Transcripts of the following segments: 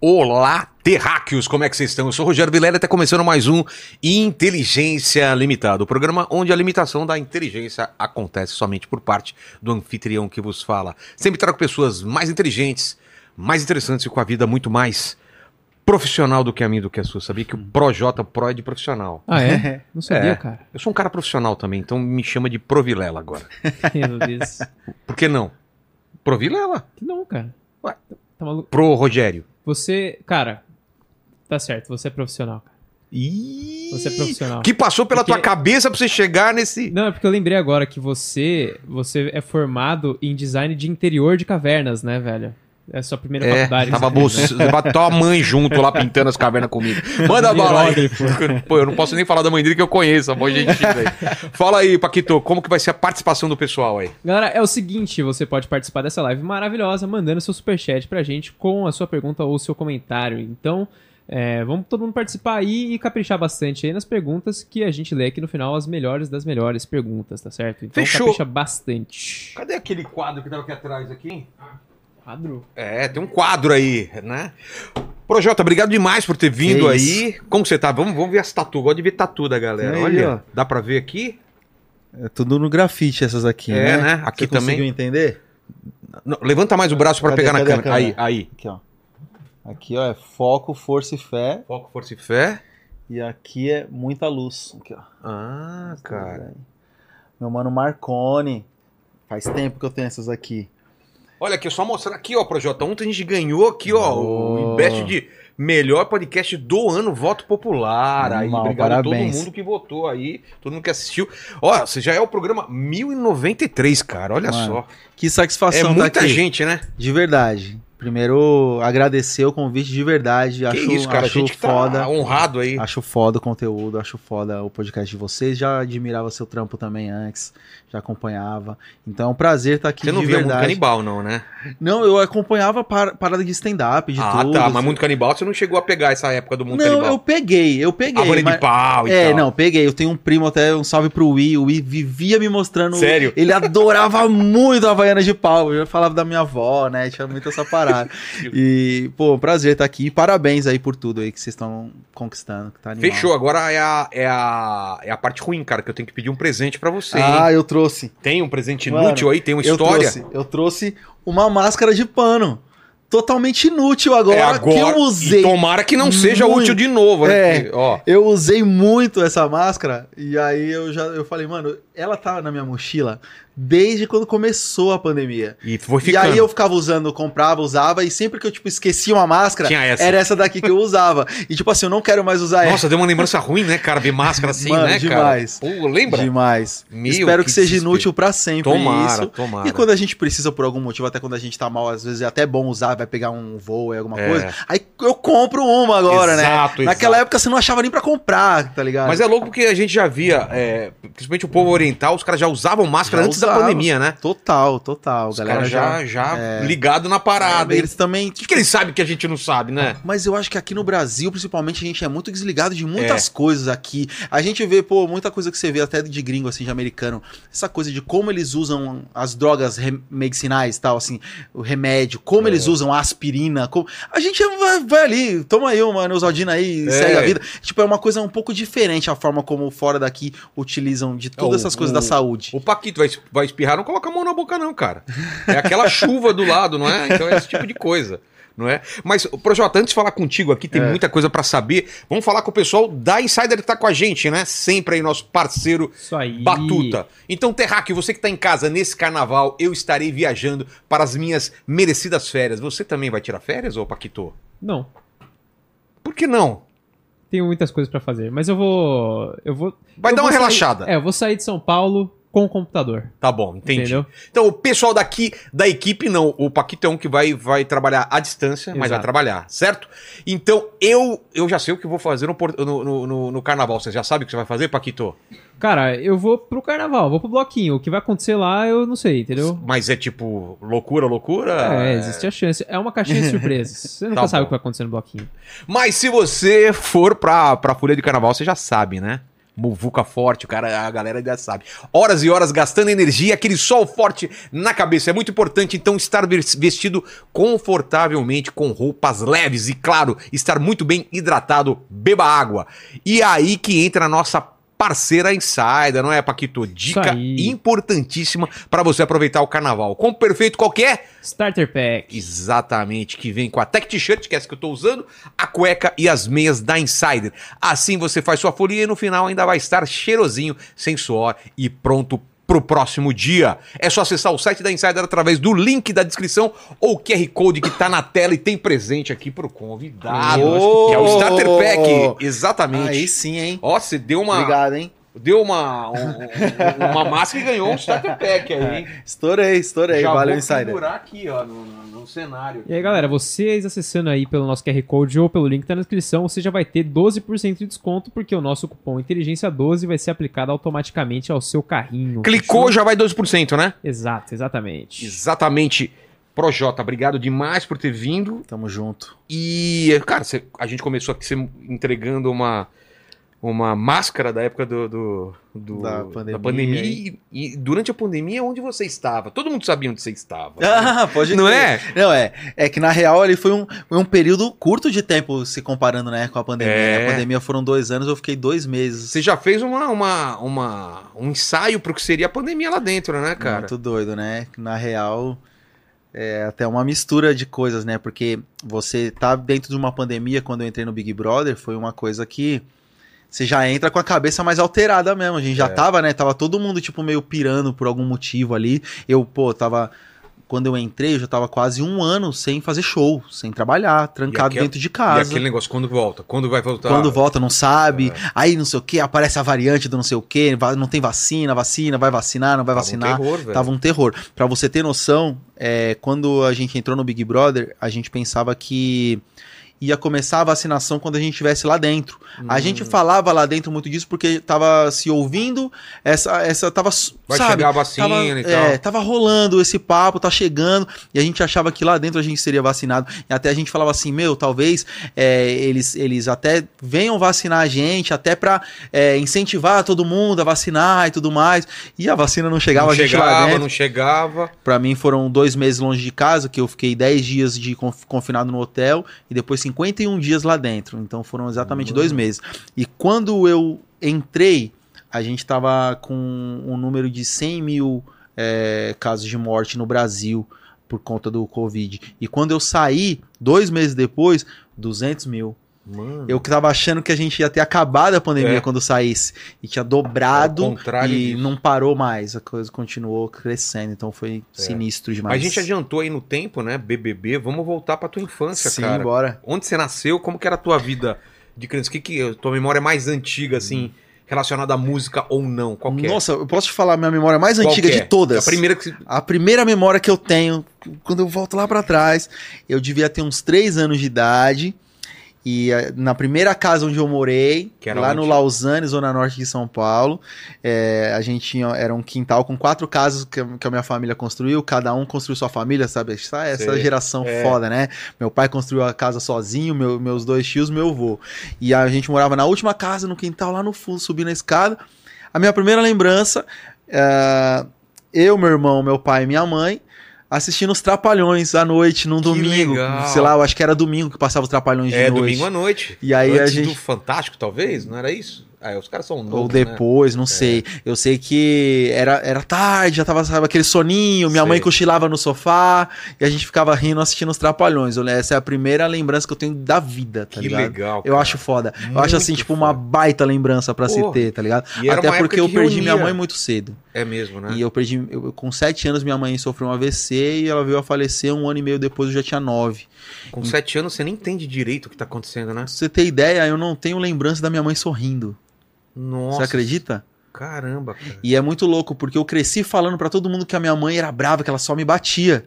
Olá, terráqueos, como é que vocês estão? Eu sou o Rogério Vilela e está começando mais um Inteligência Limitada, o programa onde a limitação da inteligência acontece somente por parte do anfitrião que vos fala. Sempre trago pessoas mais inteligentes, mais interessantes e com a vida muito mais profissional do que a minha do que a sua. Sabia que o ProJ, Pro é de profissional. Ah, é? Não sabia, É. cara. Eu sou um cara profissional também, então me chama de Provilela agora. Meu Deus. Por que não? Provilela. Que não, cara. Ué. Tá maluco? Pro Rogério. Você, cara, tá certo, você é profissional. cara. Ih, Você é profissional. O que passou pela Porque- tua cabeça pra você chegar nesse. Não, é porque eu lembrei agora que você, você é formado em design de interior de cavernas, né, velho? É a sua primeira É, faculdade. tava você, levava tua mãe junto lá pintando as cavernas comigo. Manda a bala aí. Pô, eu não posso nem falar da mãe dele que eu conheço, a boa gentil aí. Fala aí, Paquito, como que vai ser a participação do pessoal aí? Galera, é o seguinte, você pode participar dessa live maravilhosa mandando seu superchat pra gente com a sua pergunta ou seu comentário. Então, é, vamos todo mundo participar aí e caprichar bastante aí nas perguntas que a gente lê aqui no final as melhores das melhores perguntas, tá certo? Então Fechou. capricha bastante. Cadê aquele quadro que tava aqui atrás aqui? Quadro? É, tem um quadro aí, né? Projota, obrigado demais por ter vindo Que aí. Como você tá? Vamos, vamos ver as tatu. Gosto de ver tatu da galera. Aí, Olha, ó. dá pra ver aqui? É tudo no grafite essas aqui, É, né? né? Aqui Você conseguiu também. entender? Não, levanta mais o braço pra Cadê, pegar na cadê a câmera. Aí, câmera? aí. Aqui, ó. Aqui, ó, é foco, força e fé. Foco, força e fé. E aqui é muita luz. Aqui, ó. Ah, cara. Meu mano Marconi. Faz tempo que eu tenho essas aqui. Olha aqui, só mostrar aqui, ó, Projota. Ontem a gente ganhou aqui, ó, o Oh. Ibest de melhor podcast do ano, voto popular. Aí, Animal, obrigado a todo parabéns. mundo que votou aí, todo mundo que assistiu. Ó, você já é o programa 1093, cara, olha Mano, só. Que É satisfação tá muita aqui. gente, né? De verdade. Primeiro, agradecer o convite de verdade. que acho isso, cara, a acho gente que tá foda. honrado aí. Acho foda o conteúdo, acho foda o podcast de vocês. Já admirava seu trampo também antes, já acompanhava. Então é um prazer estar aqui Você não de via muito verdade. canibal, não, né? Não, eu acompanhava par- parada de stand-up, de ah, tudo. tá, mas muito canibal você não chegou a pegar essa época do mundo Não, canibal. eu peguei, eu peguei. a mas- de pau e É, tal. não, peguei. Eu tenho um primo até, um salve pro Wii. O Wii vivia me mostrando. Sério? Ele adorava muito a Havaiana de pau. Eu falava da minha avó, né? Tinha muito essa parada. e, pô, prazer estar aqui. Parabéns aí por tudo aí que vocês estão conquistando. que Tá. Fechou, agora é a, é, a, é a parte ruim, cara, que eu tenho que pedir um presente pra você, hein? Ah, eu trouxe. Tem um presente Mano, inútil aí? Tem uma Eu história? trouxe, eu trouxe uma máscara de pano. Totalmente inútil agora, é agora. que eu usei. E tomara que não seja muito. útil de novo, né? É. Porque, ó, Eu usei muito essa máscara e aí eu já eu falei, mano, ela tá na minha mochila desde quando começou a pandemia. e foi E ficando. aí eu ficava usando, comprava, usava e sempre que eu tipo esquecia uma máscara, Tinha essa. era essa daqui que eu usava. E tipo assim, eu não quero mais usar Nossa, deu uma lembrança ruim, né, cara? Ver máscara assim, Mano, né, demais. cara? Pô, essa. lembra? Demais. Meu, Espero que, que seja desespero. inútil pra sempre Tomara, isso. tomara. E quando a gente precisa por algum motivo, até quando a gente tá mal, às vezes é até bom usar, vai pegar um voo e alguma É. coisa. Aí eu compro uma agora, né? Exato, Naquela exato. época você não achava nem pra comprar, tá ligado? Mas é louco porque a gente já via, é, principalmente o povo oriental, os caras já usavam máscara Já antes da usava. pandemia, né? Total, total. Os galera caras já, já é. ligado na parada. hein? Eles também. O que, que eles sabem que a gente não sabe, né? Mas eu acho que aqui no Brasil, principalmente, a gente é muito desligado de É. muitas coisas aqui. A gente vê, pô, muita coisa que você vê até de gringo, assim, de americano. Essa coisa de como eles usam as drogas medicinais tal, assim, o remédio, como É. eles usam a aspirina. como- A gente vai, vai ali, toma aí uma Neusaldina aí e É. segue a vida. Tipo, é uma coisa um pouco diferente a forma como fora daqui utilizam de todas É, coisas o- da saúde. O Paquito vai, vai espirrar, não coloca a mão na boca, não, cara. É aquela chuva do lado, não é? Então é esse tipo de coisa. Não é? Mas, Projota, antes de falar contigo aqui, tem É. muita coisa pra saber. Vamos falar com o pessoal da Insider que tá com a gente, né? Sempre aí, nosso parceiro Isso aí. Batuta. Então, Terráqueo, você que tá em casa nesse carnaval, eu estarei viajando para as minhas merecidas férias. Você também vai tirar férias, ô Paquito? Não, Por que não? Tenho muitas coisas pra fazer, mas eu vou eu vou Vai eu dar uma vou sair- relaxada. É, eu vou sair de São Paulo com o computador. Tá bom, entendi. Entendeu? Então, o pessoal daqui da equipe, não. O Paquito é um que vai, vai trabalhar à distância, mas vai Exato. trabalhar, certo? Então, eu eu já sei o que vou fazer no, no, no, no- carnaval. Você já sabe o que você vai fazer, Paquito? Cara, eu vou pro carnaval, vou pro bloquinho. O que vai acontecer lá, eu não sei, entendeu? Mas é tipo loucura, loucura? É, existe a chance. É uma caixinha de surpresas. Você nunca Tá sabe o que vai acontecer no bloquinho. Mas se você for pra, pra Folha de Carnaval, você já sabe, né? Muvuca forte, o cara, a galera ainda sabe. Horas e horas gastando energia, aquele sol forte na cabeça. É muito importante, então, estar ves- vestido confortavelmente, com roupas leves e, claro, estar muito bem hidratado, beba água. E aí que entra a nossa parceira Insider, não é, Paquito? Dica importantíssima para você aproveitar o carnaval. Com perfeito qualquer Starter Pack. Exatamente, que vem com a Tech T-shirt, que é essa que eu tô usando, a cueca e as meias da Insider. Assim você faz sua folia e no final ainda vai estar cheirosinho, sem suor e pronto pro próximo dia. É só acessar o site da Insider através do link da descrição ou o QR Code que tá na tela e tem presente aqui pro convidado, Ô! que é o Starter Pack. Exatamente. Aí sim, hein? Ó, você deu uma Obrigado, hein? Deu uma um- um- uma máscara e ganhou um Starter Pack aí. hein? Estourei, estourei. Já Valeu, vou Insider. pendurar aqui, ó, no, no- no cenário. E aí, galera, vocês acessando aí pelo nosso QR Code ou pelo link que tá na descrição, você já vai ter 12% de desconto, porque o nosso cupom Inteligência 12 vai ser aplicado automaticamente ao seu carrinho. Clicou, já vai 12%, né? Exato, exatamente. Exatamente. Projota, obrigado demais por ter vindo. Tamo junto. E, cara, você- a gente começou aqui você entregando uma, uma máscara da época do, do- do- Da da pandemia, pandemia. hein? E, e durante a pandemia, onde você estava? Todo mundo sabia onde você estava. Ah, pode Não é? Não, é. É que na real ali foi um, um período curto de tempo se comparando, né, com a pandemia. É. A pandemia foram dois anos, eu fiquei dois meses. Você já fez uma, uma, uma- um ensaio pro que seria a pandemia lá dentro, né, cara? Muito doido, né? Na real, é até uma mistura de coisas, né? Porque você tá dentro de uma pandemia, quando eu entrei no Big Brother, foi uma coisa que você já entra com a cabeça mais alterada mesmo. A gente já É. tava, né? Tava todo mundo, tipo, meio pirando por algum motivo ali. Eu, pô, tava. Quando eu entrei, eu já tava quase um ano sem fazer show, sem trabalhar, trancado aquele- dentro de E casa. aquele negócio, quando volta? Quando vai voltar? Quando volta, não sabe. É. Aí não sei o que, aparece a variante do não sei o que, não tem vacina, vacina, vai vacinar, não vai Tava um vacinar. terror, velho. Tava um terror. Pra você ter noção, é, quando a gente entrou no Big Brother, a gente pensava que ia começar a vacinação quando a gente estivesse lá dentro. A Hum. gente falava lá dentro muito disso porque tava se ouvindo, essa, essa tava, Vai sabe, chegar a vacina tava, e tal. é, tava rolando esse papo, tá chegando, e a gente achava que lá dentro a gente seria vacinado. E até a gente falava assim, meu, talvez é, eles, eles até venham vacinar a gente, até pra é, incentivar todo mundo a vacinar e tudo mais. E a vacina não chegava, não a gente lá chegava, dentro. não chegava. Pra mim foram dois meses longe de casa, que eu fiquei 10 dias de conf- confinado no hotel e depois 51 dias lá dentro. Então foram exatamente dois meses. E quando eu entrei, a gente tava com um número de 100 mil é, casos de morte no Brasil por conta do Covid. E quando eu saí, dois meses depois, 200 mil. Mano, Eu que tava achando que a gente ia ter acabado a pandemia É. quando saísse. E tinha dobrado e disso. não parou mais. A coisa continuou crescendo. Então foi sinistro demais. É. a gente adiantou aí no tempo, né? BBB, vamos voltar pra tua infância, Sim, cara. bora. Onde você nasceu? Como que era a tua vida de criança? O que que tua memória mais antiga, assim, relacionada à música ou não? Qual que é? Nossa, eu posso te falar a minha memória mais Qual antiga que é? de todas. A primeira que... A primeira memória que eu tenho, quando eu volto lá pra trás, eu devia ter uns 3 anos de idade. E eh, na primeira casa onde eu morei, Que era lá onde? no Lausanne, zona norte de São Paulo, eh, a gente tinha, era um quintal com quatro casas que, a- que a minha família construiu, cada um construiu sua família, sabe? Essa, essa geração É. foda, né? Meu pai construiu a casa sozinho, meu- meus dois tios, meu avô. E a gente morava na última casa, no quintal, lá no fundo, subindo a escada. A minha primeira lembrança, eh, eu, meu irmão, meu pai e minha mãe, assistindo os Trapalhões à noite, num domingo. legal. Sei lá, eu acho que era domingo que passava os Trapalhões de É, noite. domingo à noite. E aí Antes a gente... do Fantástico, talvez? Não era isso? Ah, os caras são novos, Ou né? depois, não sei. Eu sei que era, era tarde, já tava sabe, aquele soninho, minha Sei. mãe cochilava no sofá e a gente ficava rindo assistindo os Trapalhões. Eu- Essa é a primeira lembrança que eu tenho da vida, tá Que ligado? legal, Eu cara. acho foda. eu Muito acho assim, tipo, uma foda. baita lembrança pra se ter, tá ligado? Até uma porque eu que perdi minha mãe muito cedo. É mesmo, né? E eu perdi, eu- com sete anos, minha mãe sofreu um AVC e ela veio a falecer um ano e meio depois, eu já tinha nove. Com sete anos você nem entende direito o que tá acontecendo, né? Pra você ter ideia, eu não tenho lembrança da minha mãe sorrindo. Nossa. Você acredita? Caramba, cara. E é muito louco, porque eu cresci falando pra todo mundo que a minha mãe era brava, que ela só me batia.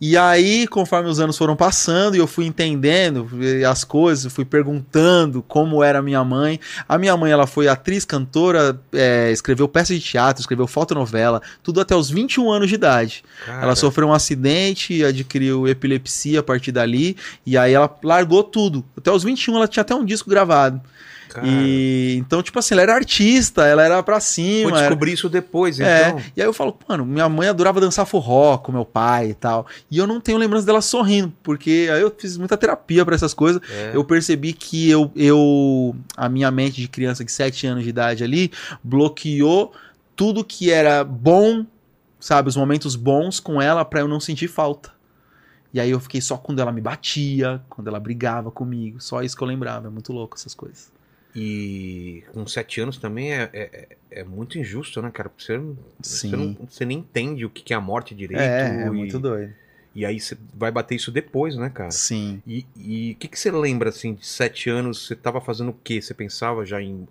E aí, conforme os anos foram passando e eu fui entendendo as coisas, fui perguntando como era a minha mãe. A minha mãe, ela foi atriz, cantora, eh, escreveu peça de teatro, escreveu fotonovela, tudo até os 21 anos de idade. Cara, Ela sofreu um acidente, adquiriu epilepsia a partir dali, e aí ela largou tudo. Até os 21 ela tinha até um disco gravado. Cara, E então, tipo assim, ela era artista, ela era pra cima. era- descobrir isso depois, É, então. e aí eu falo, mano, minha mãe adorava dançar forró com meu pai e tal. E eu não tenho lembrança dela sorrindo, porque aí eu fiz muita terapia pra essas coisas. É. Eu percebi que eu, eu. A minha mente de criança de 7 anos de idade ali bloqueou tudo que era bom, sabe, os momentos bons com ela pra eu não sentir falta. E aí eu fiquei só quando ela me batia, quando ela brigava comigo. Só isso que eu lembrava. É muito louco essas coisas. E com sete anos também é, é, é muito injusto, né, cara? Porque Você, você, não, você nem entende o que é a morte direito. é, é e, muito doido. e aí você vai bater isso depois, né, cara? Sim. E o que, que você lembra, assim, de sete anos? Você tava fazendo o quê? Você pensava já em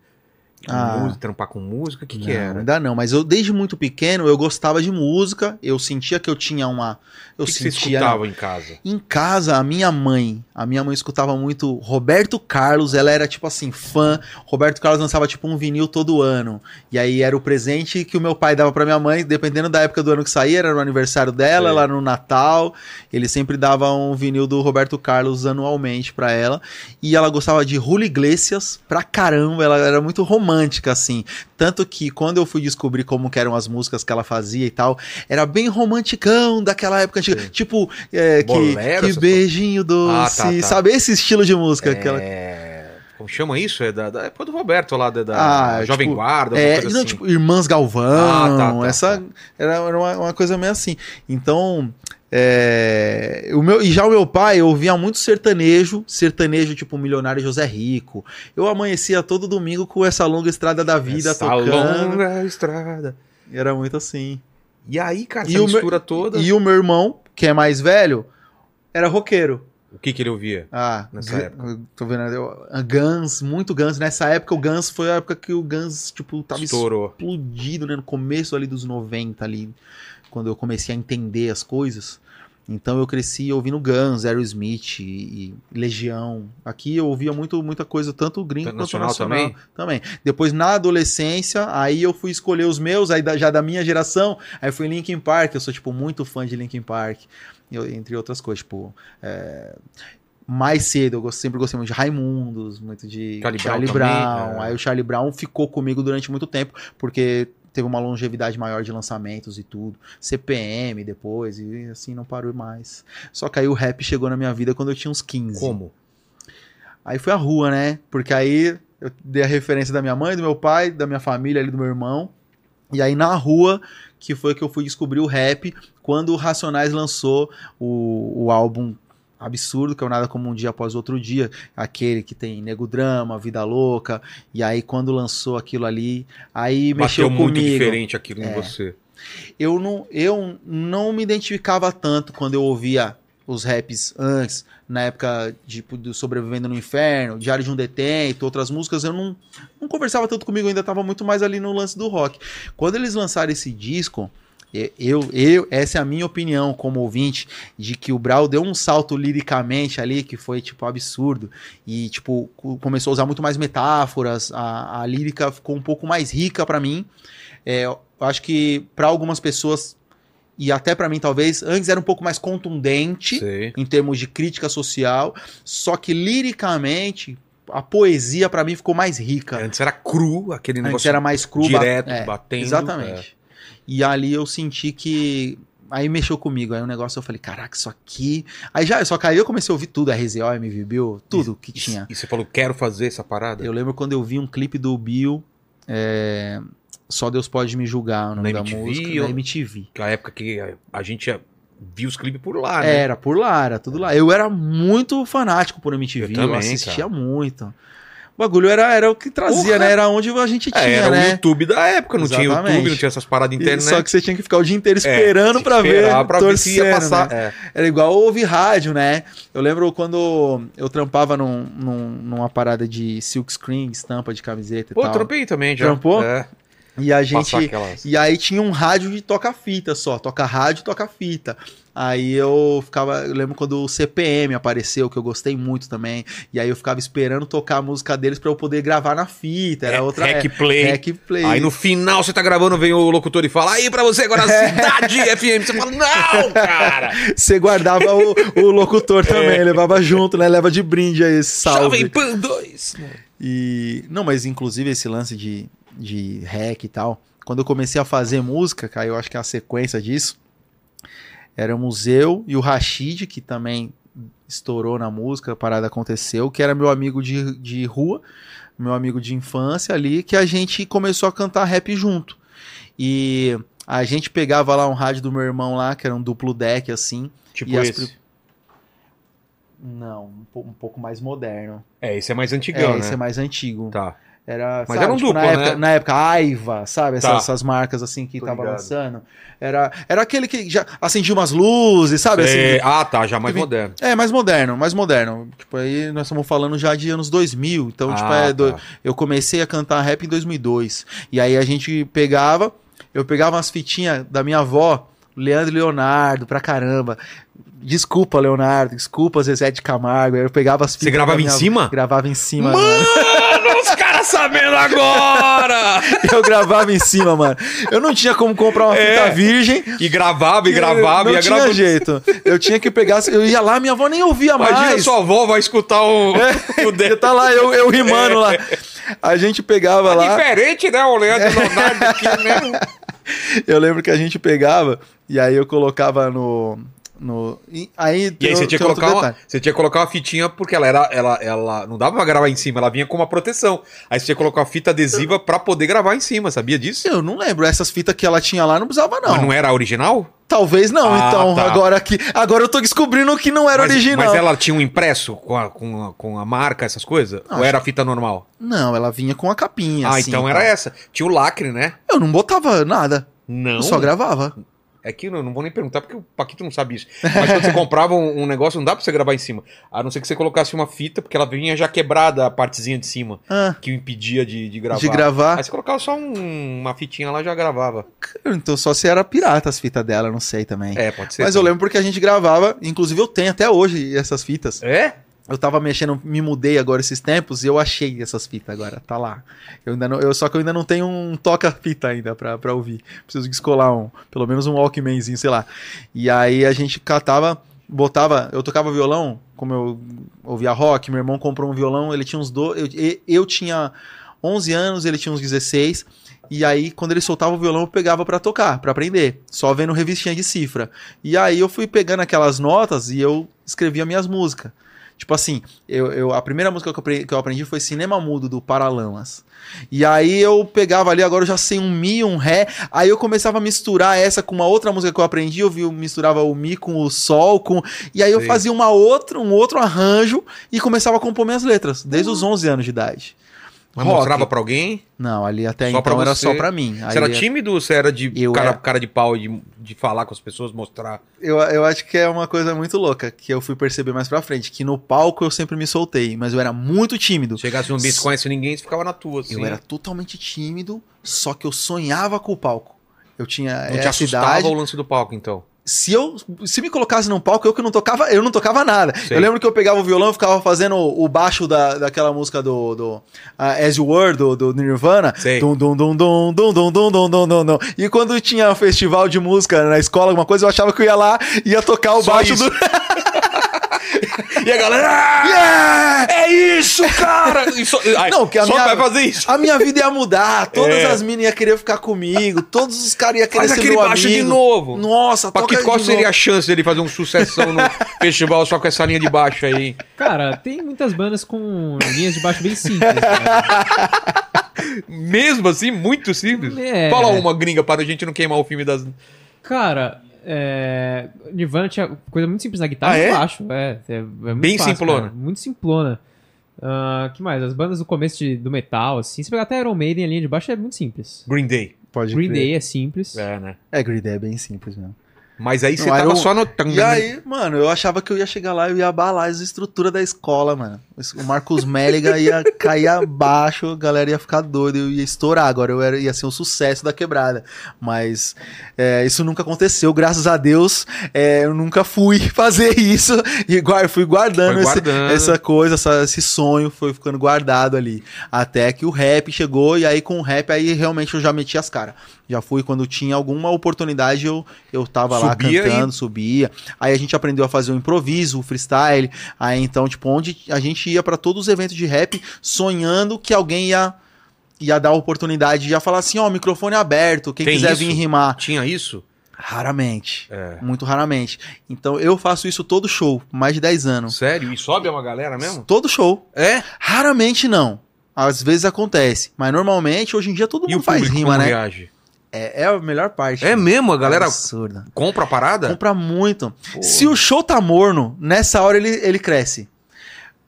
Ah. música, trampar com música? O que, que era? Ainda não, mas eu desde muito pequeno eu gostava de música, eu sentia que eu tinha uma. Eu que, que você sentia. escutava em casa? Em casa, a minha mãe, a minha mãe escutava muito Roberto Carlos, ela era tipo assim, fã. Roberto Carlos lançava tipo um vinil todo ano. E aí era o presente que o meu pai dava pra minha mãe, dependendo da época do ano que saía, era no aniversário dela, Sei. ela no Natal. Ele sempre dava um vinil do Roberto Carlos anualmente pra ela. E ela gostava de Julio Iglesias pra caramba, ela era muito romântica assim. Tanto que quando eu fui descobrir como que eram as músicas que ela fazia e tal, era bem romanticão daquela época antiga. Sim. Tipo, é, que, Bolero, que essas beijinho doce. Ah, tá, tá. Sabe esse estilo de música? que ela- É... Como chama isso? É da, da época do Roberto lá, da, da Ah, Jovem tipo, Guarda, É, não, assim. tipo, Irmãs Galvão, Ah, tá, tá, essa tá. era, era uma, uma coisa meio assim. Então, é, o meu, e já o meu pai eu ouvia muito sertanejo, sertanejo tipo Milionário José Rico. Eu amanhecia todo domingo com essa longa estrada da vida Essa tocando. longa estrada. Era muito assim. E aí, cara, E essa o meu- mistura toda... E o meu irmão, que é mais velho, era roqueiro. O que que ele ouvia? Ah, Nessa época. Tô vendo, eu- a Guns, muito Guns. Nessa época, o Guns foi a época que o Guns, tipo, tava Estourou. explodido, né? No começo ali dos 90 ali, quando eu comecei a entender as coisas. Então eu cresci ouvindo Guns, Aerosmith e, e Legião. Aqui eu ouvia muito, muita coisa, tanto gringo quanto Nacional nacional. também? Depois, na adolescência, aí eu fui escolher os meus, aí da- já da minha geração, aí foi Linkin Park, eu sou, tipo, muito fã de Linkin Park, eu- entre outras coisas, tipo... é, mais cedo, eu sempre gostei muito de Raimundos, muito de Charlie Charlie, Brown Brown. também, é. Aí o Charlie Brown ficou comigo durante muito tempo, porque teve uma longevidade maior de lançamentos e tudo. CPM depois, e assim não parou mais. Só que aí o rap chegou na minha vida quando eu tinha uns 15. Como? Aí foi a rua, né? Porque aí eu dei a referência da minha mãe, do meu pai, da minha família ali, do meu irmão. E aí na rua que foi que eu fui descobrir o rap quando o Racionais lançou o, o álbum absurdo, que é o Nada Como Um Dia Após Outro Dia, aquele que tem Nego Drama, Vida Louca, e aí quando lançou aquilo ali, aí mexeu Bateu muito comigo. diferente aquilo em É. você. Eu não, eu não me identificava tanto quando eu ouvia os raps antes, na época tipo, do Sobrevivendo no Inferno, Diário de um Detento, outras músicas, eu não, não conversava tanto comigo, ainda estava muito mais ali no lance do rock. Quando eles lançaram esse disco, eu, eu, essa é a minha opinião como ouvinte, de que o Brau deu um salto liricamente ali, que foi, tipo, absurdo. E, tipo, co- começou a usar muito mais metáforas, a, a lírica ficou um pouco mais rica pra mim. É, eu acho que pra algumas pessoas, e até pra mim talvez, antes era um pouco mais contundente Sei. em termos de crítica social, só que liricamente a poesia pra mim ficou mais rica. Antes era cru, aquele Antes negócio era mais cru, ba- direto, é, batendo. Exatamente. E ali eu senti que. Aí mexeu comigo. Aí o negócio eu falei, caraca, isso aqui. Aí já, só que aí eu comecei a ouvir tudo, RZO, MV Bill, tudo que E- tinha. E você falou, quero fazer essa parada? Eu lembro quando eu vi um clipe do Bill, é, Só Deus Pode Me Julgar, o nome Na da MTV música, ou- na MTV. Que é a época que a- a gente ia- via os clipes por lá, né? Era por lá, era tudo lá. Eu era muito fanático por MTV, Eu eu, também, assistia cara. muito. O bagulho era, era o que trazia, Porra! né? Era onde a gente tinha, É, era o né? YouTube da época, não tinha Exatamente. YouTube, não tinha essas paradas de E- internet. Só que você tinha que ficar o dia inteiro É, esperando tinha que pra ver, pra ver se ia torcendo, passar. né? É. Era igual ouvir rádio, né? Eu lembro quando eu trampava num, num- numa parada de silk screen, estampa de camiseta e Pô, tal. trampei também já. Trampou? É, E a gente. aquelas... E aí tinha um rádio de toca-fita só, toca rádio toca fita. Aí eu ficava, eu lembro quando o CPM apareceu, que eu gostei muito também. E aí eu ficava esperando tocar a música deles pra eu poder gravar na fita. Era É, outra Hack é, Play. Hack Play. Aí no final você tá gravando, vem o locutor e fala, aí pra você agora, Cidade FM. Você fala, não, cara! Você guardava o, o locutor também, levava junto, né? Leva de brinde aí esse salve. Jovem Pan 2. E. Não, mas inclusive esse lance de, de hack e tal. Quando eu comecei a fazer música, cara, eu acho que é a sequência disso. Éramos eu e o Rashid, que também estourou na música, a parada aconteceu, que era meu amigo de, de rua, meu amigo de infância ali, que a gente começou a cantar rap junto. E a gente pegava lá um rádio do meu irmão lá, que era um duplo deck assim. Tipo as esse. Não, um, po- pouco mais moderno. É, esse é mais É, antigão, esse né? é mais antigo. Tá. Era, Mas sabe, era um tipo, duplo, na né? época, na época, Aiva, sabe? Essas, Tá. essas marcas assim que Tô tava ligado. lançando. Era, era aquele que já acendia umas luzes, sabe? Assim, É, ah, tá, já mais que moderno. é, mais moderno, mais moderno. Tipo, aí nós estamos falando já de anos 2000. Então, tipo, Ah, é do- tá. eu comecei a cantar rap em 2002. E aí a gente pegava, eu pegava umas fitinhas da minha avó, Leandro e Leonardo, pra caramba. Desculpa, Leonardo, desculpa, Zezé de Camargo. Aí Eu pegava as fitas. gravava da em minha cima? Gravava em cima. Mano, mano. Os caras sabendo agora! Eu gravava em cima, mano. Eu não tinha como comprar uma É. fita virgem. E gravava, e gravava, não e ia tinha gravando. jeito. Eu tinha que pegar. Eu ia lá, minha avó nem ouvia Imagina mais. sua avó vai escutar o, o dedo. Tá lá, eu, eu rimando lá. A gente pegava lá. Diferente, né? O Leandro Leonardo aqui, né? Eu lembro que a gente pegava e aí eu colocava no. No e aí, E aí você tinha, colocar uma, você tinha que colocar uma fitinha, porque ela era. Ela, ela não dava pra gravar em cima, ela vinha com uma proteção. Aí você tinha que colocar uma fita adesiva pra poder gravar em cima, sabia disso? Eu não lembro, essas fitas que ela tinha lá não precisava, não. Mas não era a original? Talvez não, Ah, então. tá. Agora que agora eu tô descobrindo que não era mas, original. mas ela tinha um impresso com a, com a, com a marca, essas coisas? Não, Ou era fita normal? Não, ela vinha com a capinha. ah, assim, então e era essa. Tinha o lacre, né? Eu não botava nada. Não. Eu só gravava. É que eu não vou nem perguntar porque o Paquito não sabe isso. Mas quando você comprava um, um negócio, não dá pra você gravar em cima. A não ser que você colocasse uma fita, porque ela vinha já quebrada a partezinha de cima, Ah, que o impedia de, de gravar. de gravar. Aí você colocava só um- uma fitinha lá já gravava. Então só se era pirata as fitas dela, não sei também. É, pode ser. Mas eu lembro porque a gente gravava, inclusive eu tenho até hoje essas fitas. É? Eu tava mexendo, me mudei agora esses tempos e eu achei essas fitas agora, tá lá. Eu ainda não, eu, só que eu ainda não tenho um toca-fita ainda pra, pra ouvir. Preciso descolar um, pelo menos um Walkmanzinho, sei lá. E aí a gente catava, botava, eu tocava violão, como eu ouvia rock, meu irmão comprou um violão, ele tinha uns do, eu, eu tinha 11 anos, ele tinha uns 16. E aí, quando ele soltava o violão, eu pegava pra tocar, pra aprender, só vendo revistinha de cifra. E aí eu fui pegando aquelas notas e eu escrevia minhas músicas. Tipo assim, eu, eu- a primeira música que eu, aprendi, que eu aprendi foi Cinema Mudo, do Paralamas. E aí eu pegava ali, agora eu já sei um Mi, um Ré. Aí eu começava a misturar essa com uma outra música que eu aprendi. Eu vi, eu misturava o Mi com o Sol. Com... E aí eu Sim. fazia uma outra, um outro arranjo e começava a compor minhas letras, desde os 11 anos de idade. Mas Rock. mostrava pra alguém? Não, ali até Só então era só pra mim. Você era é- tímido ou você era de cara, era. cara de pau de, de falar com as pessoas, mostrar? Eu, eu acho que é uma coisa muito louca que eu fui perceber mais pra frente. Que no palco eu sempre me soltei, mas eu era muito tímido. Chegasse num ambiente que conhece ninguém, você ficava na tua, assim. Eu era totalmente tímido, só que eu sonhava com o palco. Eu tinha Não te assustava idade. o lance do palco, então. Se eu se me colocasse num palco, eu que não tocava, eu não tocava nada. Sei. Eu lembro que eu pegava o violão e ficava fazendo o baixo da, daquela música do, do ah, As You Were, do, do Nirvana. Dum, dum, dum, dum, dum, dum, dum, dum, dum, dum. E quando tinha festival de música na escola, alguma coisa, eu achava que eu ia lá e ia tocar o Só baixo isso. do. E a galera. "Ah, Yeah! É isso, cara! Só, ai, Não, que a só minha- vai fazer isso. A minha vida ia mudar, todas É. as minas iam querer ficar comigo, todos os caras iam querer Faz ser aquele meu baixo amigo. de novo. Nossa, toca Paquito, de qual novo. seria a chance dele fazer um sucessão no festival só com essa linha de baixo aí? Cara, tem muitas bandas com linhas de baixo bem simples. Mesmo assim, muito simples. É. Fala uma gringa para a gente não queimar o filme das. Cara, é... Nirvana tinha coisa muito simples na guitarra Ah, e é? baixo. É, é, é muito Bem fácil, simplona. cara, Muito simplona. Ah, que mais? As bandas do começo de- do metal, assim. Se pegar até Iron Maiden, a linha de baixo é muito simples. Green Day. Pode Green crer. Day é simples. É, né? É, Green Day é bem simples mesmo. Mas aí você tava Iron- só no. E aí, mano, eu achava que eu ia chegar lá e eu ia abalar as estruturas da escola, mano. O Marcos Méliga ia cair abaixo, a galera ia ficar doida, eu ia estourar. Agora eu era, ia ser um sucesso da quebrada. Mas é, isso nunca aconteceu, graças a Deus. é, eu nunca fui fazer isso e fui guardando, Foi esse- guardando. essa coisa, essa- esse sonho foi ficando guardado ali. Até que o rap chegou e aí com o rap aí realmente eu já meti as caras. Já fui quando tinha alguma oportunidade, eu, eu tava lá Subia e- cantando, subia. Aí a gente aprendeu a fazer o improviso, o freestyle. Aí então, tipo, onde a gente gente ia pra todos os eventos de rap sonhando que alguém ia, ia dar a oportunidade de falar assim: ó, o microfone aberto, quem Tem quiser isso? vir rimar. Tinha isso? Raramente. É. Muito raramente. Então eu faço isso todo show, mais de 10 anos. Sério? E sobe uma galera mesmo? Todo show. É? Raramente não. Às vezes acontece. Mas normalmente, hoje em dia, todo E mundo o faz rima, né? reage? É, é a melhor parte. É mesmo? A galera Absurda. compra a parada? Compra muito. Pô. Se o show tá morno, nessa hora ele, ele cresce.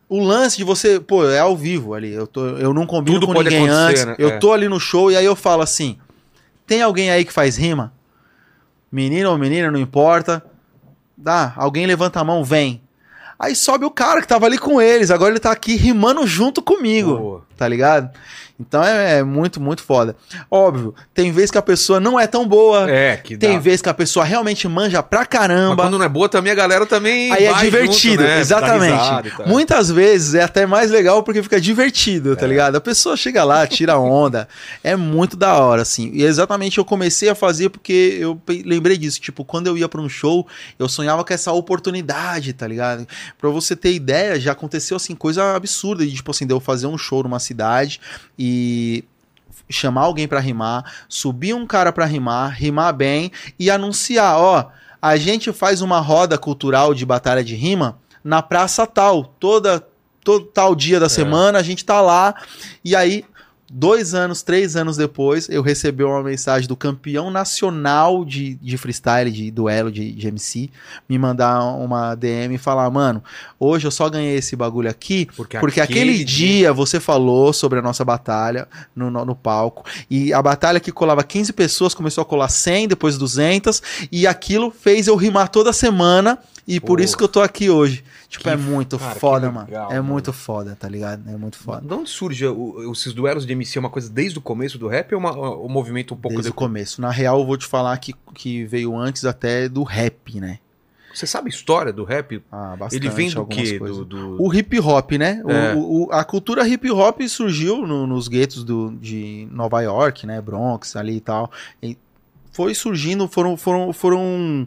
O lance de você, pô, é ao vivo ali. Eu, tô, eu não combino Tudo com pode ninguém antes. né? Eu É. tô ali no show e aí eu falo assim: tem alguém aí que faz rima? Menino ou menina, não importa. Dá, alguém levanta a mão, vem. Aí sobe o cara que tava ali com eles. Agora ele tá aqui rimando junto comigo. Pô. Tá ligado? Então é, é muito, muito foda. Óbvio, tem vezes que a pessoa não é tão boa. É, que Tem dá. vezes que a pessoa realmente manja pra Mas caramba. quando não é boa também, a galera também Aí é divertido, junto, né? Exatamente. Muitas vezes é até mais legal porque fica divertido, É. tá ligado? A pessoa chega lá, tira onda. é muito da hora, assim. E exatamente eu comecei a fazer porque eu lembrei disso. Tipo, quando eu ia pra um show, eu sonhava com essa oportunidade, tá ligado? Pra você ter ideia, já aconteceu, assim, coisa absurda. De, tipo assim, de eu fazer um show numa cidade e chamar alguém pra rimar, subir um cara pra rimar, rimar bem e anunciar, ó, a gente faz uma roda cultural de batalha de rima na praça tal, toda todo tal dia da semana a gente tá lá e aí dois anos, três anos depois eu recebi uma mensagem do campeão nacional de, de freestyle, de duelo de, de MC, me mandar uma DM e falar, mano, hoje eu só ganhei esse bagulho aqui Porque, porque aquele dia você falou sobre a nossa batalha no, no, no palco. E a batalha que colava 15 pessoas começou a colar 100, depois 200. E aquilo fez eu rimar toda semana. E por isso que eu tô aqui hoje. Tipo, Que é muito cara, foda, legal, mano. É mano. muito foda, tá ligado? É muito foda. De onde surge o- esses duelos de MC? É uma coisa desde o começo do rap ou é uma, um movimento um pouco Desde o começo. Na real, eu vou te falar que, que veio antes até do rap, né? Você sabe a história do rap? Ah, bastante. Ele vem do quê? Do, do- O hip hop, né? O- É. o- o- a cultura hip hop surgiu no- nos guetos do, de Nova York, né? Bronx ali e tal. E foi surgindo, foram, foram, foram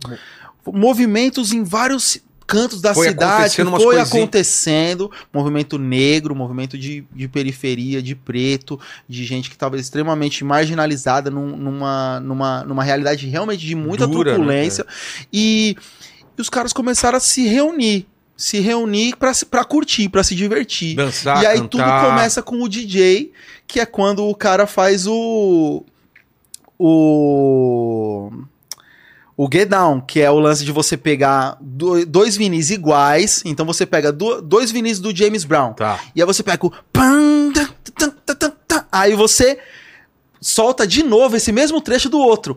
movimentos em vários cantos da Foi cidade. acontecendo Foi coisinhas. acontecendo. Movimento negro, movimento de, de periferia, de preto, de gente que estava extremamente marginalizada num- numa, numa, numa realidade realmente de muita Dura, né, truculência. e, e os caras começaram a se reunir. Se reunir pra curtir, pra se divertir. dançar, e aí cantar. tudo começa com o DJ, que é quando o cara faz o. O. O Get Down, que é o lance de você pegar do- dois vinis iguais. Então você pega do- dois vinis do James Brown. Tá. E aí você pega o. Aí você solta de novo esse mesmo trecho do outro.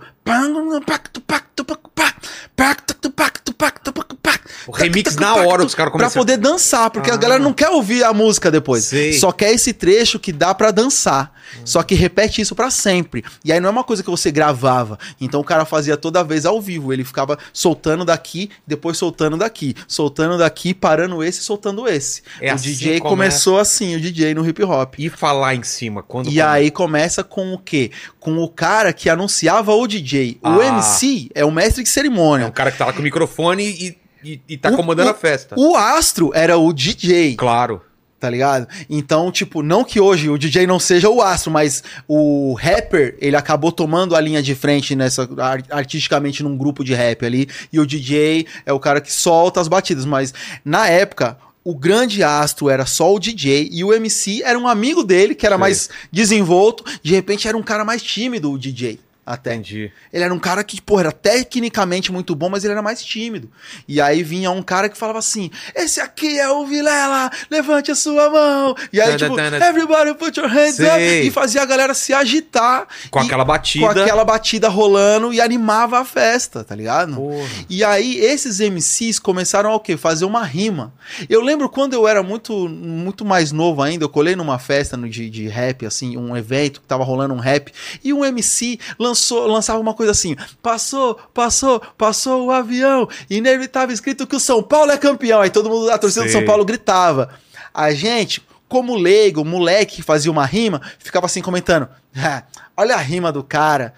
O remix na hora os caras começam. Pra poder dançar, porque ah. a galera não quer ouvir a música depois. Só quer esse trecho que dá para dançar. Hum. Só que repete isso para sempre. E aí não é uma coisa que você gravava. Então o cara fazia toda vez ao vivo. Ele ficava soltando daqui, depois soltando daqui, soltando daqui, parando esse, soltando esse. É o assim DJ começou assim, o DJ no hip hop. E falar em cima. quando E aí começa com o quê? Com o cara que anunciava o DJ. O Ah. MC é o mestre de É cerimônia. um cara que tá lá com o microfone e, e, e tá O- comandando o- a festa. O astro era o DJ. Claro. Tá ligado? Então, tipo, não que hoje o DJ não seja o astro, mas o rapper, ele acabou tomando a linha de frente nessa ar- artisticamente num grupo de rap ali, e o DJ é o cara que solta as batidas, mas na época o grande astro era só o DJ e o MC era um amigo dele que era Sei. mais desenvolto, de repente era um cara mais tímido o DJ. Até. Entendi. Ele era um cara que, pô, era tecnicamente muito bom, mas ele era mais tímido. E aí vinha um cara que falava assim: Esse aqui é o Vilela, levante a sua mão. E aí, tipo, everybody put your hands Sei. up. E fazia a galera se agitar. Com e- aquela batida. Com aquela batida rolando e animava a festa, tá ligado? Porra. E aí, esses MCs começaram a o quê? Fazer uma rima. Eu lembro quando eu era muito, muito mais novo ainda, eu colei numa festa de, de rap, assim, um evento que tava rolando um rap, e um MC lançou, lançava uma coisa assim: passou, passou, passou o avião, e nele tava escrito que o São Paulo é campeão. Aí todo mundo da torcida do Sei. São Paulo gritava. A gente. Como leigo, moleque que fazia uma rima, ficava assim comentando: "Ah, olha a rima do cara.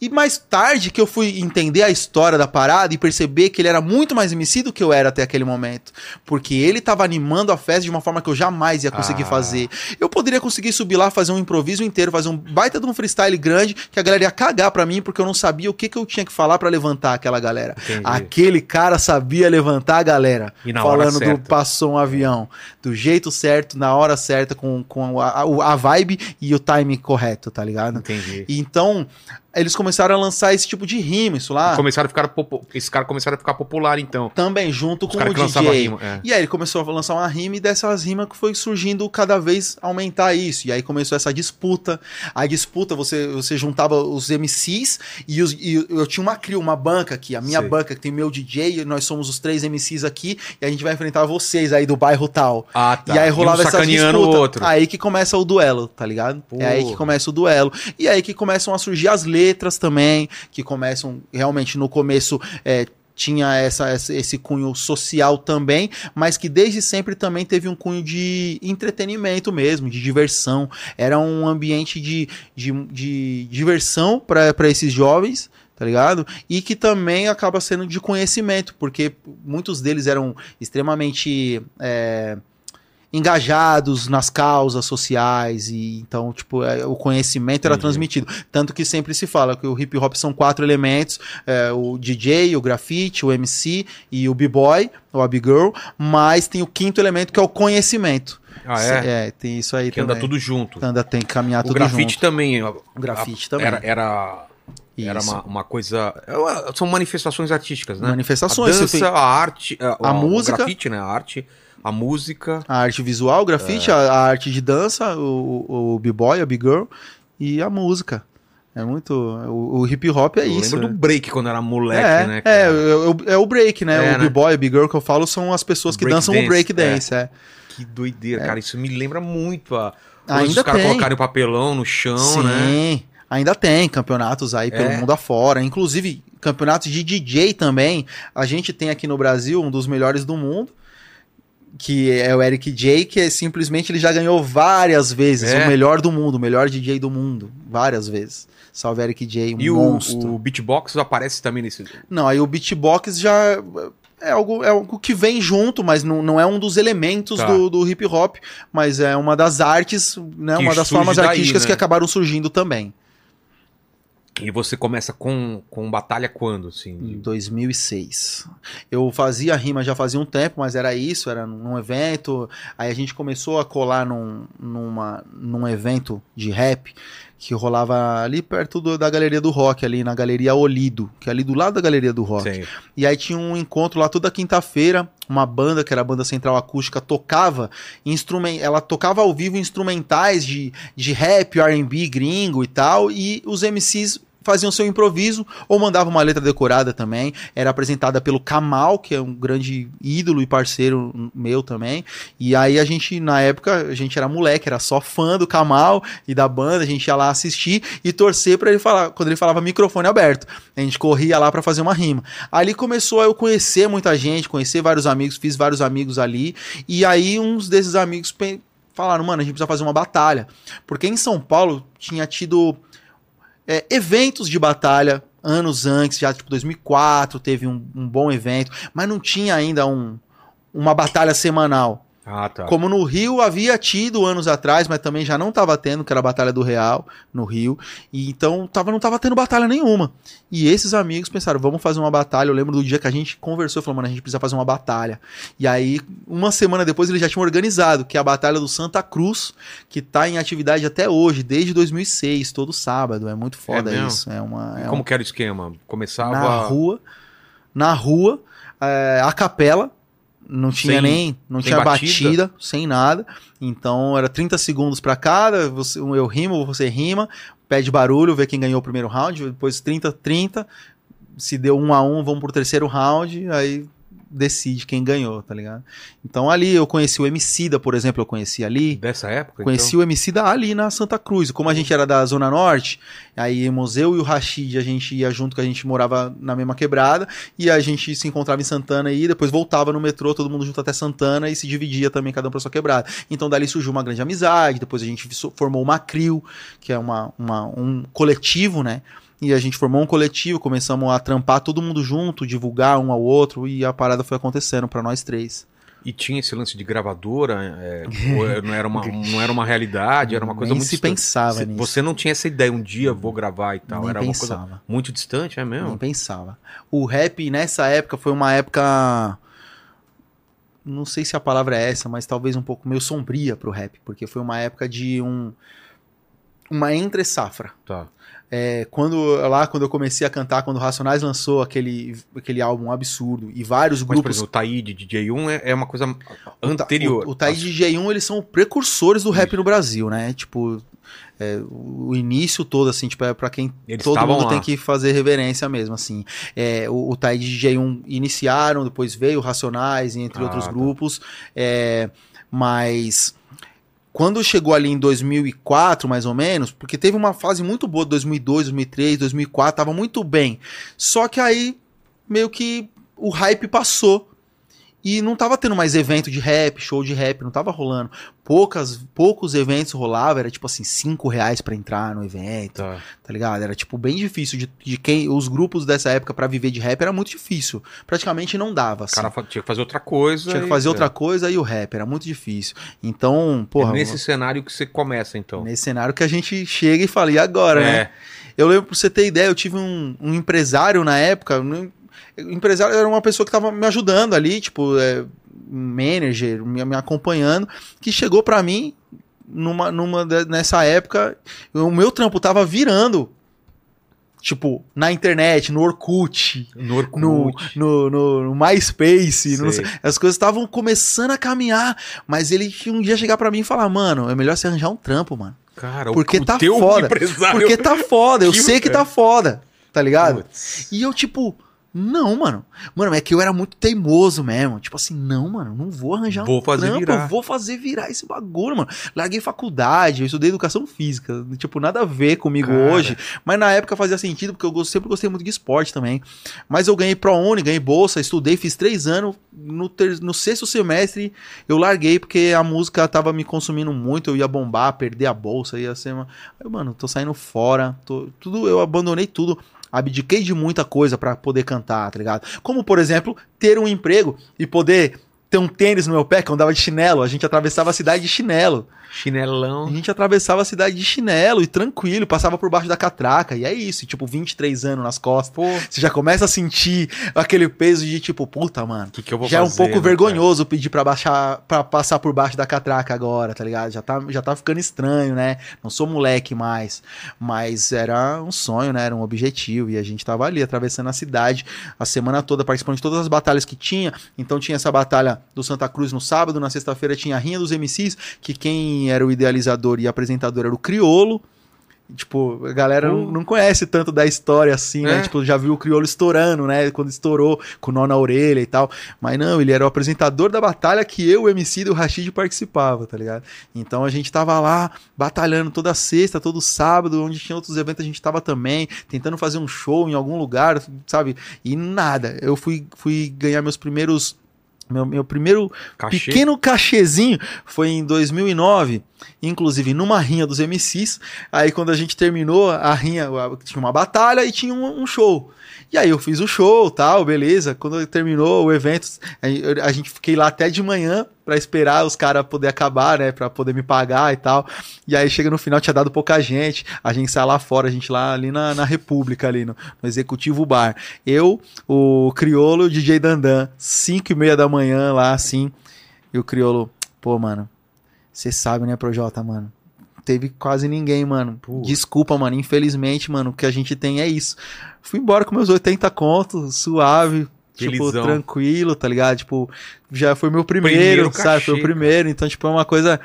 E mais tarde que eu fui entender a história da parada e perceber que ele era muito mais MC do que eu era até aquele momento. Porque ele tava animando a festa de uma forma que eu jamais ia conseguir Ah. fazer. Eu poderia conseguir subir lá, fazer um improviso inteiro, fazer um baita de um freestyle grande, que a galera ia cagar pra mim, porque eu não sabia o que, que eu tinha que falar pra levantar aquela galera. Entendi. Aquele cara sabia levantar a galera. E na hora falando do passou um avião. Do jeito certo, na hora certa, com, com a, a, vibe e o time correto, tá ligado? Entendi. Então, eles começaram a lançar esse tipo de rima, isso lá. Começaram a ficar popu... Esses caras começaram a ficar popular, então. Também junto Os com o DJ. rima. é. E aí ele começou a lançar uma rima e dessas rimas que foi surgindo cada vez aumentar isso. E aí começou essa disputa. A disputa, você, você juntava os MCs e, os- e eu tinha uma crew, uma banca aqui. A minha Sei. banca que tem meu DJ, e nós somos os três MCs aqui. E a gente vai enfrentar vocês aí do bairro tal. Ah, tá. E aí rolava um essa disputa. o outro. Aí que começa o duelo, tá ligado? É aí que começa o duelo. E aí que começam a surgir as letras também, que começam realmente no começo. é, tinha essa- esse cunho social também, mas que desde sempre também teve um cunho de entretenimento mesmo, de diversão. Era um ambiente de, de, de diversão para esses jovens, tá ligado? E que também acaba sendo de conhecimento, porque muitos deles eram extremamente. é, engajados nas causas sociais e então tipo é, o conhecimento era Entendi. transmitido tanto que sempre se fala que o hip hop são quatro elementos é, o DJ o grafite o MC e o b-boy ou a b-girl mas tem o quinto elemento que é o conhecimento Ah, é? tem isso aí Que também anda tudo junto. anda tem que caminhar O tudo grafite junto também. o grafite a- também Era, era, era uma, uma coisa. é São manifestações artísticas, né? manifestações a dança, tem a arte, a, A o música. grafite, né? A arte, a música. a arte visual o grafite É. a, a arte de dança o, o b-boy a b-girl e a música é muito o, o hip hop é eu isso lembro né? do break quando era moleque, é, né? é, cara? é, é o break, né? É, o né? b-boy, o b-girl que eu falo são as pessoas que Break dançam o dance, break dance, é. Que doideira, cara. Isso me lembra muito a. Ainda os caras colocarem o papelão no chão, Sim, né? ainda tem campeonatos aí pelo É. mundo afora, inclusive campeonatos de DJ também. A gente tem aqui no Brasil um dos melhores do mundo, que é o Eric J, que é simplesmente ele já ganhou várias vezes É. o melhor do mundo, o melhor DJ do mundo, várias vezes. Salve Eric J, um E o, monstro. o beatbox aparece também nesse. Não, aí o beatbox já é algo, é algo que vem junto, mas não, não é um dos elementos Tá. do, do hip hop, mas é uma das artes, né, Que uma das formas daí, artísticas né? que acabaram surgindo também. E você começa com, com batalha quando, assim? Em 2006. Eu fazia rima já fazia um tempo, mas era isso, era num evento. Aí a gente começou a colar num, numa, num evento de rap que rolava ali perto do- da Galeria do Rock, ali na Galeria Olido, que é ali do lado da Galeria do Rock. Sei. E aí tinha um encontro lá toda quinta-feira, uma banda que era a banda Central Acústica tocava instrument, ela tocava ao vivo instrumentais de, de rap, R&B gringo e tal, e os MCs faziam seu improviso ou mandavam uma letra decorada também. Era apresentada pelo Kamal, que é um grande ídolo e parceiro meu também. E aí a gente, na época, a gente era moleque, era só fã do Kamal e da banda, a gente ia lá assistir e torcer pra ele falar, quando ele falava microfone aberto. A gente corria lá pra fazer uma rima. Ali começou a eu conhecer muita gente, conhecer vários amigos, fiz vários amigos ali. E aí uns desses amigos falaram, mano, a gente precisa fazer uma batalha. Porque em São Paulo tinha tido é, eventos de batalha anos antes, já tipo 2004 teve um, um bom evento, mas não tinha ainda um, uma batalha semanal. Ah, tá. Como no Rio havia tido anos atrás, mas também já não estava tendo, que era a Batalha do Real, no Rio. E então tava, não estava tendo batalha nenhuma. E esses amigos pensaram, vamos fazer uma batalha. Eu lembro do dia que a gente conversou, falou, mano, a gente precisa fazer uma batalha. E aí, uma semana depois, eles já tinham organizado, que é a Batalha do Santa Cruz, que tá em atividade até hoje, desde 2006, todo sábado. É muito foda mesmo? isso. É uma, é como que era o esquema? Começava. na rua, na rua, é, a capela, não tinha Sem- nem, não tinha batida? batida. sem nada. Então era 30 segundos pra cada, você, eu rimo, você rima, pede barulho, vê quem ganhou o primeiro round, depois 30 30, se deu um a um, vamos pro terceiro round, aí decide quem ganhou, tá ligado? Então ali eu conheci o Emicida, por exemplo, eu conheci ali. Dessa época? Conheci então? o MC da ali na Santa Cruz. Como a gente era da Zona Norte, aí íamos eu e o Rashid, a gente ia junto, que a gente morava na mesma quebrada, e a gente se encontrava em Santana e depois voltava no metrô, todo mundo junto até Santana, e se dividia também, cada um pra sua quebrada. Então dali surgiu uma grande amizade, depois a gente formou uma CRIO, que é uma, uma- um coletivo, né? E a gente formou um coletivo, começamos a trampar todo mundo junto, divulgar um ao outro, e a parada foi acontecendo pra nós três. E tinha esse lance de gravadora, é, ou não, era uma, não era uma realidade, era uma coisa Nem muito se distante. pensava Você- nisso. Você não tinha essa ideia, um dia vou gravar e tal. Nem era uma coisa pensava. muito distante, é Nem mesmo? pensava. O rap nessa época foi uma época. Não sei se a palavra é essa, mas talvez um pouco meio sombria pro rap, porque foi uma época de um. Uma entre safra. Tá. É, quando lá quando eu comecei a cantar, quando o Racionais lançou aquele, aquele álbum absurdo e vários Mas, por grupos. exemplo, o Taíde, DJ1 é, é uma coisa o anterior. O, o Thaís e G1, eles são precursores do rap no Brasil, né? Tipo, é, o início todo, assim, tipo, é pra quem Eles todo mundo lá. tem que fazer reverência mesmo, assim. É, o, o Thaís e G1 iniciaram, depois veio o Racionais, entre Ah, outros tá. grupos. É, mas quando chegou ali em 2004, mais ou menos, porque teve uma fase muito boa, 2002, 2003, 2004, tava muito bem. Só que aí, meio que o hype passou. E não tava tendo mais evento de rap, show de rap, não tava rolando. Poucas, poucos eventos rolavam, era tipo assim, 5 reais pra entrar no evento, Tá. tá ligado? Era tipo bem difícil de, de quem. Os grupos dessa época pra viver de rap era muito difícil. Praticamente não dava. O Assim. cara tinha que fazer outra coisa. Tinha que e- fazer outra é. coisa e o rap, era muito difícil. Então, É porra, nesse cenário que você começa, então. nesse cenário que a gente chega e fala, e agora, né? É. Eu lembro, pra você ter ideia, eu tive um, um empresário na época. um- o empresário era uma pessoa que tava me ajudando ali, tipo, é, manager, me, me acompanhando, que chegou pra mim numa, numa nessa época. O meu trampo tava virando. Tipo, na internet, no Orkut, No Orkut. no, no, no, no MySpace, no- as coisas estavam começando a caminhar, mas ele tinha um dia chegar pra mim e falar, mano, é melhor você arranjar um trampo, mano. Cara, Porque o tá teu foda. empresário... Porque tá foda, eu Que- sei que tá foda, tá ligado? Putz. E eu, tipo, não, mano. Mano, é que eu era muito teimoso mesmo. Tipo assim, não, mano, não vou arranjar Vou um fazer trampo, virar. eu vou fazer virar esse bagulho, mano. Larguei faculdade, eu estudei educação física. Tipo, nada a ver comigo Cara. hoje. Mas na época fazia sentido, porque eu sempre gostei muito de esporte também. Mas eu ganhei ProUni, ganhei bolsa, estudei, fiz três anos. No, ter- no sexto semestre eu larguei, porque a música tava me consumindo muito, eu ia bombar, perder a bolsa, ia ser uma... Aí, mano, tô saindo fora, tô- tudo, eu abandonei tudo. Abdiquei de muita coisa pra poder cantar, tá ligado? Como, por exemplo, ter um emprego e poder ter um tênis no meu pé, que eu andava de chinelo. A gente atravessava a cidade de chinelo. A Chinelão. gente atravessava a cidade de chinelo e tranquilo, passava por baixo da catraca. E é isso, e, tipo, 23 anos nas costas. Pô, Você já começa a sentir aquele peso de tipo, puta, mano. que, que eu vou já é um fazer, pouco né, vergonhoso pedir pra baixar, para passar por baixo da catraca agora, tá ligado? Já tá, já tá ficando estranho, né? Não sou moleque mais, mas era um sonho, né? Era um objetivo e a gente tava ali atravessando a cidade a semana toda participando de todas as batalhas que tinha. Então tinha essa batalha do Santa Cruz no sábado, na sexta-feira tinha a Rinha dos MCs, que quem era o idealizador e apresentador era o Criolo. Tipo, a galera não, conhece tanto da história assim, né? É. Tipo, já viu o Criolo estourando, né? Quando estourou, com o nó na orelha e tal. Mas não, ele era o apresentador da batalha que eu, o MC do Rashid participava, tá ligado? Então a gente tava lá batalhando toda sexta, todo sábado, onde tinha outros eventos a gente tava também, tentando fazer um show em algum lugar, sabe? E nada. Eu fui, fui ganhar meus primeiros. Meu, meu primeiro Cachê. pequeno cachezinho foi em 2009, inclusive numa rinha dos MCs. Aí quando a gente terminou a rinha, tinha uma batalha e tinha um, um show. E aí eu fiz o show, tal, beleza. Quando terminou o evento, a, a gente fiquei lá até de manhã pra esperar os caras poder acabar, né, Pra poder me pagar e tal. E aí chega no final tinha dado pouca gente. A gente sai lá fora, a gente lá ali na, na República ali no, no Executivo Bar. Eu, o Criolo e o DJ Dandan, 5 e meia da manhã lá, assim. E o Criolo, pô, mano, você sabe, né, Projota, mano? Teve quase ninguém, mano. Putz. Desculpa, mano. Infelizmente, mano, o que a gente tem é isso. Fui embora com meus 80 contos, suave. Tipo, Felizão. tranquilo, tá ligado? Tipo, já foi meu primeiro, Primeiro sabe? Foi o primeiro. Então, tipo, é uma coisa.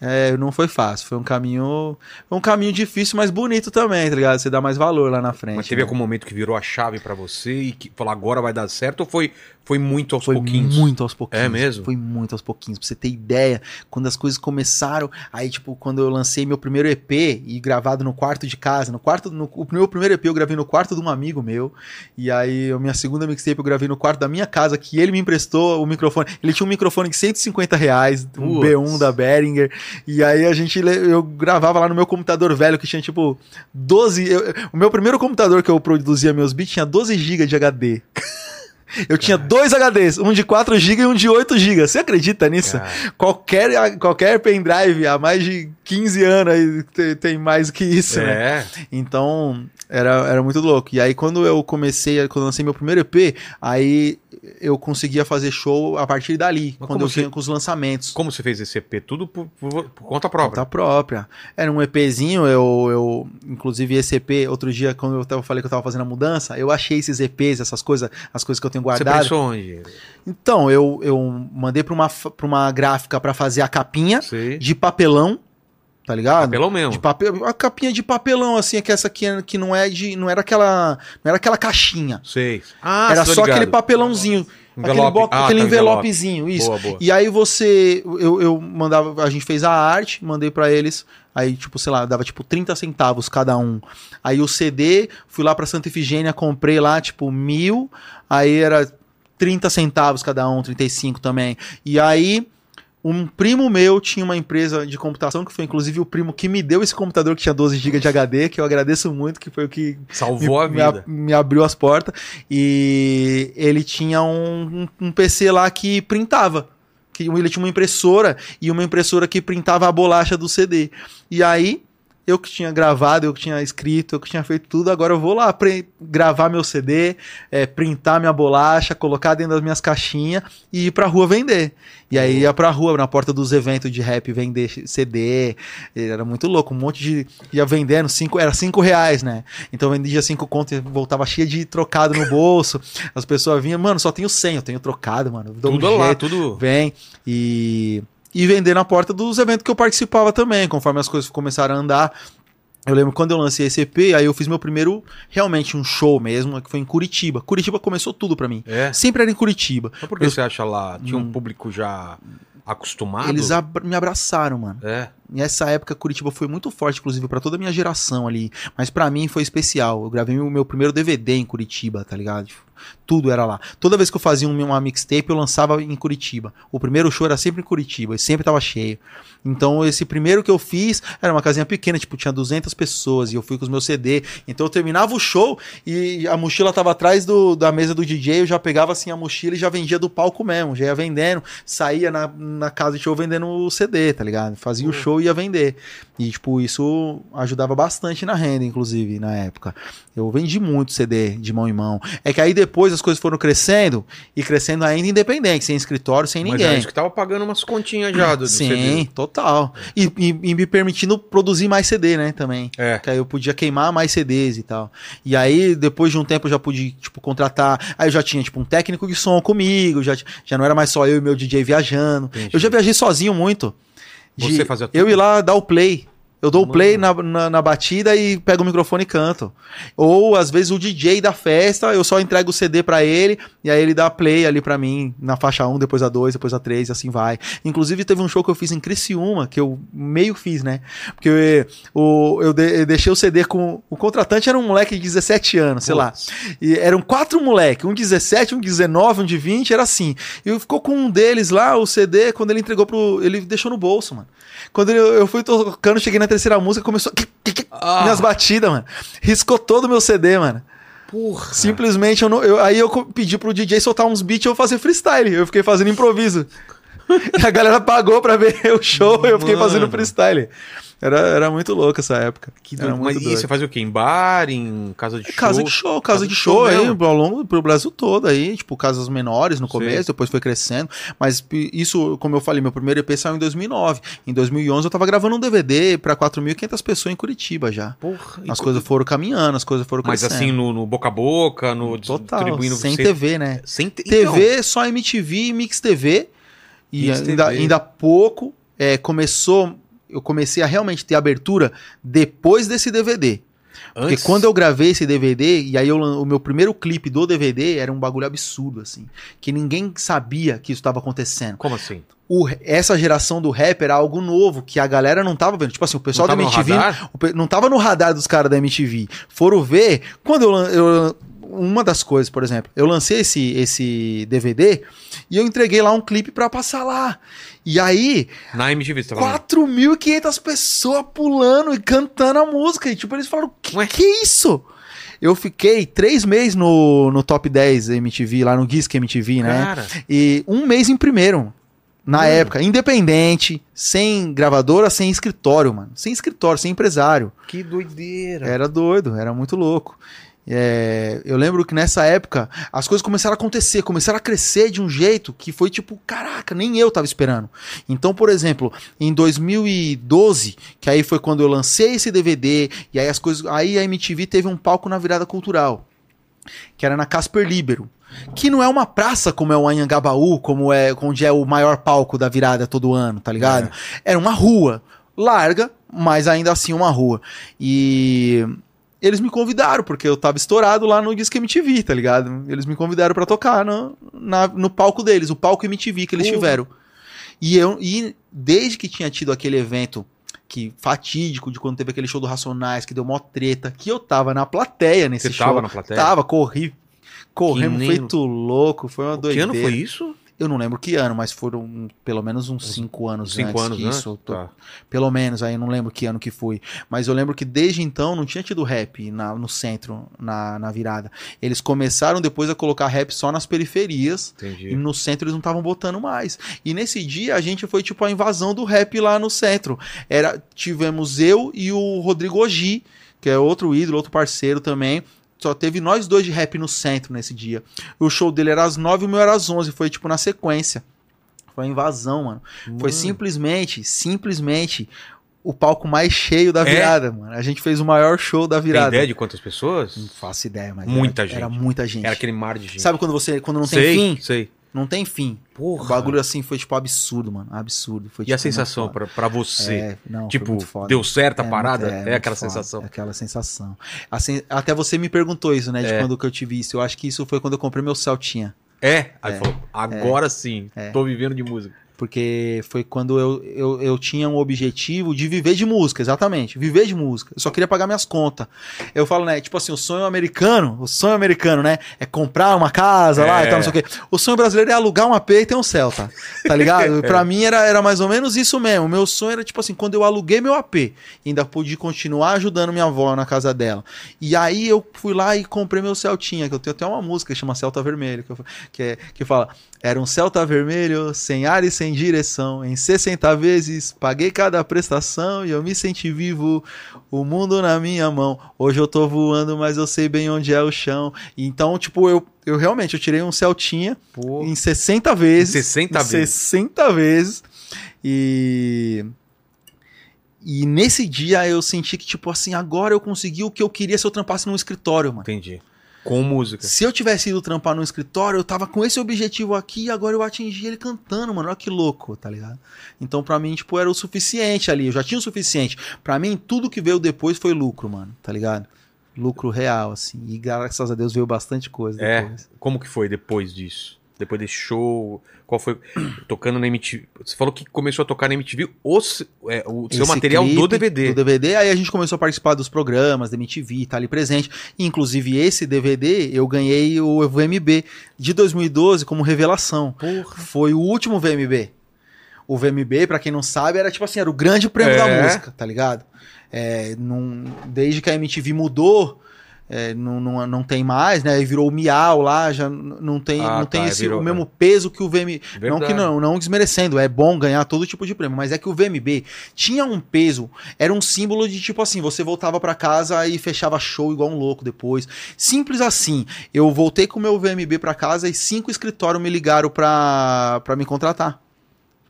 É, não foi fácil. Foi um caminho. Foi um caminho difícil, mas bonito também, tá ligado? Você dá mais valor lá na frente. Mas teve né? algum momento que virou a chave pra você e que falou agora vai dar certo ou foi, foi muito aos Foi pouquinhos? muito aos pouquinhos. É mesmo? Foi muito aos pouquinhos. Pra você ter ideia, quando as coisas começaram, aí, tipo, quando eu lancei meu primeiro EP e gravado no quarto de casa, no quarto, no, o meu primeiro EP eu gravei no quarto de um amigo meu, e aí a minha segunda mixtape eu gravei no quarto da minha casa, que ele me emprestou o microfone. Ele tinha um microfone de 150 reais, um Putz. B1 da Behringer, E aí a gente, eu gravava lá no meu computador velho que tinha tipo 12. eu- o meu primeiro computador que eu produzia meus beats tinha 12 GB de HD. Eu tinha dois HDs, um de 4 GB e um de 8 GB. Você acredita nisso? Qualquer, qualquer pendrive há mais de 15 anos tem mais que isso, né? É. Então, era, era muito louco. E aí, quando eu comecei, quando eu lancei meu primeiro EP, aí eu conseguia fazer show a partir dali, Mas quando eu você- vinha com os lançamentos. Como você fez esse EP? Tudo por, por- por conta própria. Conta própria. Era um EPzinho, eu, eu. Inclusive, esse EP, outro dia, quando eu tava, falei que eu tava fazendo a mudança, eu achei esses EPs, essas coisas, as coisas que eu tenho Você guardado. pensou onde? Então, eu, eu mandei pra uma, pra uma gráfica pra fazer a capinha Sei. de papelão, tá ligado? Papelão mesmo. De papel, a capinha de papelão, assim, é que essa aqui é- que não é de. Não era aquela. Não era aquela caixinha. Sei. Ah, era só ligado. aquele papelãozinho. Envelope. Aquele, bo- Ah, aquele tá, envelopezinho, isso. Boa, boa. E aí você. Eu, eu mandava. A gente fez a arte, mandei pra eles. Aí, tipo, sei lá, dava tipo 30 centavos cada um. Aí o CD, fui lá pra Santa Efigênia, comprei lá, tipo, mil. Aí era 30 centavos cada um, 35 também. E aí. Um primo meu tinha uma empresa de computação, que foi inclusive o primo que me deu esse computador que tinha 12 GB de HD, que eu agradeço muito, que foi o que Salvou a me, a- vida. me abriu as portas. E ele tinha um, um- um PC lá que printava. Que ele tinha uma impressora e uma impressora que printava a bolacha do CD. E aí, eu que tinha gravado, eu que tinha escrito, eu que tinha feito tudo, agora eu vou lá gravar meu CD, é, printar minha bolacha, colocar dentro das minhas caixinhas e ir pra rua vender. E aí ia pra rua, na porta dos eventos de rap, vender CD. Era muito louco, um monte de. ia vendendo, cinco, era cinco reais, né? Então eu vendia cinco contos e voltava cheia de trocado no bolso. As pessoas vinham, mano, só tenho 100, eu tenho trocado, mano. Dou um Tudo lá, jeito tudo. vem e e vender na porta dos eventos que eu participava também, conforme as coisas começaram a andar. Eu lembro quando eu lancei esse EP, aí eu fiz meu primeiro, realmente um show mesmo, que foi em Curitiba. Curitiba começou tudo pra mim. É. Sempre era em Curitiba. Mas por que Eu- você acha lá? Tinha um Hum. público já acostumado? Eles abra- me abraçaram, mano. É. Nessa época, Curitiba foi muito forte, inclusive, pra toda a minha geração ali. Mas pra mim foi especial. Eu gravei o meu primeiro DVD em Curitiba, tá ligado? Tudo era lá. Toda vez que eu fazia um- uma mixtape, eu lançava em Curitiba. O primeiro show era sempre em Curitiba e sempre tava cheio. Então, esse primeiro que eu fiz era uma casinha pequena, tipo, tinha 200 pessoas e eu fui com os meus CD. Então, eu terminava o show e a mochila tava atrás do- da mesa do DJ. Eu já pegava assim a mochila e já vendia do palco mesmo. Já ia vendendo, saía na, na casa de show vendendo o CD, tá ligado? Fazia o show e ia vender. E, tipo, isso ajudava bastante na renda, inclusive, na época. Eu vendi muito CD de mão em mão. É que aí depois as coisas foram crescendo e crescendo ainda independente, sem escritório, sem Mas ninguém. isso que tava pagando umas continhas já do, do Sim, CD. total. E, e- e me permitindo produzir mais CD, né, também. É. Que aí eu podia queimar mais CDs e tal. E aí, depois de um tempo, eu já pude, tipo, contratar. Aí eu já tinha, tipo, um técnico de som comigo, já, já não era mais só eu e meu DJ viajando. Entendi. Eu já viajei sozinho muito. Você fazia tudo? Eu ir lá dar o play. Eu dou o play na, na, na batida e pego o microfone e canto. Ou, às vezes, o DJ da festa, eu só entrego o CD pra ele, e aí ele dá play ali pra mim, na faixa 1, depois a 2, depois a 3, e assim vai. Inclusive, teve um show que eu fiz em Criciúma, que eu meio fiz, né? Porque eu, o, eu, de- eu deixei o CD com... O contratante era um moleque de 17 anos, sei lá. E eram quatro moleques, um 17, um 19, um de 20, era assim. E ficou com um deles lá, o CD, quando ele entregou pro. Ele deixou no bolso, mano. Quando ele- eu fui tocando, cheguei na terceira música, começou. Ah. Minhas batidas, mano. Riscou todo o meu CD, mano. Porra. Simplesmente eu não. eu- aí eu pedi pro DJ soltar uns beats e eu fazer freestyle. Eu fiquei fazendo improviso. a galera pagou pra ver o show e eu fiquei fazendo freestyle. Era, era muito louco essa época. Que era doido. muito Mas e doido. você fazia o quê? Em bar, em casa de show? Casa de show, casa, Casa de show, show aí, mesmo. ao longo pro Brasil todo aí, tipo, casas menores no começo, depois foi crescendo, mas isso, como eu falei, meu primeiro EP saiu em 2009. Em 2011 eu tava gravando um DVD pra 4.500 pessoas em Curitiba já. Porra. e As co- coisas foram caminhando, as coisas foram Mas crescendo. assim, no, no boca a boca, no Total, distribuindo... sem você- TV, né? Sem te- TV, só MTV e Mix TV. E Mix ainda, TV. ainda pouco é, começou. Eu comecei a realmente ter abertura depois desse DVD. Então, Porque antes- quando eu gravei esse DVD, e aí eu o meu primeiro clipe do DVD era um bagulho absurdo, assim. Que ninguém sabia que isso estava acontecendo. Como assim? O- essa geração do rap era algo novo, que a galera não tava vendo. Tipo assim, o pessoal da MTV o não tava no radar dos caras da MTV. Foram ver, quando eu, eu uma das coisas, por exemplo, eu lancei esse, esse DVD e eu entreguei lá um clipe pra passar lá. E aí, Na MTV, você tá falando? 4.500 pessoas pulando e cantando a música. E tipo, eles falaram, que, Ué? que isso? Eu fiquei três meses no, no Top 10 MTV, lá no Disque MTV, né? Cara, E um mês em primeiro. Na Mano. época, independente, sem gravadora, sem escritório, mano. Sem escritório, sem empresário. que doideira. Era doido, era muito louco. É, eu lembro que nessa época as coisas começaram a acontecer, começaram a crescer de um jeito que foi tipo, caraca, nem eu tava esperando. Então, por exemplo, em 2012, que aí foi quando eu lancei esse DVD, e aí as coisas. Aí a MTV teve um palco na virada cultural, que era na Casper Libero. Que não é uma praça como é o Anhangabaú, como é onde é o maior palco da virada todo ano, tá ligado? Era uma rua larga, mas ainda assim uma rua. E eles me convidaram, porque eu tava estourado lá no Disque MTV, tá ligado? Eles me convidaram pra tocar no, na- no palco deles, o palco MTV que eles Porra. tiveram. E eu e desde que tinha tido aquele evento que fatídico de quando teve aquele show do Racionais que deu mó treta, que eu tava na plateia nesse Você show. tava na plateia? Tava, corri. Corremos feito louco, foi uma Que doideira. ano foi isso? Eu não lembro que ano, mas foram pelo menos uns cinco anos Cinco antes anos, né? disso. Tô- Tá. Pelo menos, aí não lembro que ano que foi. Mas eu lembro que desde então não tinha tido rap na- no centro, na, na virada. Eles começaram depois a colocar rap só nas periferias. E Entendi. no centro eles não estavam botando mais. E nesse dia a gente foi tipo a invasão do rap lá no centro. Era tivemos eu e o Rodrigo Ogi, que é outro ídolo, outro parceiro também. Só teve nós dois de rap no centro nesse dia. O show dele era às 9 e o meu era às 11. Foi tipo na sequência. Foi a invasão, mano. Foi simplesmente, simplesmente o palco mais cheio da É? virada, mano. A gente fez o maior show da Tem virada. ideia de quantas pessoas? Não faço ideia, mas Muita era, gente. era muita gente. Era aquele mar de gente. Sabe quando você quando não sei, tem fim? Sei. Não tem fim. Porra. O bagulho assim foi tipo absurdo, mano. Absurdo. Foi, E a tipo, sensação pra, pra você? É, não, tipo, deu certo a É parada? muito- É, muito aquela foda, sensação. É aquela sensação. Assim, até você me perguntou isso, né? De É. quando que eu tive isso. Eu acho que isso foi quando eu comprei meu Celtinha. É? Aí É. falou, agora sim, É. tô vivendo de música. Porque foi quando eu, eu, eu tinha um objetivo de viver de música, exatamente. Viver de música. Eu só queria pagar minhas contas. Eu falo, né? Tipo assim, o sonho americano, o sonho americano, né? É comprar uma casa lá É. e tal, não sei o quê. O sonho brasileiro é alugar um AP e ter um Celta. Tá ligado? Pra mim era, era mais ou menos isso mesmo. O meu sonho era, tipo assim, quando eu aluguei meu AP, ainda pude continuar ajudando minha avó na casa dela. E aí eu fui lá e comprei meu Celtinha, que eu tenho até uma música que chama Celta Vermelho, que, eu- que, é- que fala. Era um Celta vermelho, sem ar e sem direção. Em 60 vezes paguei cada prestação e eu me senti vivo. O mundo na minha mão. Hoje eu tô voando, mas eu sei bem onde é o chão. Então, tipo, eu, eu realmente eu tirei um Celtinha Pô. em 60 vezes. Em 60 Em vezes. 60 vezes. E. E nesse dia eu senti que, tipo assim, agora eu consegui o que eu queria se eu trampasse num escritório, mano. Entendi. Com música. Se eu tivesse ido trampar no escritório, eu tava com esse objetivo aqui e agora eu atingi ele cantando, mano. Olha que louco, tá ligado? Então, pra mim, tipo, era o suficiente ali. Eu já tinha o suficiente. Pra mim, tudo que veio depois foi lucro, mano. Tá ligado? Lucro real, assim. E graças a Deus veio bastante coisa É. depois. Como que foi depois disso? Depois desse show? Qual foi? Tocando na MTV. Você falou que começou a tocar na MTV o, se- é, o seu Esse material do clipe DVD. Do DVD, aí a gente começou a participar dos programas da MTV, tá ali presente. Inclusive, esse DVD eu ganhei o VMB de 2012 como revelação. Porra. Foi o último VMB. O VMB, pra quem não sabe, era tipo assim, era o grande prêmio É. da música, tá ligado? É, num- desde que a MTV mudou, é, não, não, não tem mais, né? E virou o Miau lá, já não tem, Ah, não tem tá, esse, virou, o mesmo peso que o VMB. Não que não, não desmerecendo, é bom ganhar todo tipo de prêmio, mas é que o VMB tinha um peso, era um símbolo de tipo assim, você voltava pra casa e fechava show igual um louco depois. Simples assim. Eu voltei com o meu VMB pra casa e cinco escritórios me ligaram pra, pra me contratar.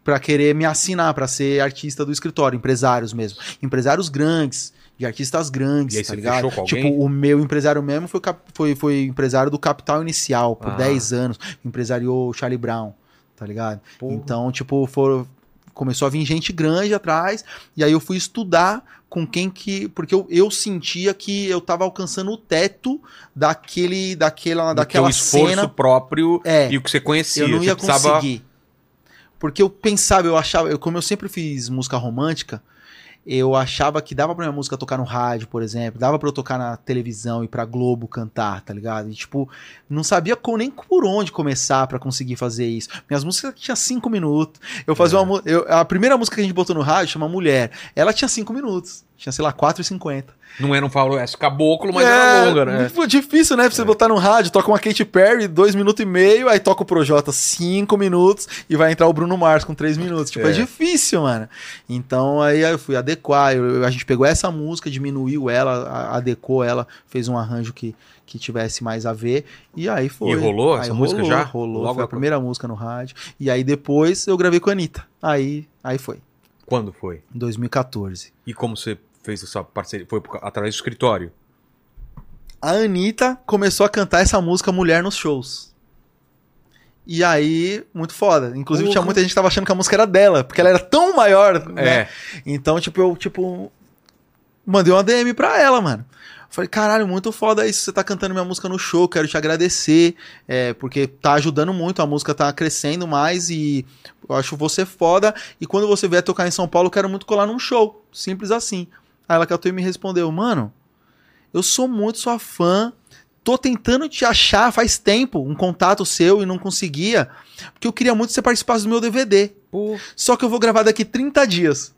Pra querer me assinar, pra ser artista do escritório, empresários mesmo. Empresários grandes, de artistas grandes, E aí tá ligado? Tipo, o meu empresário mesmo foi, foi, foi empresário do Capital Inicial, por Ah. 10 anos. Empresariou Charlie Brown, tá ligado? Porra. Então, tipo, for, começou a vir gente grande atrás, e aí eu fui estudar com quem que. Porque eu, eu sentia que eu tava alcançando o teto daquele, daquela, Do daquela esforço cena. próprio É, e o que você conhecia. eu não ia precisava... conseguir. Porque eu pensava, eu achava, eu, como eu sempre fiz música romântica, eu achava que dava pra minha música tocar no rádio, por exemplo, dava pra eu tocar na televisão e pra Globo cantar, tá ligado? E, tipo, não sabia como, nem por onde começar pra conseguir fazer isso. Minhas músicas tinham cinco minutos. Eu fazia É. uma. Eu, a primeira música que a gente botou no rádio chama Mulher. Ela tinha cinco minutos. Tinha, sei lá, 4,50. Não era um faroeste caboclo, mas É, era longa, né? Difícil, né? Pra você botar no rádio, toca uma Katy Perry, dois minutos e meio, aí toca o Projota cinco minutos e vai entrar o Bruno Mars com três minutos. Tipo, é, É. difícil, mano. Então aí eu fui adequar. eu- a gente pegou essa música, diminuiu ela, adequou ela, fez um arranjo que, que tivesse mais a ver. E aí foi. E rolou Aí essa música rolou, já? Rolou, Logo foi a primeira música no rádio. E aí depois eu gravei com a Anitta. Aí, aí foi, Quando foi? em 2014. E como você fez essa parceria? Foi através do escritório? a Anitta começou a cantar essa música Mulher nos shows. E aí, muito foda. Inclusive, Porra. tinha muita gente que tava achando que a música era dela, porque ela era tão maior, né? É. Então, tipo, eu, tipo, mandei uma DM pra ela, mano. Falei, caralho, muito foda isso. Você tá cantando minha música no show, quero te agradecer. é, porque tá ajudando muito, a música tá crescendo mais e eu acho você foda. E quando você vier tocar em São Paulo, eu quero muito colar num show. Simples assim. Aí ela catou e me respondeu, mano, eu sou muito sua fã. Tô tentando te achar faz tempo, um contato seu e não conseguia. Porque eu queria muito que você participasse do meu DVD. Pô. Só que eu vou gravar daqui 30 dias.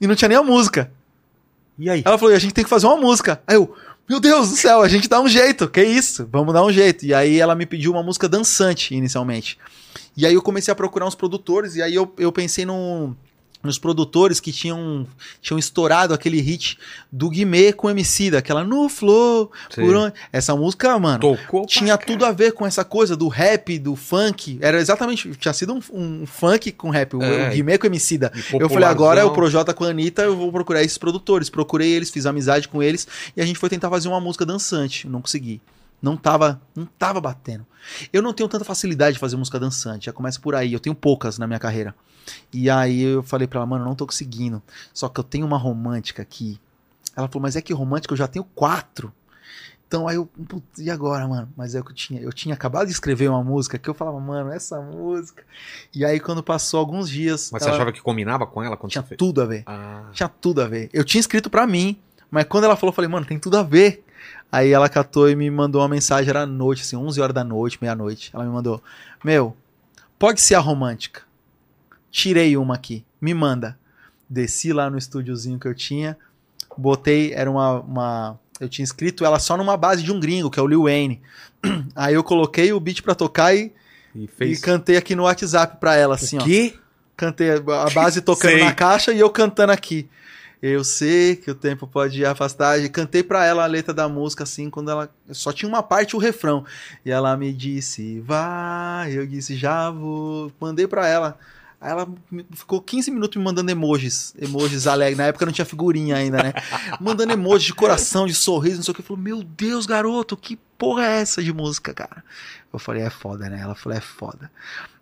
E não tinha nem a música. E aí? Ela falou, a gente tem que fazer uma música. Aí eu, meu Deus do céu, a gente dá um jeito. Que isso? Vamos dar um jeito. E aí ela me pediu uma música dançante, inicialmente. E aí eu comecei a procurar uns produtores, e aí eu, eu pensei num, nos produtores que tinham, tinham estourado aquele hit do Guimê com MC, daquela No Flow, onde... Essa música, mano, Tocou? tinha tudo a ver com essa coisa do rap, do funk. Era exatamente, tinha sido um, um funk com rap, o, É. o Guimê com MC da. E Eu falei, agora é o. Projota com a Anitta, eu vou procurar esses produtores. Procurei eles, fiz amizade com eles e a gente foi tentar fazer uma música dançante. Não consegui. Não tava, não tava batendo. Eu não tenho tanta facilidade de fazer música dançante, já começa por aí. Eu tenho poucas na minha carreira. E aí eu falei pra ela, mano, eu não tô conseguindo. Só que eu tenho uma romântica aqui. Ela falou, mas é que romântica eu já tenho quatro. Então aí eu, putz, e agora, mano? Mas é o que eu tinha. Eu tinha acabado de escrever uma música que eu falava, mano, essa música. E aí quando passou alguns dias. Mas você ela- achava que combinava com ela quando tinha você fez? tudo a ver. Ah. Tinha tudo a ver. Eu tinha escrito pra mim, mas quando ela falou, eu falei, mano, tem tudo a ver. Aí ela catou e me mandou uma mensagem, era à noite, assim, 11 horas da noite, meia-noite. Ela me mandou, meu, pode ser a romântica. Tirei uma aqui, me manda. Desci lá no estúdiozinho que eu tinha, botei, era uma, uma- Eu tinha escrito ela só numa base de um gringo, que é o Lil Wayne. Aí eu coloquei o beat pra tocar e, E e cantei aqui no WhatsApp pra ela, assim, ó. o quê? Cantei a base tocando na caixa e eu cantando aqui. Eu sei que o tempo pode afastar. E cantei pra ela a letra da música, assim, quando ela. Só tinha uma parte, o refrão. E ela me disse, vai. Eu disse, já vou. Mandei pra ela. Aí ela ficou 15 minutos me mandando emojis. Emojis alegres. Na época não tinha figurinha ainda, né? mandando emojis de coração, de sorriso, não sei o que. Falou, meu Deus, garoto, que porra é essa de música, cara? Eu falei, é foda, né? Ela falou, é foda.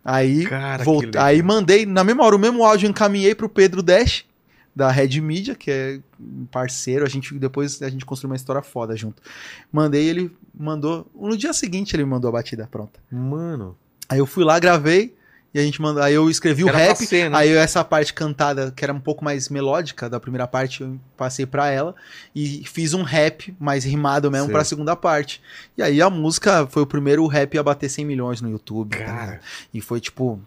Aí, Cara, volt- que legal. aí mandei, na mesma hora, o mesmo áudio encaminhei pro Pedro Dash, da Red Media, que é um parceiro. A gente depois a gente construiu uma história foda junto. Mandei, ele mandou. No dia seguinte ele mandou a batida pronta. Mano. Aí eu fui lá, gravei. E a gente mandou. Aí eu escrevi o Era rap. né? Aí essa parte cantada, que era um pouco mais melódica da primeira parte, eu passei pra ela e fiz um rap mais rimado mesmo Sei. pra segunda parte. E aí a música foi o primeiro rap a bater 100 milhões no YouTube. tá Cara. ligado? E foi tipo.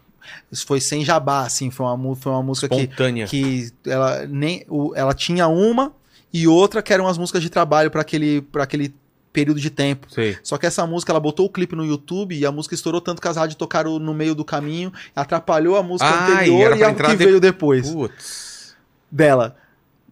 Isso foi sem jabá, assim. Foi uma, foi uma música que, Espontânea. que ela, nem, ela tinha uma e outra que eram as músicas de trabalho pra aquele, pra aquele período de tempo. Sei. Só que essa música, ela botou o clipe no YouTube e a música estourou tanto que as rádios tocaram no meio do caminho, atrapalhou a música Ah, anterior e, a que de- veio depois Putz. dela.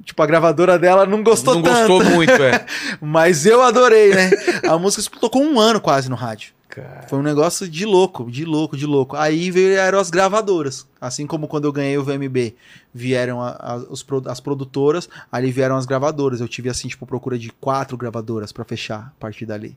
Tipo, a gravadora dela não gostou não tanto, gostou muito, é. mas eu adorei, né? a música tocou um ano quase no rádio. Cara. Foi um negócio de louco, de louco, de louco. Aí vieram as gravadoras. Assim como quando eu ganhei o VMB, vieram a- a- os as produtoras, aí vieram as gravadoras. Eu tive, assim, tipo, procura de quatro gravadoras pra fechar a partir dali.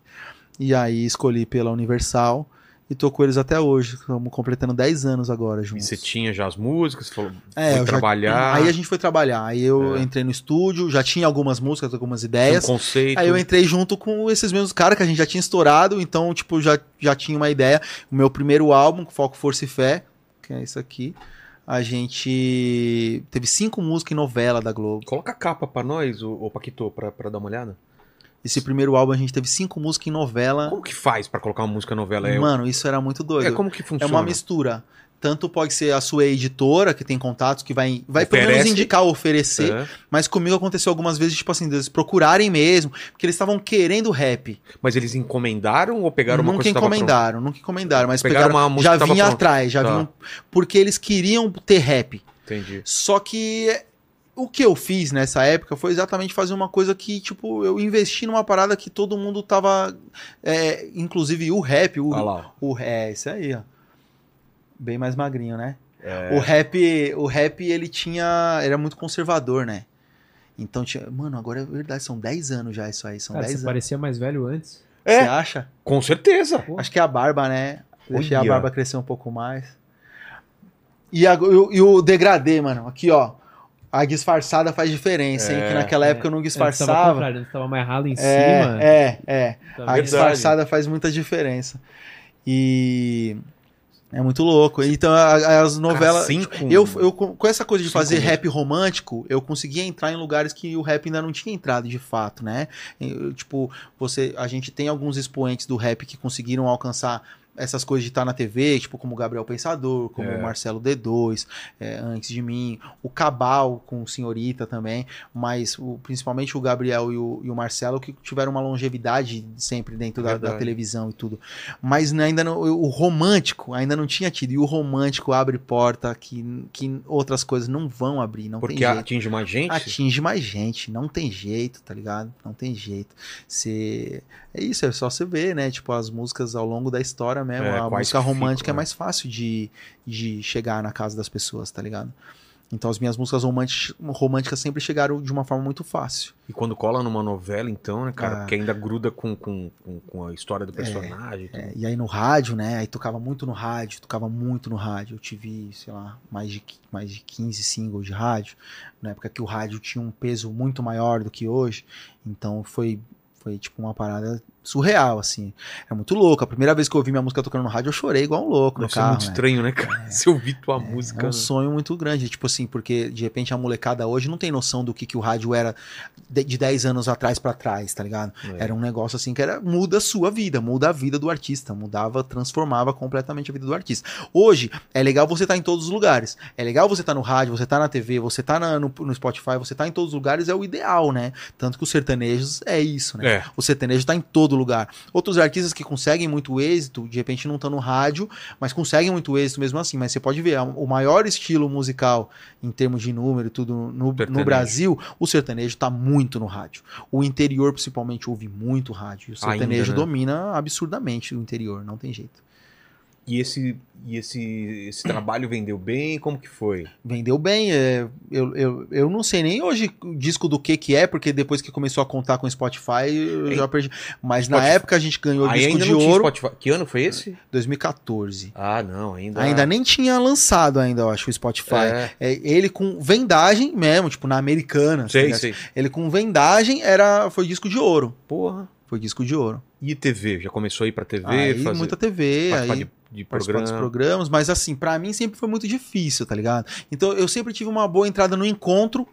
E aí escolhi pela Universal e tô com eles até hoje. Estamos completando 10 anos agora E juntos. você tinha já as músicas, você falou, É, foi eu já- trabalhar, Aí a gente foi trabalhar. Aí eu É. entrei no estúdio, já tinha algumas músicas, algumas ideias. um conceito. Aí eu entrei junto com esses mesmos caras que a gente já tinha estourado, então, tipo, já, já tinha uma ideia. O meu primeiro álbum, Foco, Força e Fé, que é isso aqui. a gente teve cinco músicas em novela da Globo. Coloca a capa pra nós, ô, ô Paquito, pra, pra dar uma olhada. Esse primeiro álbum a gente teve cinco músicas em novela. Como que faz pra colocar uma música novela? É, Mano, isso era muito doido. é como que É funciona? uma mistura. Tanto pode ser a sua editora, que tem contatos, que vai, vai pelo menos indicar ou oferecer. É. Mas comigo aconteceu algumas vezes, tipo assim, deles procurarem mesmo, porque eles estavam querendo rap. Mas eles encomendaram ou pegaram uma nunca coisa que tava encomendaram, nunca encomendaram, mas Pegaram pegaram, uma música já vinha atrás, já Tá. vinham. Porque eles queriam ter rap. Entendi. Só que é, o que eu fiz nessa época foi exatamente fazer uma coisa que, tipo, eu investi numa parada que todo mundo tava. é, inclusive o rap, o, Olha lá. o. É, isso aí, ó. Bem mais magrinho, né? É. O rap, o rap, ele tinha. Era muito conservador, né? Então tinha. Mano, agora é verdade, são 10 anos já isso aí. São Cara, 10 você anos. parecia mais velho antes. É. Você acha? Com certeza. Pô. Acho que é a barba, né? Deixei a Olha. barba crescer um pouco mais. E, a- e o- e o degradê, mano. Aqui, ó. A disfarçada faz diferença, hein? É, Que naquela época eu não disfarçava. tava amarrado em É, cima. é, é. Tá A? Verdade. disfarçada faz muita diferença. E. É muito louco. Então, as novelas. Assim, com- Eu, eu, com essa coisa de Cinco fazer rap romântico, eu conseguia entrar em lugares que o rap ainda não tinha entrado de fato, né? Eu, tipo, você, a gente tem alguns expoentes do rap que conseguiram alcançar essas coisas de estar na TV, tipo como Gabriel Pensador, como É. o Marcelo D2, é, antes de mim, o Cabal com o Senhorita também, mas o- principalmente o Gabriel e o, e o Marcelo que tiveram uma longevidade sempre dentro da, da televisão e tudo. Mas ainda não, o romântico ainda não tinha tido, e o romântico abre porta que, que outras coisas não vão abrir, não Porque tem jeito. atinge mais gente? Atinge mais gente, não tem jeito, tá ligado? Não tem jeito. Você... É isso, é só você ver, né? Tipo, as músicas ao longo da história mesmo. É, a música romântica ficam, é né? mais fácil de, de chegar na casa das pessoas, tá ligado? Então as minhas músicas românticas, sempre chegaram de uma forma muito fácil. E quando cola numa novela, então, né, cara? Ah. Porque ainda gruda com, com, com, a história do personagem. tudo. É, e aí no rádio, né? Aí tocava muito no rádio, tocava muito no rádio. Eu tive, sei lá, mais de, mais de 15 singles de rádio, na época que o rádio tinha um peso muito maior do que hoje. Então foi, foi tipo uma parada surreal, assim. É muito louco. A primeira vez que eu ouvi minha música tocando no rádio, eu chorei igual um louco Deve no carro. muito né? estranho, né, cara? Se ouvir tua música. É um né? sonho muito grande, tipo assim, porque de repente a molecada hoje não tem noção do que, que o rádio era de, de 10 anos atrás pra trás, tá ligado? É. Era um negócio assim que era muda a sua vida, muda a vida do artista, mudava, transformava completamente a vida do artista. Hoje é legal você estar em todos os lugares. É legal você estar no rádio, você estar na TV, você estar no, no Spotify, você estar em todos os lugares é o ideal, né? Tanto que os sertanejos é isso, né? É. O sertanejo tá em todo lugar. Outros artistas que conseguem muito êxito, de repente não estão no rádio, mas conseguem muito êxito mesmo assim. Mas você pode ver, a- o maior estilo musical em termos de número e tudo no, no. Brasil, o sertanejo tá muito no rádio. O interior, principalmente, ouve muito rádio. E o Ainda, sertanejo né? domina absurdamente o interior, não tem jeito. E esse, e esse, esse trabalho vendeu bem? Como que foi? Vendeu bem. é, eu, eu, eu não sei nem hoje o disco do que que é, porque depois que começou a contar com o Spotify, eu já perdi. Mas na Spotify- época a gente ganhou o disco ainda de não tinha ouro, Spotify. Que ano foi esse? 2014. Ah, não, ainda. Ainda nem tinha lançado ainda, eu acho, o Spotify. É, É, ele com vendagem mesmo, tipo, na americana. tá sei, ligado? sei. Ele com vendagem era foi disco de ouro. Porra. Foi disco de ouro. E TV? Já começou a ir pra TV? aí fazer, muita TV, participar aí de, de participar dos programa? programas, mas assim, pra mim sempre foi muito difícil, tá ligado? Então eu sempre tive uma boa entrada no encontro,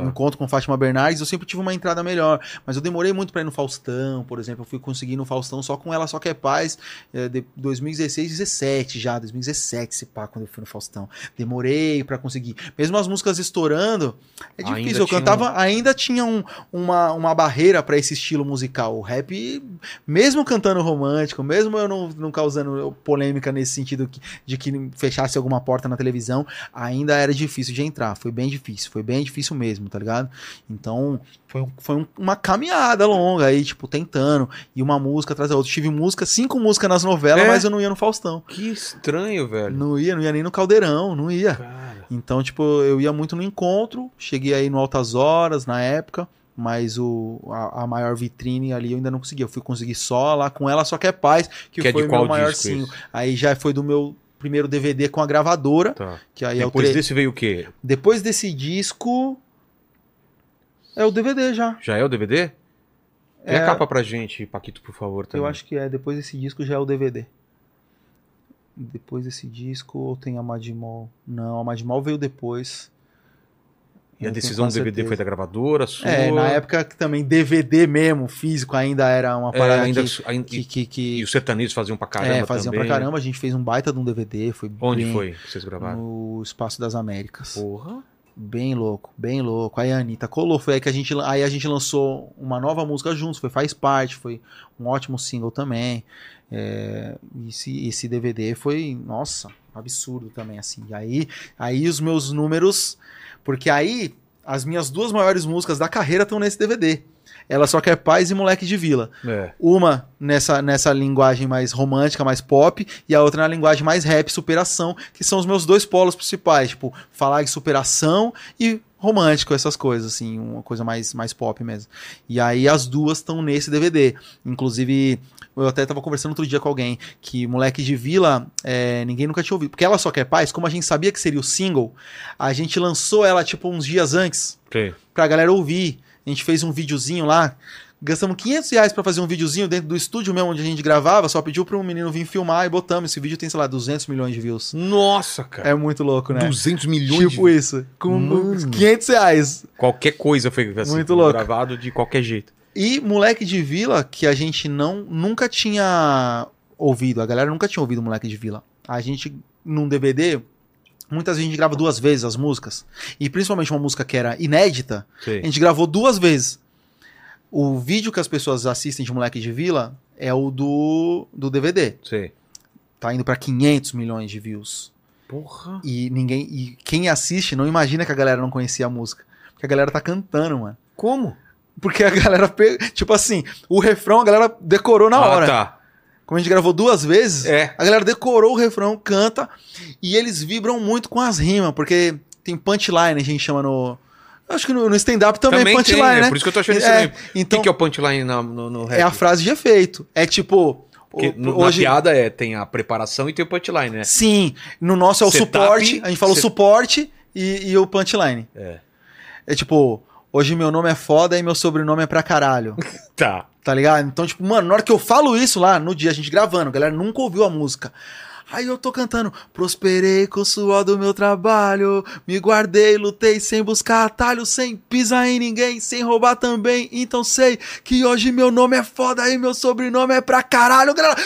Tá. encontro com Fátima Bernardes, eu sempre tive uma entrada melhor, mas eu demorei muito pra ir no Faustão, por exemplo, eu fui conseguir no Faustão só com Ela Só Quer Paz, é, de 2016, 17 já, 2017 se pá, quando eu fui no Faustão. Demorei pra conseguir. Mesmo as músicas estourando, é Ainda difícil, eu cantava, ainda tinha um- uma, uma barreira pra esse estilo musical. O rap, mesmo cantando romântico, mesmo eu não, não causando polêmica nesse sentido que- de que fechasse alguma porta na televisão, ainda era difícil de entrar. Foi bem difícil, foi bem difícil mesmo, tá ligado? Então, foi, um- foi um- uma caminhada longa aí, tipo, tentando, e uma música atrás da outra. Tive música, cinco músicas nas novelas, É? mas eu não ia no Faustão. Que estranho, velho. Não ia, não ia nem no Caldeirão, não ia. Cara. Então, tipo, eu ia muito no encontro, cheguei aí no Altas Horas na época, mas o, a, a maior vitrine ali eu ainda não consegui. Eu fui conseguir só lá com ela, só que é paz, que, Que é foi de o qual meu maior single. Aí já foi do meu primeiro DVD com a gravadora, Tá. que aí Depois é tre- desse veio o quê? Depois desse disco é o DVD já. Já é o DVD? Tem É. a capa pra gente, Paquito, por favor. Também. Eu acho que é, depois desse disco já é o DVD. Depois desse disco, ou tem a Madmol? Não, a Madmol veio depois. E a decisão do DVD foi certeza. da gravadora, sua? É, na época que também DVD mesmo, físico, ainda era uma É, parada ainda, que, ainda- que, que, que- E os sertanejos faziam pra caramba é, faziam também. pra caramba. A gente fez um baita de um DVD. Foi Onde bem- foi que vocês gravaram? No Espaço das Américas. Porra. Bem louco, bem louco. Aí a Anitta colou, foi aí que a gente, aí a gente lançou uma nova música juntos, foi Faz Parte, foi um ótimo single também. É, esse, esse DVD foi, nossa, absurdo também, assim. E aí, aí os meus números, porque aí as minhas duas maiores músicas da carreira estão nesse DVD. Ela só quer paz e moleque de vila. É. Uma nessa, nessa linguagem mais romântica, mais pop, e a outra na linguagem mais rap, superação, que são os meus dois polos principais, tipo, falar de superação e romântico, essas coisas, assim, uma coisa mais, mais pop mesmo. E aí as duas estão nesse DVD. Inclusive, eu até tava conversando outro dia com alguém que Moleque de Vila, é, ninguém nunca tinha ouvido. Porque ela só quer paz, como a gente sabia que seria o single, a gente lançou ela, tipo, uns dias antes Sim. pra galera ouvir. A gente fez um videozinho lá. Gastamos 500 reais pra fazer um videozinho dentro do estúdio mesmo onde a gente gravava. Só pediu pra um menino vir filmar e botamos. Esse vídeo tem, sei lá, 200 milhões de views. Nossa, cara. É muito louco, né? 200 milhões Tipo de... isso. Com Mano. 500 reais. Qualquer coisa foi assim, Muito louco. gravado de qualquer jeito. E Moleque de Vila, que a gente não nunca tinha ouvido. A galera nunca tinha ouvido Moleque de Vila. A gente, num DVD, muitas vezes a gente grava duas vezes as músicas. E principalmente uma música que era inédita, Sei. A gente gravou duas vezes. O vídeo que as pessoas assistem de Moleque de Vila é o do, do DVD. Sei. Tá indo pra 500 milhões de views. Porra. E ninguém e quem assiste não imagina que a galera não conhecia a música. Porque a galera tá cantando, mano. Como? Porque a galera, tipo assim, o refrão a galera decorou na hora. Ah, tá. Como a gente gravou duas vezes, É. a galera decorou o refrão, canta, e eles vibram muito com as rimas, porque tem punchline, a gente chama no. Acho que no, no stand-up também, Também punchline, tem, né? Por isso que eu tô achando É, estranho. O então, que, que é o punchline na- no, no rap? É a frase de efeito. É tipo. Porque o- no- hoje, Na piada é, tem a preparação e tem o punchline, né? Sim, no nosso é o Setup, suporte. A gente fala o set- suporte e, e o punchline. É. É tipo, hoje meu nome é foda e meu sobrenome é pra caralho. Tá. Tá ligado? Então, tipo, mano, na hora que eu falo isso lá, no dia a gente gravando, a galera nunca ouviu a música. Aí eu tô cantando, prosperei com o suor do meu trabalho, me guardei, lutei sem buscar atalho, sem pisar em ninguém, sem roubar também. Então sei que hoje meu nome é foda e meu sobrenome é pra caralho. Galera,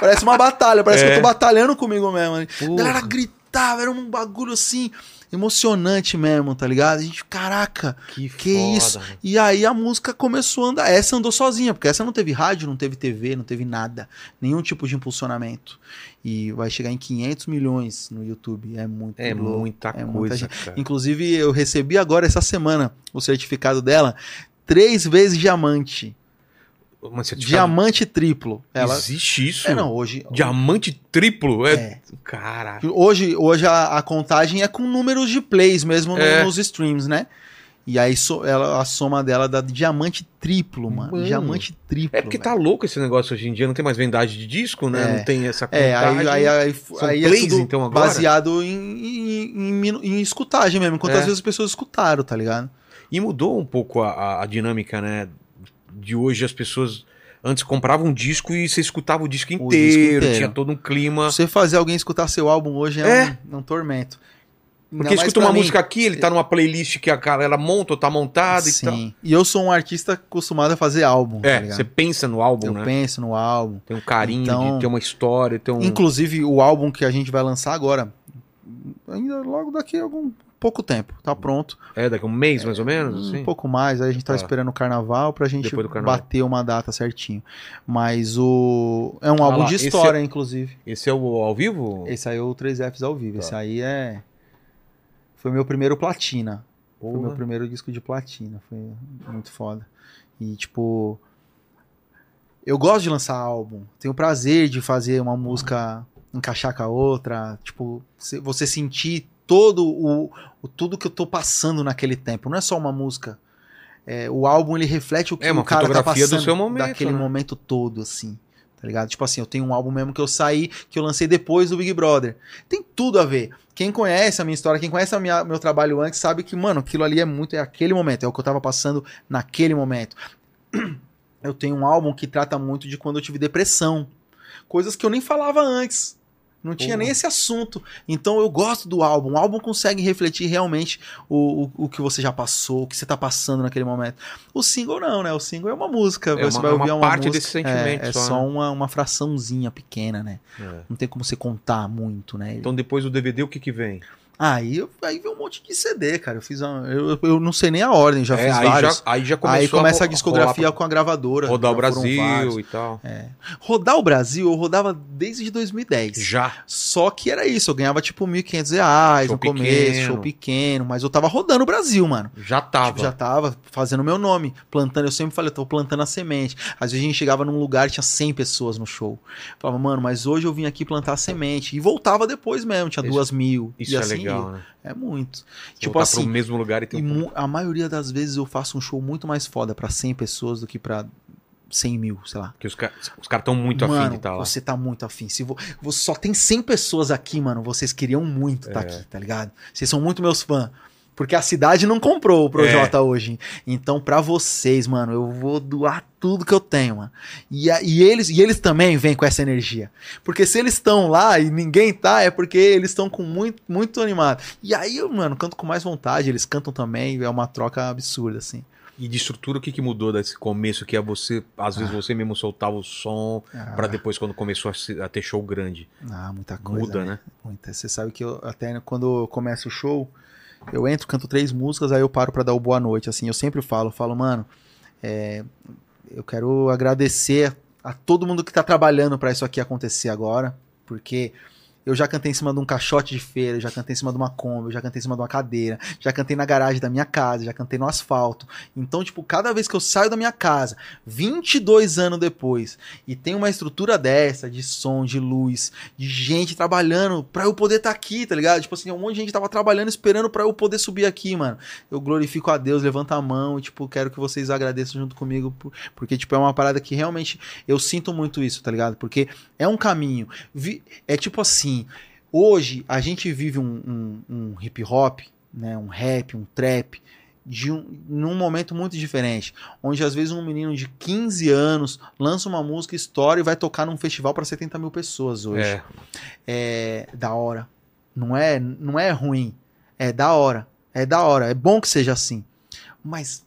parece uma batalha, parece que É. eu tô batalhando comigo mesmo. A Porra. galera gritava, era um bagulho assim, emocionante mesmo, tá ligado? A gente, caraca, Que, que foda, isso? mano. E aí a música começou a andar. Essa andou sozinha, porque essa não teve rádio, não teve TV, não teve nada. Nenhum tipo de impulsionamento. E vai chegar em 500 milhões no YouTube. É muito É louco. muita é muita coisa, cara. Inclusive, eu recebi agora, essa semana, o certificado dela. Três vezes diamante. Você Diamante triplo. Ela... Existe isso? É, não, hoje... Diamante triplo? É. É. Caraca. Hoje, hoje a, a contagem é com números de plays mesmo no- É. nos streams, né? E aí so- ela, a soma dela dá diamante triplo, mano. Mano. Diamante triplo. É porque velho. tá louco esse negócio hoje em dia, não tem mais vendagem de disco, né? É. Não tem essa É, aí, contagem. aí, aí, aí plays, é tudo então, agora? baseado em, em, em em escutagem mesmo. Quantas É. vezes as pessoas escutaram, tá ligado? E mudou um pouco a, a- a dinâmica, né? De hoje as pessoas antes compravam um disco e você escutava o disco disco inteiro, inteiro. tinha todo um clima. Você fazer alguém escutar seu álbum hoje é, É. Um, é um tormento. Porque escuta uma mim. música aqui, ele tá numa playlist que a galera monta ou tá montada e tal. Sim. E eu sou um artista acostumado a fazer álbum, tá É, ligado? você pensa no álbum, Eu né? penso no álbum. Tem um carinho Então- de ter uma história, ter um. Inclusive, o álbum que a gente vai lançar agora, ainda logo daqui a algum pouco tempo, tá pronto. É, daqui a um mês mais ou menos, Um assim. pouco mais, aí a gente tá Tá. esperando o carnaval pra gente carnaval. bater uma data certinho. Mas o. É um Ah álbum lá, de história, inclusive. Esse é o ao vivo? Esse aí é o 3Fs ao vivo. Tá. Esse aí é. Foi meu primeiro platina. Foi Porra. meu primeiro disco de platina. Foi muito foda. E, tipo. Eu gosto de lançar álbum. Tenho prazer de fazer uma música encaixar com a outra. Tipo, você sentir todo o, o- tudo que eu tô passando naquele tempo. Não é só uma música. É, o álbum ele reflete o que É, o cara tá fotografia do passando seu momento, daquele né? momento todo, assim. Tá ligado? Tipo assim, eu tenho um álbum mesmo que eu saí, que eu lancei depois do Big Brother. Tem tudo a ver. Quem conhece a minha história, quem conhece o meu trabalho antes, sabe que, mano, aquilo ali é muito, é aquele momento, é o que eu tava passando naquele momento. Eu tenho um álbum que trata muito de quando eu tive depressão. Coisas que eu nem falava antes. Não tinha Porra. nem esse assunto. Então eu gosto do álbum. O álbum consegue refletir realmente o, o, o que você já passou, o que você tá passando naquele momento. O single não, né? O single é uma música. É você uma- vai é ouvir uma uma parte música, desse sentimento É, é só, só, né? uma, uma fraçãozinha pequena, né? É. Não tem como você contar muito, né? Então depois do DVD, o que que vem? Aí, eu- aí vem um monte de CD, cara. Eu fiz uma, eu, eu não sei nem a ordem, já É, fiz aí, vários. já, aí já começou Aí começa a, ro- discografia rolar com a gravadora. pra rodar o. Brasil e tal. Rodar o Brasil, eu rodava desde 2010. Já. Só que era isso, eu ganhava tipo 1.500 reais Show no começo, pequeno. show pequeno, mas eu tava rodando o Brasil, mano. Já tava. Tipo, já tava fazendo meu nome, plantando, eu sempre falei, eu tô plantando a semente. Às vezes a gente chegava num lugar e tinha 100 pessoas no show. Falava, mano, mas hoje eu vim aqui plantar a semente. E voltava depois mesmo, tinha Isso- duas mil. Isso e é assim legal, ia. né? É muito. Tipo Tipo assim, pro mesmo lugar e ter e um... a maioria das vezes eu faço um show muito mais foda pra 100 pessoas do que pra 100 mil, sei lá. Que os caras os caras estão muito afim mano, de estar lá. você tá muito afim. Se vo, vo- só tem 100 pessoas aqui, mano, vocês queriam muito estar É. aqui, tá ligado? Vocês são muito meus fãs. Porque a cidade não comprou o Projota hoje. Então, pra vocês, mano, eu vou doar tudo que eu tenho, mano. E, e eles, e eles também vêm com essa energia. Porque se eles estão lá e ninguém tá, é porque eles estão com muito, muito animado. E aí, mano, canto com mais vontade, eles cantam também, é uma troca absurda, assim. E de estrutura, o que que mudou desse começo? Que é você, às vezes você mesmo soltava o som, Ah, pra depois quando começou a, a ter show grande. ah, muita coisa. Muda, né? Muita. Você sabe que eu, até quando eu começo o show, eu entro, canto três músicas, aí eu paro pra dar o boa noite. Assim, eu sempre falo, falo, mano, é, eu quero agradecer a todo mundo que tá trabalhando pra isso aqui acontecer agora, porque eu já cantei em cima de um caixote de feira, já cantei em cima de uma Kombi, já cantei em cima de uma cadeira, já cantei na garagem da minha casa, já cantei no asfalto. Então, tipo, cada vez que eu saio da minha casa, 22 anos depois, e tem uma estrutura dessa, de som, de luz, de gente trabalhando pra eu poder estar aqui, tá ligado? Tipo assim, um monte de gente tava trabalhando esperando pra eu poder subir aqui, mano. Eu glorifico a Deus, levanto a mão e, tipo, quero que vocês agradeçam junto comigo, por- porque, tipo, é uma parada que realmente eu sinto muito isso, tá ligado? Porque é um caminho. É tipo assim, hoje a gente vive um, um- um hip hop, né? Um rap, um trap. De um, num momento muito diferente, onde às vezes um menino de 15 anos lança uma música, estoura e vai tocar num festival pra 70 mil pessoas hoje É. é da hora. Não é, não é ruim. É da hora. É da hora. É bom que seja assim. Mas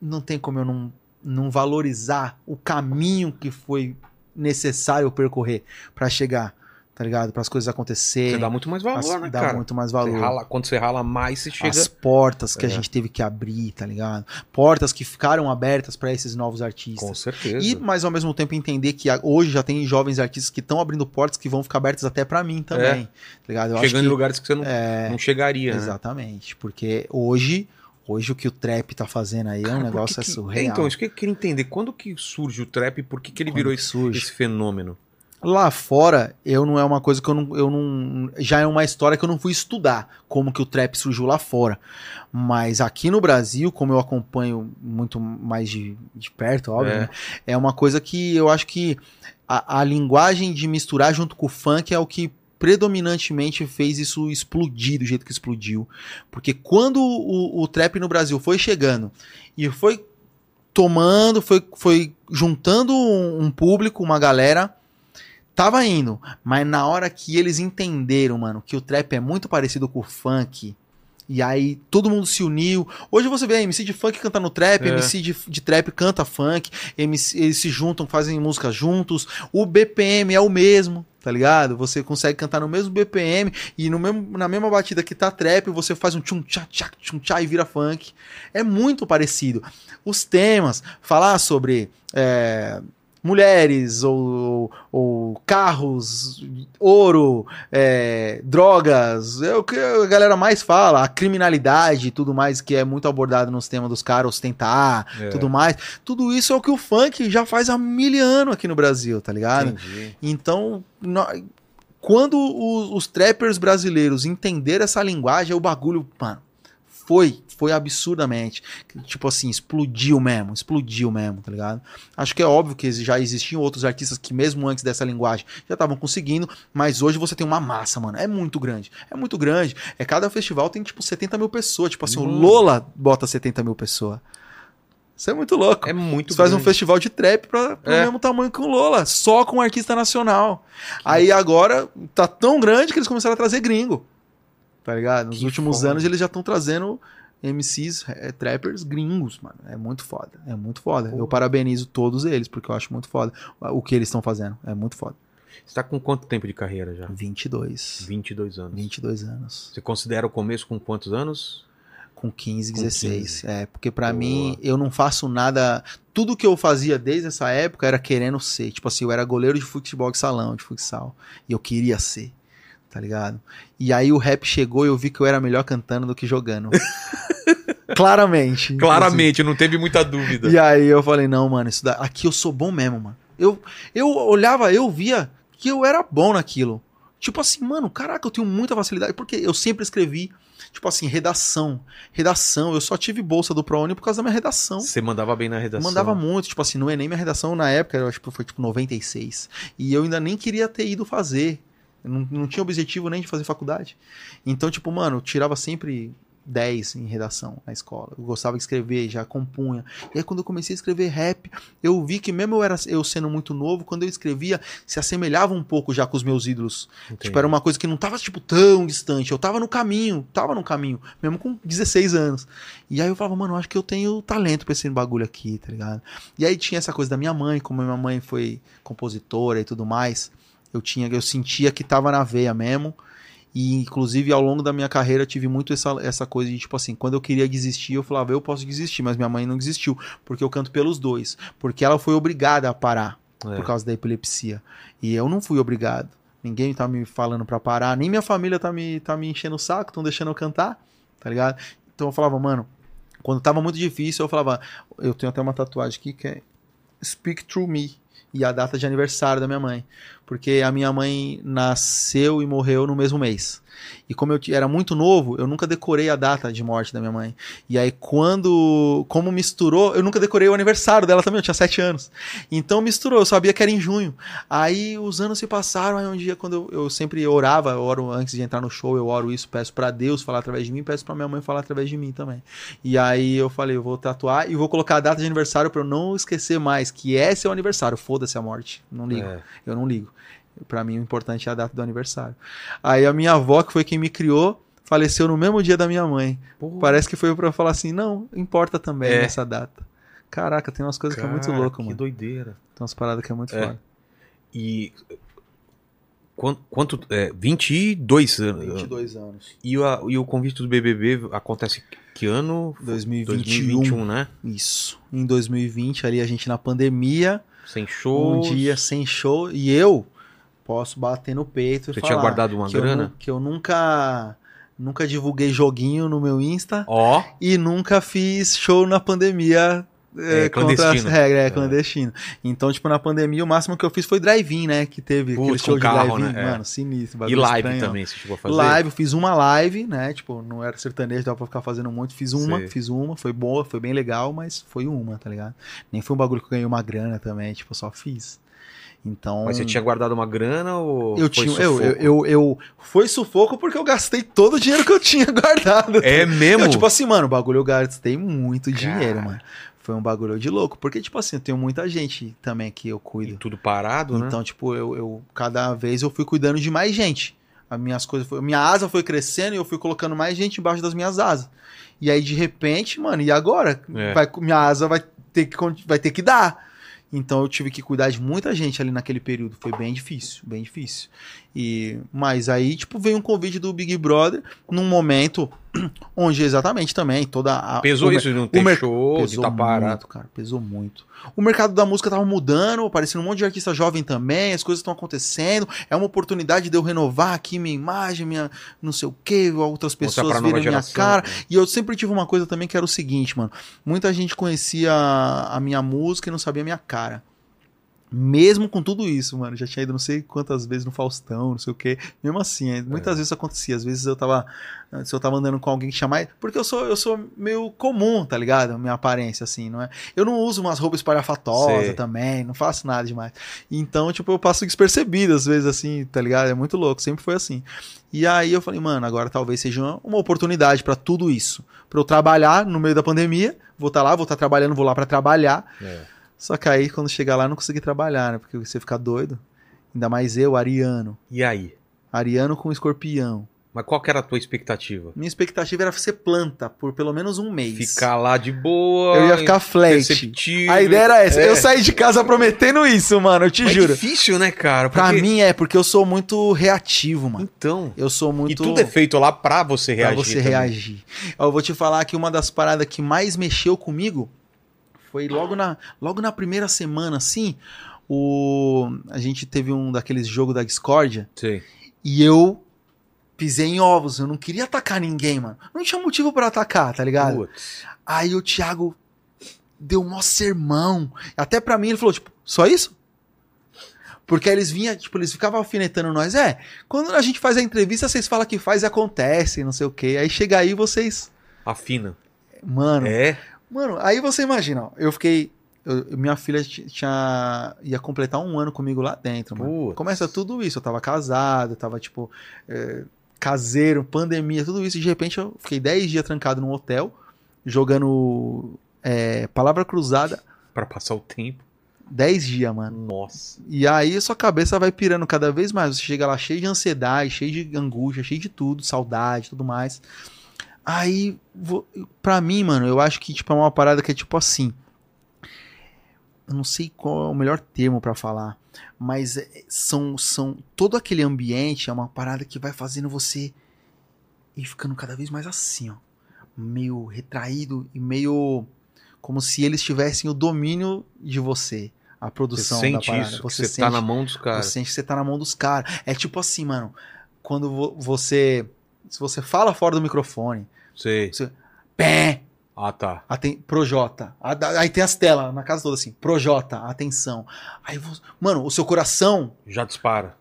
não tem como eu não, não valorizar o caminho que foi necessário percorrer pra chegar, tá ligado? Para as coisas acontecerem. Você dá muito mais valor, As- né, dá cara? muito mais Você valor. rala- quando você rala mais, você chega... As portas que É. a gente teve que abrir, tá ligado? Portas que ficaram abertas pra esses novos artistas. Com certeza. E, mas ao mesmo tempo entender que hoje já tem jovens artistas que estão abrindo portas que vão ficar abertas até pra mim também. Tá ligado? Eu Chegando que- em lugares que você não, É, não chegaria, né? exatamente. Porque hoje, hoje o que o trap tá fazendo aí é Cara, um por negócio que é surreal. Então, isso que eu queria entender. Quando que surge o trap e por que, que ele Quando virou que esse, esse fenômeno? Lá fora, eu não é uma coisa que eu não, eu não. Já é uma história que eu não fui estudar como que o trap surgiu lá fora. Mas aqui no Brasil, como eu acompanho muito mais de, de perto, óbvio, É. né? é uma coisa que eu acho que a, a linguagem de misturar junto com o funk é o que predominantemente fez isso explodir do jeito que explodiu. Porque quando o, o trap no Brasil foi chegando e foi tomando, foi, foi juntando um, um público, uma galera, tava indo. Mas na hora que eles entenderam, mano, que o trap é muito parecido com o funk. E aí todo mundo se uniu. Hoje você vê MC de funk cantando trap, É. MC de, de trap canta funk, MC, eles se juntam, fazem música juntos. O BPM é o mesmo, tá ligado? Você consegue cantar no mesmo BPM e no mesmo, na mesma batida que tá trap, você faz um tchum tchá tchá tchum tchá e vira funk. É muito parecido. Os temas, falar sobre é, mulheres ou, ou carros, ouro, é, drogas, é o que a galera mais fala, a criminalidade e tudo mais que é muito abordado nos temas dos caras, ostentar, É. tudo mais. Tudo isso é o que o funk já faz há mil anos aqui no Brasil, tá ligado? Entendi. Então, quando os, os trappers brasileiros entenderam essa linguagem, o bagulho, mano, foi, foi absurdamente. Tipo assim, explodiu mesmo, explodiu mesmo, tá ligado? Acho que é óbvio que já existiam outros artistas que, mesmo antes dessa linguagem, já estavam conseguindo, mas hoje você tem uma massa, mano. É muito grande. É muito grande. É cada festival tem, tipo, 70 mil pessoas. Tipo assim, o Mano. Lola bota 70 mil pessoas. Isso é muito louco. É muito Você faz um grande. festival de trap pra, pro É. mesmo tamanho que o Lola, só com um artista nacional. Aí agora tá tão grande que eles começaram a trazer gringo. Tá ligado? Nos Que últimos foda. anos eles já estão trazendo MCs, é, trappers gringos, mano. É muito foda. É muito foda. Eu parabenizo todos eles, porque eu acho muito foda o que eles estão fazendo. É muito foda. Você tá com quanto tempo de carreira já? 22. 22 anos. 22 anos. Você considera o começo com quantos anos? Com 15, Com 16. É, porque pra Boa. mim, eu não faço nada. Tudo que eu fazia desde essa época era querendo ser. Tipo assim, eu era goleiro de futebol de salão, de futsal. E eu queria ser. Tá ligado? E aí o rap chegou e eu vi que eu era melhor cantando do que jogando. Claramente. Claramente, não teve muita dúvida. E aí eu falei, não, mano, isso da... aqui eu sou bom mesmo, mano. Eu, eu olhava, eu via que eu era bom naquilo. Tipo assim, mano, caraca, eu tenho muita facilidade. Porque eu sempre escrevi, tipo assim, redação. Redação, eu só tive bolsa do ProUni por causa da minha redação. Você mandava bem na redação. mandava muito, tipo assim, no Enem minha redação na época eu acho que foi tipo 96. E eu ainda nem queria ter ido fazer. Não, não tinha objetivo nem de fazer faculdade. Então, tipo, mano, eu tirava sempre 10 em redação na escola. Eu gostava de escrever, já compunha. E aí quando eu comecei a escrever rap, eu vi que mesmo eu, era, eu sendo muito novo, quando eu escrevia, se assemelhava um pouco já com os meus ídolos. Entendi. Tipo, era uma coisa que não tava, tipo, tão distante. Eu tava no caminho, tava no caminho, mesmo com 16 anos. E aí eu falava, mano, acho que eu tenho talento pra esse bagulho aqui, tá ligado? E aí tinha essa coisa da minha mãe, como minha mãe foi compositora e tudo mais. Eu tinha, eu sentia que tava na veia mesmo. E inclusive ao longo da minha carreira eu tive muito essa, essa coisa de tipo assim, quando eu queria desistir, eu falava, eu posso desistir, mas minha mãe não desistiu, porque eu canto pelos dois, porque ela foi obrigada a parar É. por causa da epilepsia. E eu não fui obrigado. Ninguém tá me falando pra parar, nem minha família tá me, tá me enchendo o saco, estão deixando eu cantar, tá ligado? Então eu falava, mano, quando tava muito difícil, eu falava, eu tenho até uma tatuagem aqui que é Speak Through Me. E a data de aniversário da minha mãe. Porque a minha mãe nasceu e morreu no mesmo mês. E como eu era muito novo, eu nunca decorei a data de morte da minha mãe. E aí, quando. Como misturou, eu nunca decorei o aniversário dela também, eu tinha sete anos. Então misturou, eu sabia que era em junho. Aí os anos se passaram, aí um dia, quando eu, eu sempre orava, eu oro antes de entrar no show, eu oro isso, peço pra Deus falar através de mim, peço pra minha mãe falar através de mim também. E aí eu falei, eu vou tatuar e vou colocar a data de aniversário pra eu não esquecer mais que esse é o aniversário. Foda-se a morte. Não ligo. É. Eu não ligo. Pra mim o importante é a data do aniversário. Aí a minha avó, que foi quem me criou, faleceu no mesmo dia da minha mãe. Porra, Parece que foi pra eu falar assim, não, importa também É. essa data. Caraca, tem umas coisas que é muito cara, louco, Que mano. doideira. Tem umas paradas que é muito É. foda. E. Quanto. quanto é, 22 anos. 22 anos. E, o- e o convite do BBB acontece que ano? 2021. 2021, né? Isso. Em 2020, ali a gente na pandemia, Sem shows. um dia sem show, e eu posso bater no peito e Você falar tinha guardado uma que, eu, grana? nu- que eu nunca nunca divulguei joguinho no meu Insta Ó, e nunca fiz show na pandemia É, é, contra as clandestino. regras, é, É. clandestino. Então, tipo, na pandemia, o máximo que eu fiz foi drive-in, né? Que teve Putz, aquele show de carro, drive-in. né? É. Mano, sinistro. e live estranho. também, você chegou a fazer? Live, eu fiz uma live, né? Tipo, não era sertanejo, dava pra ficar fazendo muito. Fiz uma, Sei. fiz uma, foi boa, foi bem legal, mas foi uma, tá ligado? Nem foi um bagulho que eu ganhei uma grana também, tipo, eu só fiz. Então. Mas você tinha guardado uma grana ou eu tinha. Eu, eu, eu, eu- Foi sufoco porque eu gastei todo o dinheiro que eu tinha guardado. É mesmo? Eu, tipo assim, mano, o bagulho eu gastei muito dinheiro, Cara. mano. Foi um bagulho de louco. Porque, tipo assim, eu tenho muita gente também que eu E cuido. tudo parado, né? Então, tipo, eu, eu cada vez eu fui cuidando de mais gente. As minhas coisas foi, minha asa foi crescendo e eu fui colocando mais gente embaixo das minhas asas. E aí de repente, mano, e agora? É. Vai, minha asa vai ter que vai ter que dar. Então eu tive que cuidar de muita gente ali naquele período. Foi bem difícil, bem difícil. E mas aí, tipo, veio um convite do Big Brother num momento onde exatamente também toda a Pesou o isso de não ter mer- show, de pesou estar parado. muito, cara, pesou muito. O mercado da música tava mudando, aparecendo um monte de artista jovem também, as coisas estão acontecendo. É uma oportunidade de eu renovar aqui minha imagem, minha não sei o que, outras pessoas verem minha geração. cara. E eu sempre tive uma coisa também que era o seguinte, mano. Muita gente conhecia a minha música e não sabia a minha cara. Mesmo com tudo isso, mano, já tinha ido não sei quantas vezes no Faustão, não sei o quê. Mesmo assim, é, muitas vezes isso acontecia. Às vezes eu tava. Se eu tava andando com alguém que chama. Porque eu sou, eu sou meio comum, tá ligado? Minha aparência, assim, não é? Eu não uso umas roupas espalhafatosas também, não faço nada demais. Então, tipo, eu passo despercebido às vezes, assim, tá ligado? É muito louco, sempre foi assim. E aí eu falei, mano, agora talvez seja uma, uma oportunidade pra tudo isso. Pra eu trabalhar no meio da pandemia, vou estar lá, vou estar trabalhando, vou lá pra trabalhar. É. Só que aí, quando chegar lá, eu não consegui trabalhar, né? Porque você fica doido. Ainda mais eu, Ariano. E aí? Ariano com escorpião. Mas qual que era a tua expectativa? Minha expectativa era ser planta por pelo menos um mês. Ficar lá de boa. Eu ia ficar flat. A ideia era essa. É. Eu saí de casa prometendo isso, mano. Eu te Mas é juro. difícil, né, cara? Pra Porque- mim é, porque eu sou muito reativo, mano. Então. Eu sou muito. E tudo é feito lá pra você pra reagir. você também. reagir. Eu vou te falar que uma das paradas que mais mexeu comigo foi logo na, logo na primeira semana, assim. O, a gente teve um daqueles jogos da discórdia Sei. e eu pisei em ovos. Eu não queria atacar ninguém, mano. Não tinha motivo pra atacar, tá ligado? Putz. Aí o Thiago deu um mó sermão. Até pra mim ele falou, tipo, só isso? Porque eles vinham, tipo, eles ficavam alfinetando nós. É, quando a gente faz a entrevista, vocês falam que faz e acontece, não sei o quê. Aí chega aí vocês. Afina. Mano, É? Mano, aí você imagina, ó, eu fiquei. eu- minha filha tinha, ia completar um ano comigo lá dentro, mano. Começa tudo isso. Eu tava casado, eu tava, tipo, é, caseiro, pandemia, tudo isso. E de repente eu fiquei 10 dias trancado num hotel, jogando é, palavra cruzada. Pra passar o tempo. 10 dias, mano. Nossa. E aí sua cabeça vai pirando cada vez mais. Você chega lá cheio de ansiedade, cheio de angústia, cheio de tudo, saudade, tudo mais. Aí, vo- pra mim, mano, eu acho que tipo, é uma parada que é tipo assim. Eu não sei qual é o melhor termo pra falar, mas é- são, são todo aquele ambiente é uma parada que vai fazendo você ir ficando cada vez mais assim, ó, meio retraído e meio como se eles tivessem o domínio de você, a Você produção da sente parada. isso, que você tá na mão dos caras. Você sente que você tá na mão dos caras. É tipo assim, mano. Quando vo- você. Se você fala fora do microfone, Sei. pé, Ah, tá. aten, projota. Aí tem as telas na casa toda assim, projota, atenção. Aí, vo- mano, o seu coração Já dispara.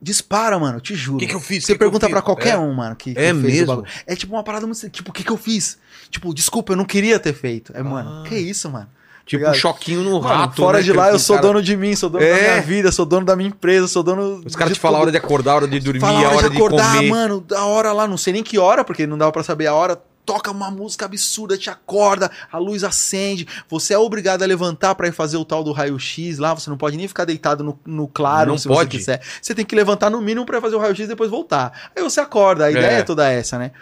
dispara, mano, te juro. O que, que eu fiz? Você Que que pergunta fiz? pra qualquer É. um, mano, que, que É mesmo? É tipo uma parada muito. Tipo, o que, que eu fiz? Tipo, desculpa, eu não queria ter feito. É, mano, Ah. que isso, mano? Tipo Ligado? um choquinho no Mano, rato. fora né? de lá, eu sou cara- dono de mim, sou dono da É. minha vida, sou dono da minha empresa, sou dono. Os caras te falam a hora de acordar, a hora de dormir, Fala a hora de, acordar, comer. mano, da hora lá, não sei nem que hora, porque não dava pra saber a hora. Toca uma música absurda, te acorda, a luz acende, você é obrigado a levantar pra ir fazer o tal do raio-x lá, você não pode nem ficar deitado no, no claro Não se pode. você quiser. Você tem que levantar no mínimo pra fazer o raio-x e depois voltar. Aí você acorda, a ideia É. é toda essa, né?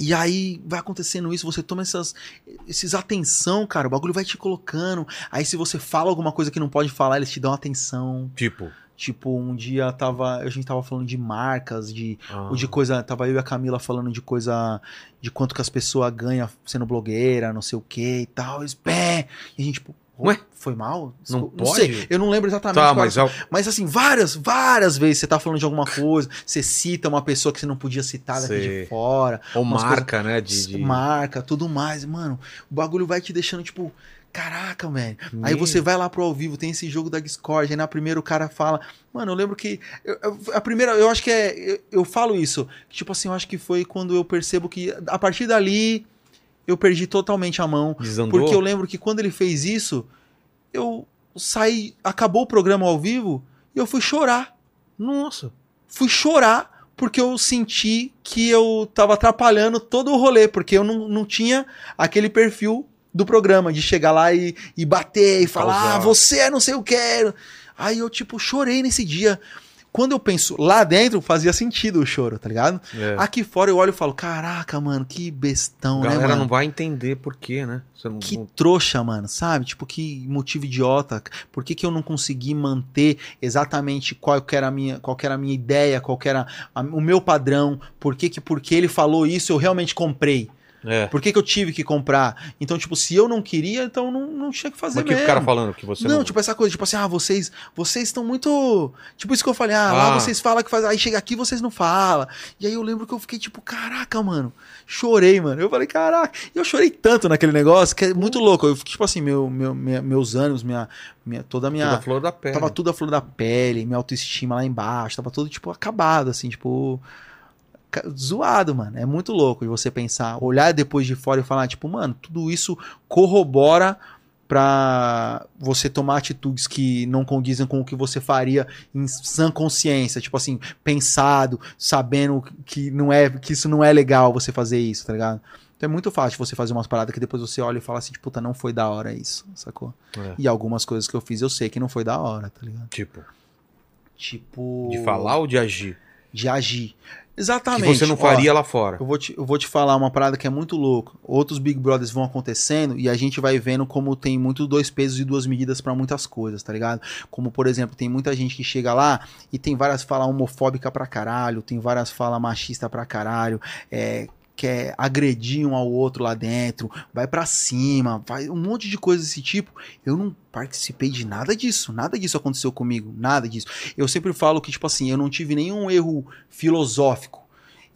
E aí vai acontecendo isso, você toma essas, esses atenção, cara, o bagulho vai te colocando. Aí se você fala alguma coisa que não pode falar, eles te dão atenção. Tipo. Tipo, um dia tava, a gente tava falando de marcas, de ah, ou de coisa, tava eu e a Camila falando de coisa, de quanto que as pessoas ganham sendo blogueira, não sei o que e tal. Eles, pé! E a gente, tipo, Ué? foi mal? Não Desculpa, pode? sei, eu não lembro exatamente. Tá, mas era. é mas assim, várias, várias vezes você tá falando de alguma coisa, você cita uma pessoa que você não podia citar daqui Sei. de fora, ou marca, né? De, de... marca, tudo mais. Mano, o bagulho vai te deixando, tipo, caraca, velho. Aí você vai lá pro ao vivo, tem esse jogo da Discord, aí na primeira o cara fala. Mano, eu lembro que. eu- eu- a primeira, eu acho que é. Eu, eu falo isso. Tipo assim, eu acho que foi quando eu percebo que a partir dali eu perdi totalmente a mão. Desandou? Porque eu lembro que quando ele fez isso, eu saí. Acabou o programa ao vivo e eu fui chorar. Nossa. Fui chorar porque eu senti que eu tava atrapalhando todo o rolê, porque eu não, não tinha aquele perfil do programa, de chegar lá e, e bater e falar, ah, você é não sei o que. Aí eu, tipo, chorei nesse dia. Quando eu penso lá dentro, fazia sentido o choro, tá ligado? É. Aqui fora eu olho e falo, caraca, mano, que bestão, a né, galera mano? não vai entender por quê, né? Não, Que não- trouxa, mano, sabe? Tipo, que motivo idiota. Por que, que eu não consegui manter exatamente qual que era a minha, qual era a minha ideia, qual que era a- o meu padrão? Por que, que porque ele falou isso eu realmente comprei? É. Por que, que eu tive que comprar? Então, tipo, se eu não queria, então não, não tinha que fazer Mas que mesmo. o cara falando que você não, tipo essa coisa, tipo assim, ah, vocês, vocês estão muito, tipo isso que eu falei, ah, lá Ah. vocês falam que faz, aí chega aqui vocês não falam. E aí eu lembro que eu fiquei tipo, caraca, mano, chorei, mano. Eu falei, caraca, e eu chorei tanto naquele negócio que é muito louco. Eu fiquei tipo assim, meu, meu, minha- meus ânimos, minha, minha, toda a minha Tudo a flor da pele. Tava tudo a flor da pele, minha autoestima lá embaixo, tava tudo, tipo, acabado, assim, tipo. Zoado, mano. É muito louco de você pensar, olhar depois de fora e falar, tipo, mano, tudo isso corrobora pra você tomar atitudes que não condizem com o que você faria em sã consciência, tipo assim, pensado, sabendo que não é que isso não é legal você fazer isso, tá ligado? Então é muito fácil você fazer umas paradas que depois você olha e fala assim, tipo, puta, não foi da hora isso, sacou? É. E algumas coisas que eu fiz eu sei que não foi da hora, tá ligado? Tipo, Tipo. de falar ou de agir? De agir. Que Exatamente. você não Ó, faria lá fora. eu, vou te, eu vou te falar uma parada que é muito louca. Outros Big Brothers vão acontecendo e a gente vai vendo como tem muito dois pesos e duas medidas pra muitas coisas, tá ligado? Como, por exemplo, tem muita gente que chega lá e tem várias falas homofóbica pra caralho, tem várias falas machista pra caralho, é, quer agredir um ao outro lá dentro, vai pra cima, vai um monte de coisa desse tipo. Eu não participei de nada disso, nada disso aconteceu comigo, nada disso. Eu sempre falo que, tipo assim, eu não tive nenhum erro filosófico.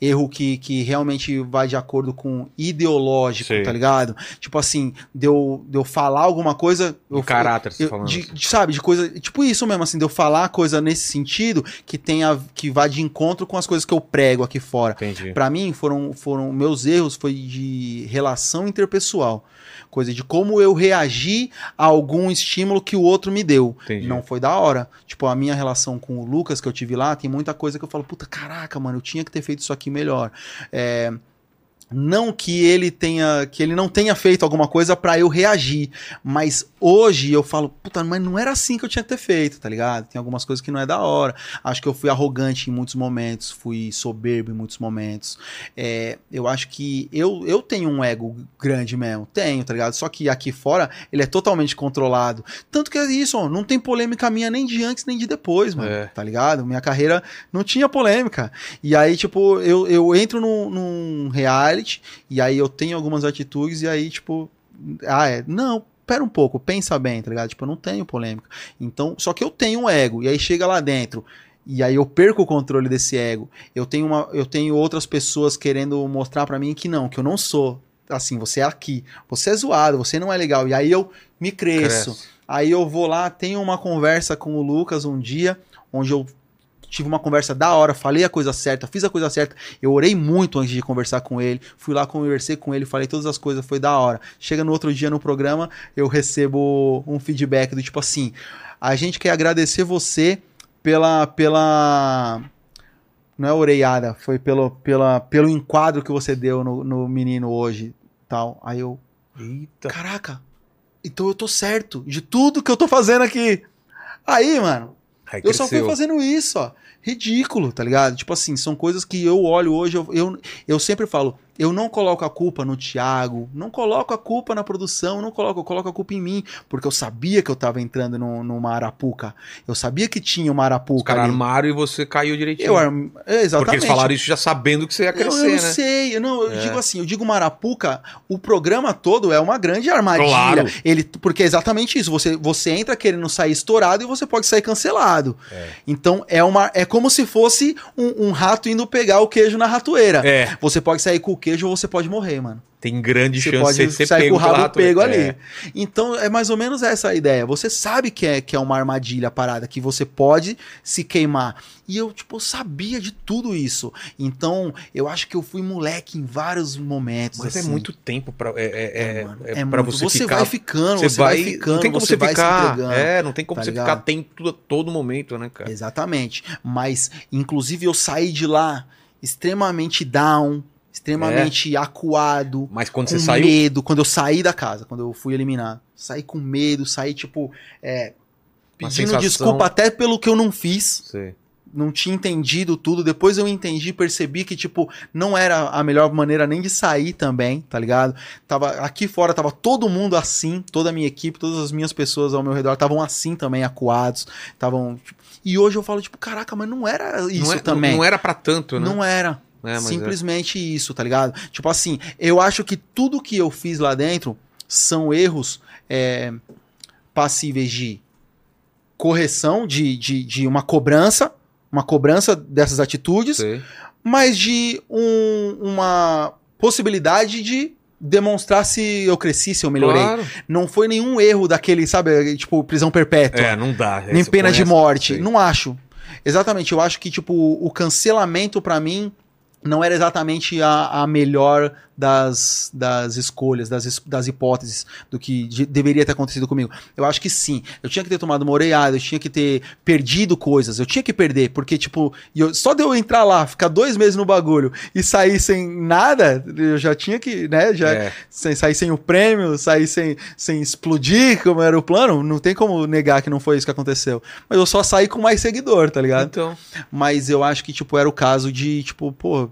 Erro que, que realmente vai de acordo com ideológico, Sei. tá ligado? Tipo assim, de eu, de eu falar alguma coisa. O eu, caráter, você eu- falando. de- assim. de- sabe, de coisa. Tipo isso mesmo, assim, de eu falar coisa nesse sentido que tenha. que vá de encontro com as coisas que eu prego aqui fora. Entendi. Pra mim, foram, foram meus erros foi de relação interpessoal. Coisa de como eu reagi a algum estímulo que o outro me deu. Entendi. Não foi da hora. Tipo, a minha relação com o Lucas que eu tive lá, tem muita coisa que eu falo, puta, caraca, mano, eu tinha que ter feito isso aqui melhor. É, Não que ele tenha, que ele não tenha feito alguma coisa pra eu reagir, mas hoje eu falo, puta, mas não era assim que eu tinha que ter feito, tá ligado? Tem algumas coisas que não é da hora. Acho que eu fui arrogante em muitos momentos, fui soberbo em muitos momentos. É, eu acho que eu, eu tenho um ego grande mesmo, tenho, tá ligado? Só que aqui fora ele é totalmente controlado. Tanto que é isso, ó, não tem polêmica minha nem de antes nem de depois, mano, É. tá ligado? Minha carreira não tinha polêmica. E aí, tipo, eu, eu entro num, num reality e aí eu tenho algumas atitudes e aí, tipo, ah, é, não, pera um pouco, pensa bem, tá ligado? Tipo, eu não tenho polêmica. Então, só que eu tenho um ego, e aí chega lá dentro, e aí eu perco o controle desse ego. Eu tenho, uma, eu tenho outras pessoas querendo mostrar pra mim que não, que eu não sou. Assim, você é aqui, você é zoado, você não é legal. E aí eu me cresço. Cresce. Aí eu vou lá, tenho uma conversa com o Lucas um dia, onde eu tive uma conversa da hora, falei a coisa certa, fiz a coisa certa. Eu orei muito antes de conversar com ele, fui lá, conversei com ele, falei todas as coisas, foi da hora. Chega no outro dia no programa, eu recebo um feedback do tipo assim: a gente quer agradecer você pela. pela não é oreiada, foi pelo, pela, pelo enquadro que você deu no, no menino hoje. tal. Aí eu, Eita. Caraca, então eu tô certo de tudo que eu tô fazendo aqui. Aí, mano, Aí eu só fui fazendo isso, ó. Ridículo, tá ligado? Tipo assim, são coisas que eu olho hoje, eu, eu, eu sempre falo, eu não coloco a culpa no Thiago, não coloco a culpa na produção, não coloco, eu coloco a culpa em mim, porque eu sabia que eu tava entrando no, numa arapuca. Eu sabia que tinha uma Os arapuca caras ali. armaram e você caiu direitinho. Eu, arm- é, exatamente. Porque eles falaram isso já sabendo que você ia Eu, crescer, eu né? sei, eu não, eu É. digo assim, eu digo Marapuca, o programa todo é uma grande armadilha. Claro. Ele, porque é exatamente isso, você, você entra querendo sair estourado e você pode sair cancelado. É. Então é uma é como se fosse um, um rato indo pegar o queijo na ratoeira. É, Você pode sair com o queijo ou você pode morrer, mano. tem grande Você chance pode de ser sair pego com o rabo pego ratoeira. ali. É. Então é mais ou menos essa a ideia. Você sabe que é, que é uma armadilha a parada, que você pode se queimar. E eu, tipo, sabia de tudo isso. Então, eu acho que eu fui moleque em vários momentos. Mas é assim. muito tempo pra, é, é, é, é é pra você, Você ficar. vai ficando, você você vai, vai ficando, não tem como você vai se ficar. entregando, é, não tem como tá você ligado? ficar tempo todo, todo momento, né, cara? Exatamente. Mas, inclusive, eu saí de lá extremamente down, extremamente acuado, Mas quando com você saiu. medo. Quando eu saí da casa, quando eu fui eliminado. Saí com medo, saí, tipo, é, pedindo desculpa até pelo que eu não fiz. Você- Não tinha entendido tudo. Depois eu entendi, percebi que, tipo, não era a melhor maneira nem de sair também, tá ligado? Tava, aqui fora tava todo mundo assim, toda a minha equipe, todas as minhas pessoas ao meu redor estavam assim também, acuados. Estavam. tipo, e hoje eu falo, tipo, caraca, mas não era isso não, é- também. não era pra tanto, né? Não era. Né? É- Simplesmente isso, tá ligado? Tipo assim, eu acho que tudo que eu fiz lá dentro são erros é, passíveis de correção, de, de, de uma cobrança, uma cobrança dessas atitudes, Sei. mas de um- uma possibilidade de demonstrar se eu cresci, se eu melhorei. Claro. Não foi nenhum erro daquele, sabe, tipo, prisão perpétua. É, não dá. nem pena com de morte. Não acho. Exatamente, eu acho que, tipo, o cancelamento pra mim não era exatamente a, a melhor das, das escolhas, das, das hipóteses do que de- deveria ter acontecido comigo. Eu acho que sim. Eu tinha que ter tomado uma oreiada, eu tinha que ter perdido coisas, eu tinha que perder, porque, tipo, eu- só de eu entrar lá, ficar dois meses no bagulho e sair sem nada, eu já tinha que, né, já É. sem, sair sem o prêmio, sair sem, sem explodir, como era o plano, não tem como negar que não foi isso que aconteceu. Mas eu só saí com mais seguidor, tá ligado? Então. Mas eu acho que, tipo, era o caso de, tipo, pô,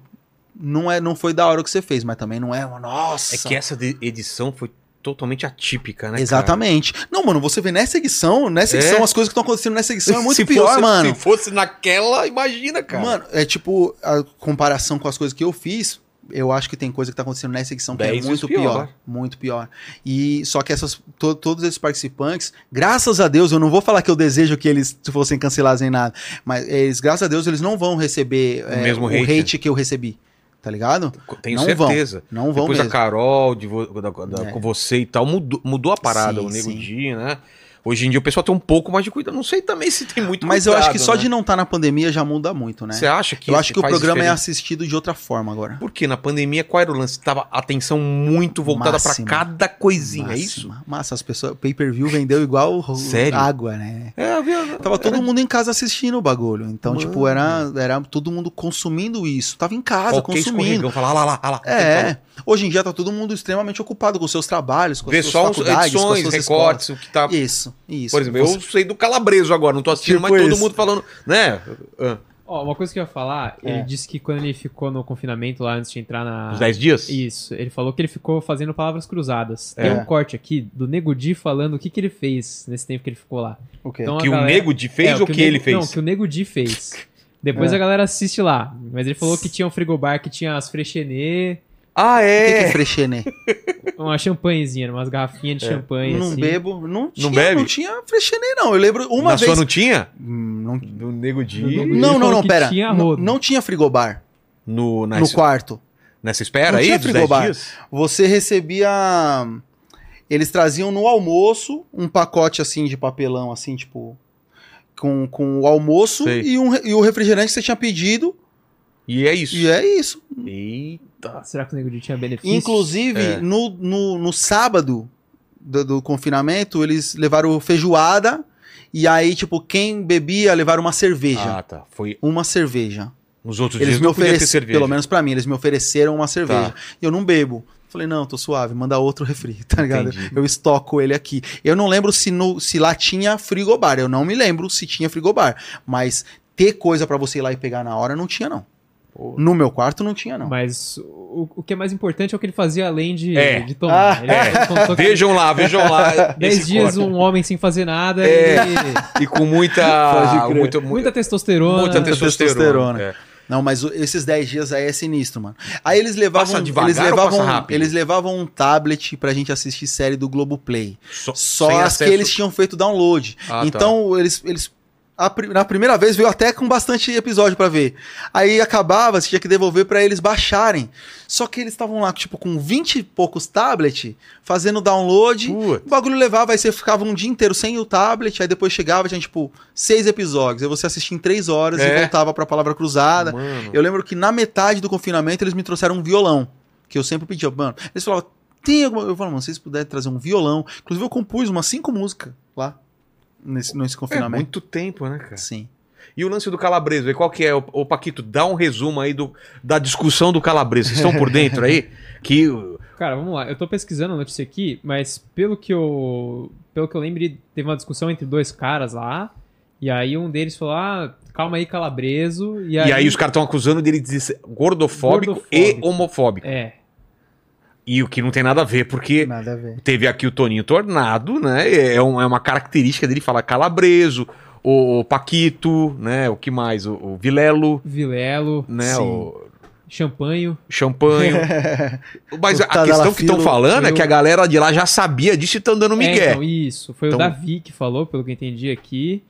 não, é, não foi da hora o que você fez, mas também não é uma, nossa. É que essa edição foi totalmente atípica, né? cara? Exatamente. Não, mano, você vê nessa edição, nessa É. edição, as coisas que estão acontecendo nessa edição é muito Se pior, fosse- mano. Se fosse naquela, imagina, cara. Mano, é tipo, a comparação com as coisas que eu fiz, eu acho que tem coisa que tá acontecendo nessa edição que é muito pior. pior. Muito pior. E só que essas, to- todos esses participantes, graças a Deus, eu não vou falar que eu desejo que eles fossem cancelados nem nada, mas eles, graças a Deus, eles não vão receber O é, mesmo o hate. hate que eu recebi. Tá ligado? Tenho não certeza. Não vão Depois mesmo. da Carol, de vo- da- da- É. com você e tal, mudou, mudou a parada, Sim, o Nego sim. Di, né? Hoje em dia o pessoal tem um pouco mais de cuidado. Não sei também se tem muito Mas eu acho que cuidado, só né? de não estar na pandemia já muda muito, né? Você acha que eu acho que o programa é diferença? assistido de outra forma agora. Porque na pandemia, qual era o lance? Tava atenção muito voltada pra Máxima. cada coisinha, é Máxima. isso? Massa, as pessoas. Pay-per-view vendeu igual Sério? água, né? É, vi- Tava todo mundo em casa assistindo o bagulho. Então, Mano. tipo, era, era todo mundo consumindo isso. Tava em casa, qualquer consumindo. escorregão, fala, ah lá, lá, ah lá. É. Hoje em dia tá todo mundo extremamente ocupado com seus trabalhos, com as Vê suas só faculdades, com as edições, suas recortes, o que tá... escolas. Isso, isso. Por exemplo, eu Você- sei do Calabreso agora, não tô assistindo, Tipo mas todo isso. mundo falando, né? Ah, Ó, uma coisa que eu ia falar, É. ele disse que quando ele ficou no confinamento lá antes de entrar na. Os 10 dias? Isso, ele falou que ele ficou fazendo palavras cruzadas. É. Tem um corte aqui do Nego Di falando o que, que ele fez nesse tempo que ele ficou lá. O quê? Então, Que o galera- Nego Di fez É, ou o que, o Nego- ele fez? Não, que o Nego Di fez. Depois É. a galera assiste lá. Mas ele falou que tinha um frigobar que tinha as frechenê, Ah, O que, que é? é frechené? uma champanhezinha, umas garrafinhas de É. champanhe. não assim. bebo. Não tinha, bebe? não tinha frechené, não. Eu lembro uma Na vez. sua não tinha? Hum, não... Do Nego Di. Do Nego Di. não, não, não, pera. tinha Não, não tinha frigobar No, no nessa, quarto. nessa espera Não aí tinha dos 10 frigobar. dias? Você recebia. Eles traziam no almoço um pacote assim de papelão, assim, tipo. Com, com o almoço e, um, e o refrigerante que você tinha pedido. E é isso. E é isso. Eita. Será que o Nego Di tinha benefício? Inclusive, É. no, no, no sábado do, do confinamento, eles levaram feijoada. E aí, tipo, quem bebia levaram uma cerveja. Ah, tá. Foi Uma cerveja. nos outros Eles dias me não podia ter ofereceram, cerveja. pelo menos pra mim, eles me ofereceram uma cerveja. Tá. E eu não bebo. Falei, não, tô suave, manda outro refri, tá ligado? Entendi. Eu estoco ele aqui. Eu não lembro se, no, se lá tinha frigobar, eu não me lembro se tinha frigobar. Mas ter coisa pra você ir lá e pegar na hora, não tinha, não. No meu quarto, não tinha, não. Mas o, o que é mais importante é o que ele fazia além de, É. de tomar. Ah, ele é. Vejam lá, vejam lá. 10 esse dias corte. um homem sem fazer nada É. e E com muita. Muito, muita testosterona. muita Muita testosterona. É. Não, mas esses 10 dias aí é sinistro, mano. Aí eles levavam, Passa devagar eles ou levavam, passa rápido? eles levavam um tablet pra gente assistir série do Globoplay. Só, Só as acesso- que eles tinham feito download. Ah, tá. então, eles, eles a na primeira vez veio até com bastante episódio pra ver. Aí acabava, você tinha que devolver pra eles baixarem. Só que eles estavam lá, tipo, com 20 e poucos tablet, fazendo download. Putz. O bagulho levava, aí você ficava um dia inteiro sem o tablet, aí depois chegava, tinha, tipo, seis episódios. Aí você assistia em três horas É. e voltava pra palavra cruzada. Mano. Eu lembro que na metade do confinamento eles me trouxeram um violão, que eu sempre pedia, mano. Eles falavam, tem alguma. Eu falava, mano, se vocês puderem trazer um violão. Inclusive, eu compus umas cinco músicas lá, nesse, nesse É confinamento. muito tempo, né, cara? Sim. E o lance do Calabreso, aí, qual que é? Ô, ô, Paquito, dá um resumo aí do, da discussão do Calabreso. Vocês estão por dentro aí? Que. Cara, vamos lá. Eu tô pesquisando a notícia aqui, mas pelo que eu. Pelo que eu lembro, teve uma discussão entre dois caras lá. E aí um deles falou: Ah, calma aí, calabreso. E E aí, aí, os caras estão acusando dele de ser gordofóbico, Gordofóbico. e homofóbico. É. E o que não tem nada a ver, porque Nada a ver. teve aqui o Toninho Tornado, né? É, um- é uma característica dele falar calabreso, o, o Paquito, né? O que mais? O, o Vilelo, Vilelo. né? Sim. O, champanhe. champanhe. Mas a questão que estão falando é eu- que a galera de lá já sabia disso e estão dando É, migué. então, isso. Foi Então- o Davi que falou, pelo que eu entendi aqui.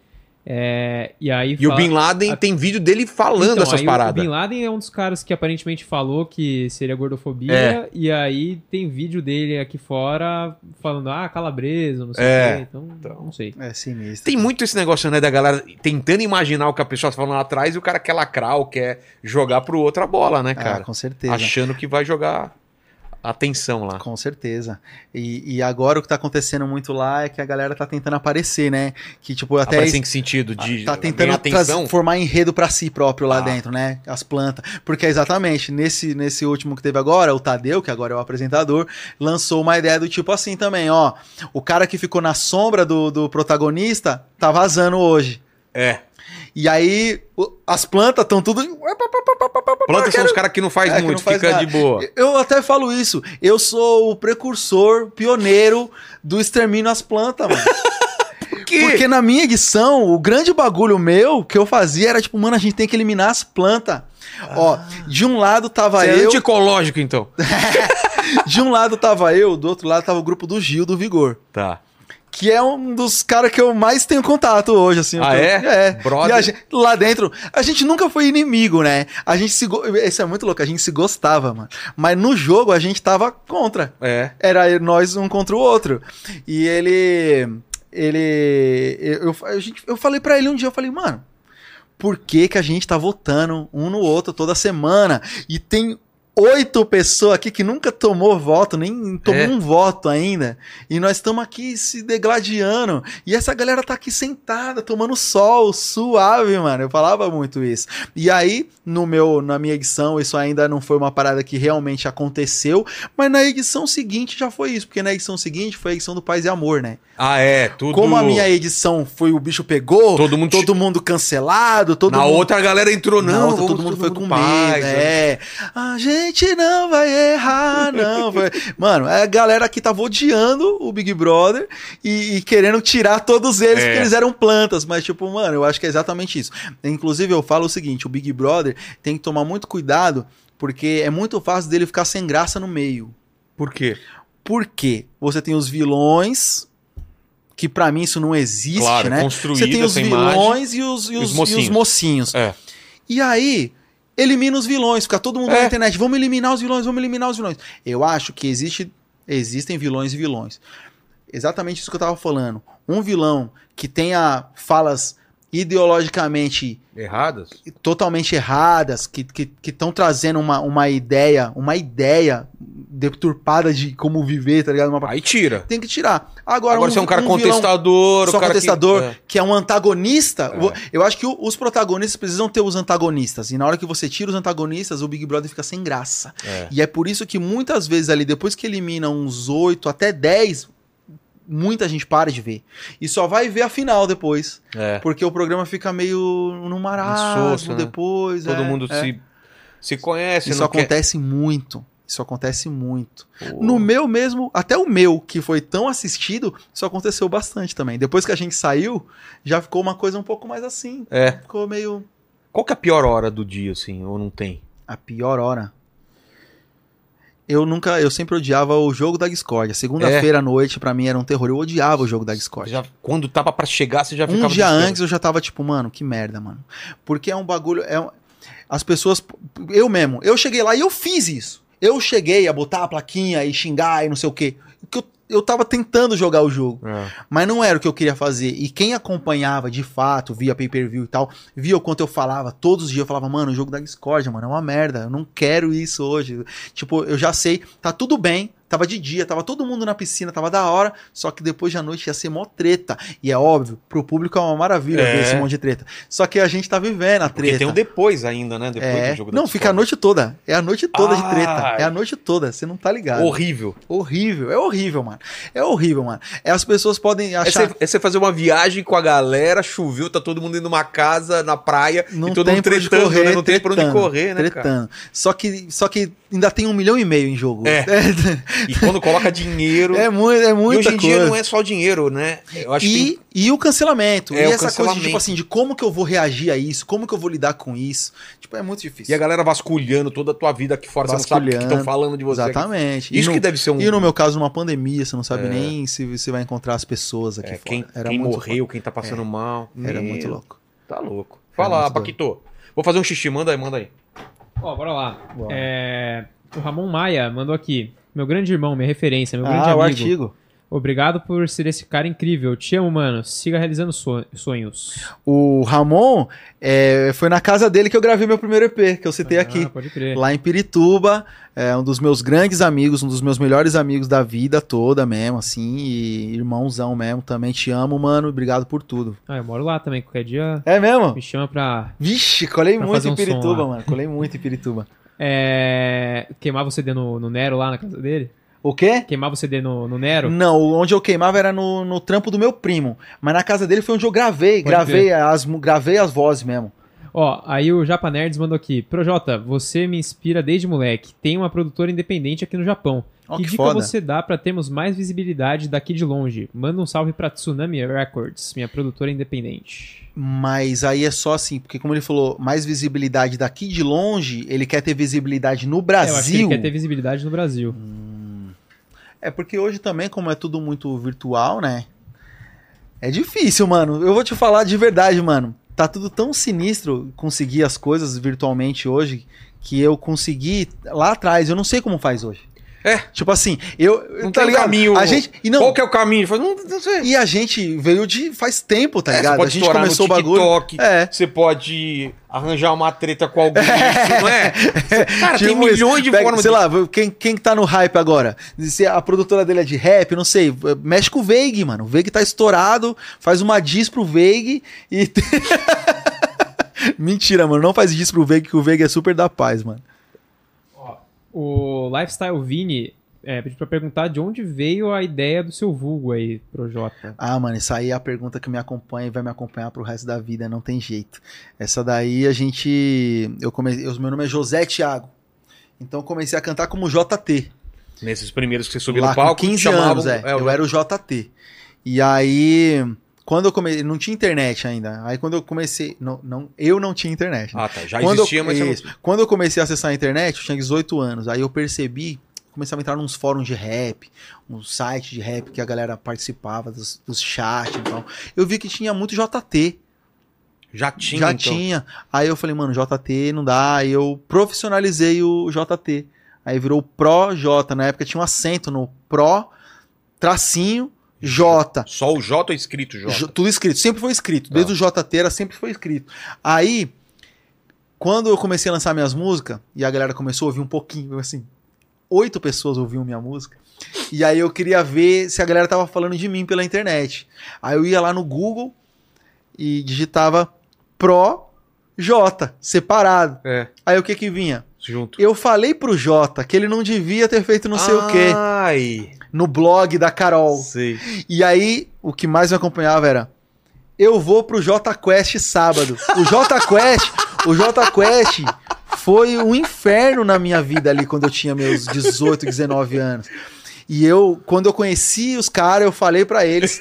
É, e aí E o fala- Bin Laden a- tem vídeo dele falando Então, essas o- paradas. O Bin Laden é um dos caras que aparentemente falou que seria gordofobia. É. E aí tem vídeo dele aqui fora falando, ah, calabresa, não sei É. o quê. Então, Então. não sei. É sinistro. Tem muito esse negócio, né, da galera tentando imaginar o que a pessoa tá falando lá atrás e o cara quer lacrar ou quer jogar pro outro a bola, né, Ah, cara? com certeza. Achando que vai jogar atenção lá. Com certeza. E, e agora o que tá acontecendo muito lá é que a galera tá tentando aparecer, né? Que tipo, até Aparece em que sentido? De tá tentando formar enredo pra si próprio lá Ah. dentro, né? As plantas. Porque exatamente, nesse, nesse último que teve agora, o Tadeu, que agora é o apresentador, lançou uma ideia do tipo assim também, ó. O cara que ficou na sombra do, do protagonista tá vazando hoje. É. E aí, as plantas estão tudo. Plantas são os caras que não faz É, muito, não faz fica nada. de boa. Eu até falo isso. Eu sou o precursor, pioneiro do extermínio às plantas, mano. Que? Porque na minha edição, o grande bagulho meu que eu fazia era tipo, mano, a gente tem que eliminar as plantas. Ó, de um lado tava Você é eu, anti-ecológico, então. de um lado tava eu, do outro lado tava o grupo do Gil do Vigor. Tá. Que é um dos caras que eu mais tenho contato hoje, assim. Ah, é? É. Brother. Gente- lá dentro, a gente nunca foi inimigo, né? A gente se. go- Isso é muito louco, a gente se gostava, mano. Mas no jogo a gente tava contra. É. Era nós um contra o outro. E ele. Ele. Eu, eu, a gente- eu falei pra ele um dia, eu falei, mano, por que, que a gente tá votando um no outro toda semana? E tem oito pessoas aqui que nunca tomou voto, nem tomou É. um voto ainda. E nós estamos aqui se degladiando. E essa galera tá aqui sentada, tomando sol, suave, mano. Eu falava muito isso. E aí, no meu, na minha edição, isso ainda não foi uma parada que realmente aconteceu. Mas na edição seguinte já foi isso. Porque na edição seguinte foi a edição do Paz e Amor, né? Ah, é. Tudo. Como a minha edição foi o bicho pegou, Todo mundo. todo mundo cancelado, todo Na mundo outra a galera entrou, não. outra, todo mundo foi com paz, medo. né? É. A gente não vai errar, não. Foi- Mano, a galera aqui tava odiando o Big Brother e, e querendo tirar todos eles É. porque eles eram plantas. Mas, tipo, mano, eu acho que é exatamente isso. Inclusive, eu falo o seguinte: o Big Brother tem que tomar muito cuidado, porque é muito fácil dele ficar sem graça no meio. Por quê? Porque você tem os vilões. Que pra mim isso não existe, Claro, é né? Você tem os essa imagem. vilões e os, e os os, e os mocinhos. mocinhos. É. E aí, elimina os vilões, fica todo mundo É. na internet, vamos eliminar os vilões, vamos eliminar os vilões. Eu acho que existe, existem vilões e vilões. Exatamente isso que eu tava falando. Um vilão que tenha falas ideologicamente Erradas? totalmente erradas, que estão que, estão trazendo uma, uma ideia, uma ideia deturpada de como viver, tá ligado? Uma... Aí tira. Tem que tirar. Agora, Agora, você é um cara vilão- contestador, só o cara contestador, Que... que, é um antagonista. É. Eu acho que os protagonistas precisam ter os antagonistas. E na hora que você tira os antagonistas, o Big Brother fica sem graça. É. E é por isso que muitas vezes ali, depois que elimina uns 8 até 10, muita gente para de ver. E só vai ver a final depois. É. Porque o programa fica meio no marasmo Insosso, né? depois. Todo é, mundo é. se, se conhece, Isso não quer... acontece muito. Isso acontece muito. No meu mesmo, até o meu, que foi tão assistido, isso aconteceu bastante também. Depois que a gente saiu, já ficou uma coisa um pouco mais assim. É. Ficou meio. Qual que é a pior hora do dia, assim, ou não tem? A pior hora. Eu nunca, eu sempre odiava o jogo da Discord. Segunda-feira à noite, pra mim, era um terror. Eu odiava o jogo da Discord. Já, quando tava pra chegar, você já ficava... Um dia antes eu já tava tipo, mano, que merda, mano. Porque é um bagulho. É As pessoas. Eu mesmo, eu cheguei lá e eu fiz isso. Eu cheguei a botar a plaquinha e xingar e não sei o quê. Que eu, eu tava tentando jogar o jogo. É. Mas não era o que eu queria fazer. E quem acompanhava de fato, via pay-per-view e tal, via o quanto eu falava. Todos os dias eu falava, mano, o jogo da Discord, mano, é uma merda. Eu não quero isso hoje. Tipo, eu já sei, tá tudo bem. Tava de dia, tava todo mundo na piscina, tava da hora. Só que depois da noite ia ser mó treta. E é óbvio, pro público é uma maravilha É. ver esse monte de treta. Só que a gente tá vivendo a Porque treta. tem o depois ainda, né? Depois É. do jogo da Não, fica a noite toda. É a noite toda de treta. É a noite toda. Você não tá ligado. Horrível. Horrível. É horrível, mano. É horrível, mano. É, as pessoas podem É achar. você, é você fazer uma viagem com a galera, choveu, tá todo mundo indo numa casa, na praia, Não e todo mundo onde tretando, correr, né? Não tem pra onde tretando, correr, né, cara? tretando. Só que, só que ainda tem um milhão e meio em jogo. É. E quando coloca dinheiro. É, muito, é e muita hoje em dia coisa. não é só o dinheiro, né? Eu acho que E, e o cancelamento. É, e o essa coisa de, cancelamento. tipo assim, de como que eu vou reagir a isso, como que eu vou lidar com isso. Tipo, é muito difícil. E a galera vasculhando toda a tua vida aqui fora, você não sabe o que Vasculhando. estão falando de você. aqui. Exatamente. Isso e no, que deve ser um. E no meu caso, numa pandemia, você não sabe É. nem se você vai encontrar as pessoas aqui É, fora. quem, Era quem morreu, quem tá passando mal. foda. Era Meu, muito louco. Tá louco. Fala, Paquito. Vou fazer um xixi, manda aí, manda aí. Ó, bora lá. Bora. É, o Ramon Maia mandou aqui. Meu grande irmão, minha referência, meu grande Ah, o amigo. artigo. Obrigado por ser esse cara incrível. Te amo, mano. Siga realizando so- sonhos. O Ramon, é, foi na casa dele que eu gravei meu primeiro EP, que eu citei Ah, aqui. Pode crer. Lá em Pirituba, é um dos meus grandes amigos, um dos meus melhores amigos da vida toda mesmo, assim, e irmãozão mesmo, também te amo, mano, obrigado por tudo. Ah, eu moro lá também. Qualquer dia É mesmo? me chama pra Vixe, colei Pra muito em um som Pirituba, mano, colei muito em Pirituba. é, queimar o CD no, no Nero lá na casa dele. O quê? Queimar o CD no, no Nero. Não, onde eu queimava era no, no trampo do meu primo, mas na casa dele foi onde eu gravei, Pode gravei as, gravei as vozes mesmo. Ó, aí o Japa Nerds mandou aqui. Projota, você me inspira desde moleque. Tem uma produtora independente aqui no Japão. Ó, que que dica foda. você dá pra termos mais visibilidade daqui de longe? Manda um salve pra Tsunami Records, minha produtora independente. Mas aí é só assim, porque como ele falou, mais visibilidade daqui de longe, ele quer ter visibilidade no É, eu acho que ele Brasil. quer ter visibilidade no Brasil. É porque hoje também, como é tudo muito virtual, né? É difícil, mano. Eu vou te falar de verdade, mano. Tá tudo tão sinistro conseguir as coisas virtualmente hoje que eu consegui lá atrás. Eu não sei como faz hoje. É. Tipo assim, eu. Não tá tem ligado? caminho. A gente. E não. Qual que é o caminho? Não, não sei. E a gente veio de faz tempo, tá É, ligado? você pode a gente estourar começou no o bagulho. TikTok, É. você pode arranjar uma treta com alguém, isso não é? Cara, tem Tipo isso. milhões de Pega, formas Sei de... lá, quem, quem tá no hype agora? Se a produtora dele é de rap, não sei. Mexe com o Veig, mano. O Veig tá estourado, faz uma diss pro Veig e. Mentira, mano. Não faz diss pro Veig, que o Veig é super da paz, mano. O Lifestyle Vini é, pediu pra perguntar de onde veio a ideia do seu vulgo aí, Projota. Ah, mano, isso aí é a pergunta que me acompanha e vai me acompanhar pro resto da vida, não tem jeito. Essa daí a gente. Eu comecei. eu- Meu nome é José Thiago. Então eu comecei a cantar como JT. Nesses primeiros que você subiu lá no palco, com 15 chamavam- anos, é. é, eu era o JT. E aí, quando eu comecei, não tinha internet ainda. Aí quando eu comecei, não, não, eu não tinha internet. né? Ah, tá. Já quando existia, eu, mas isso. quando eu comecei a acessar a internet, eu tinha 18 anos. Aí eu percebi, começava a entrar nos fóruns de rap, uns sites de rap que a galera participava dos, dos chats e tal. Eu vi que tinha muito JT. não... Já tinha, já então. tinha. Aí eu falei, mano, JT não dá. Aí eu profissionalizei o JT. Aí virou Pro J. Na época tinha um acento no Pro, tracinho, J. Só o J escrito, J. J- Tudo escrito, sempre foi escrito. Tá. Desde o JT era sempre foi escrito. Aí, quando eu comecei a lançar minhas músicas, e a galera começou a ouvir um pouquinho, assim, oito pessoas ouviam minha música. E aí eu queria ver se a galera tava falando de mim pela internet. Aí eu ia lá no Google e digitava Pro J, separado. É, Aí o que que vinha? junto. Eu falei pro Jota que ele não devia ter feito não sei o quê Ai, no blog da Carol. sei. E aí, o que mais me acompanhava era: eu vou pro J Quest sábado. O J Quest, o J Quest foi um inferno na minha vida ali quando eu tinha meus 18, 19 anos. E eu, quando eu conheci os caras, eu falei pra eles,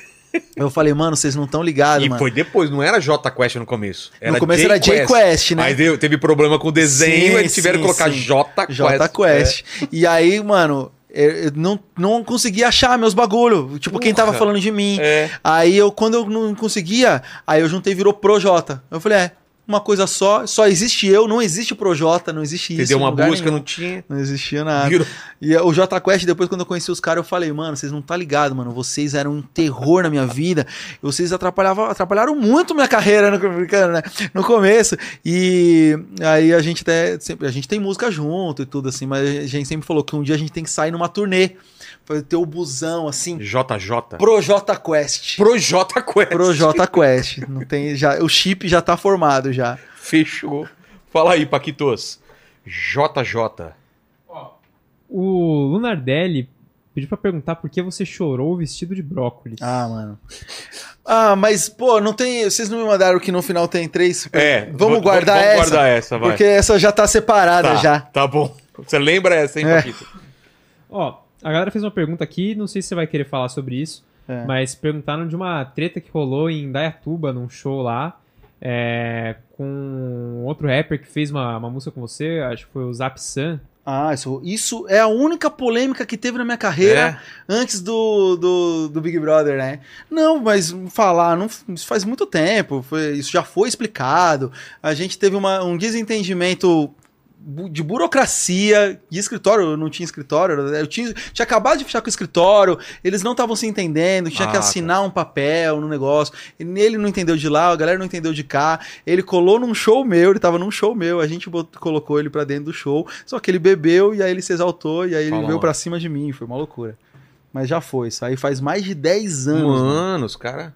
eu falei, mano, vocês não estão ligados, E mano. foi depois, não era J Quest no começo. Era no começo era J Quest, né? Aí deu- teve problema com o desenho, Sim, eles tiveram sim, que colocar sim. J Quest. J Quest. E aí, mano, eu eu não, não conseguia achar meus bagulho. Tipo, quem tava falando de mim. É. Aí eu, quando eu não conseguia, aí eu juntei e virou Projota. Eu falei, é, uma coisa só, só existe eu, não existe Projota, não existe isso. Entendeu? em Uma busca, nenhum. não tinha. Não existia nada. Virou. E o J Quest, depois quando eu conheci os caras, eu falei, mano, vocês não tá ligado, mano. Vocês eram um terror na minha vida. Vocês atrapalhavam, atrapalharam muito minha carreira no, né? no começo. E aí a gente até. Sempre, a gente tem música junto e tudo, assim, mas a gente sempre falou que um dia a gente tem que sair numa turnê. Pra ter o busão, assim. JJ. Pro J Quest. Pro J Quest. Pro J Quest. Não tem, já, o chip já tá formado já. Fechou. Fala aí, Paquitos. JJ. O Lunardelli pediu pra perguntar por que você chorou vestido de brócolis. Ah, mano. Ah, mas, pô, não tem. Vocês não me mandaram que no final tem três? É. Vamos v- guardar vamos essa. guardar essa, vai. Porque essa já tá separada tá, já. Tá bom. Você lembra essa, hein, É. Paquito? Ó, A galera fez uma pergunta aqui, não sei se você vai querer falar sobre isso, É. mas perguntaram de uma treta que rolou em Dayatuba, num show lá, é, com outro rapper que fez uma, uma música com você, acho que foi o Zap San. Ah, isso, isso é a única polêmica que teve na minha carreira antes do, do, do Big Brother, né? Não, mas falar, não, isso faz muito tempo, foi- isso já foi explicado. A gente teve uma- um desentendimento de burocracia, de escritório, eu não tinha escritório, eu tinha, tinha acabado de fechar com o escritório, eles não estavam se entendendo, tinha Ah, que tá. assinar um papel no negócio, ele não entendeu de lá, a galera não entendeu de cá, ele colou num show meu, ele tava num show meu, a gente bot- colocou ele pra dentro do show, só que ele bebeu e aí ele se exaltou e aí ele Fala, veio pra cima de mim, foi uma loucura. Mas já foi, isso aí faz mais de 10 anos. mano. Mano, os caras.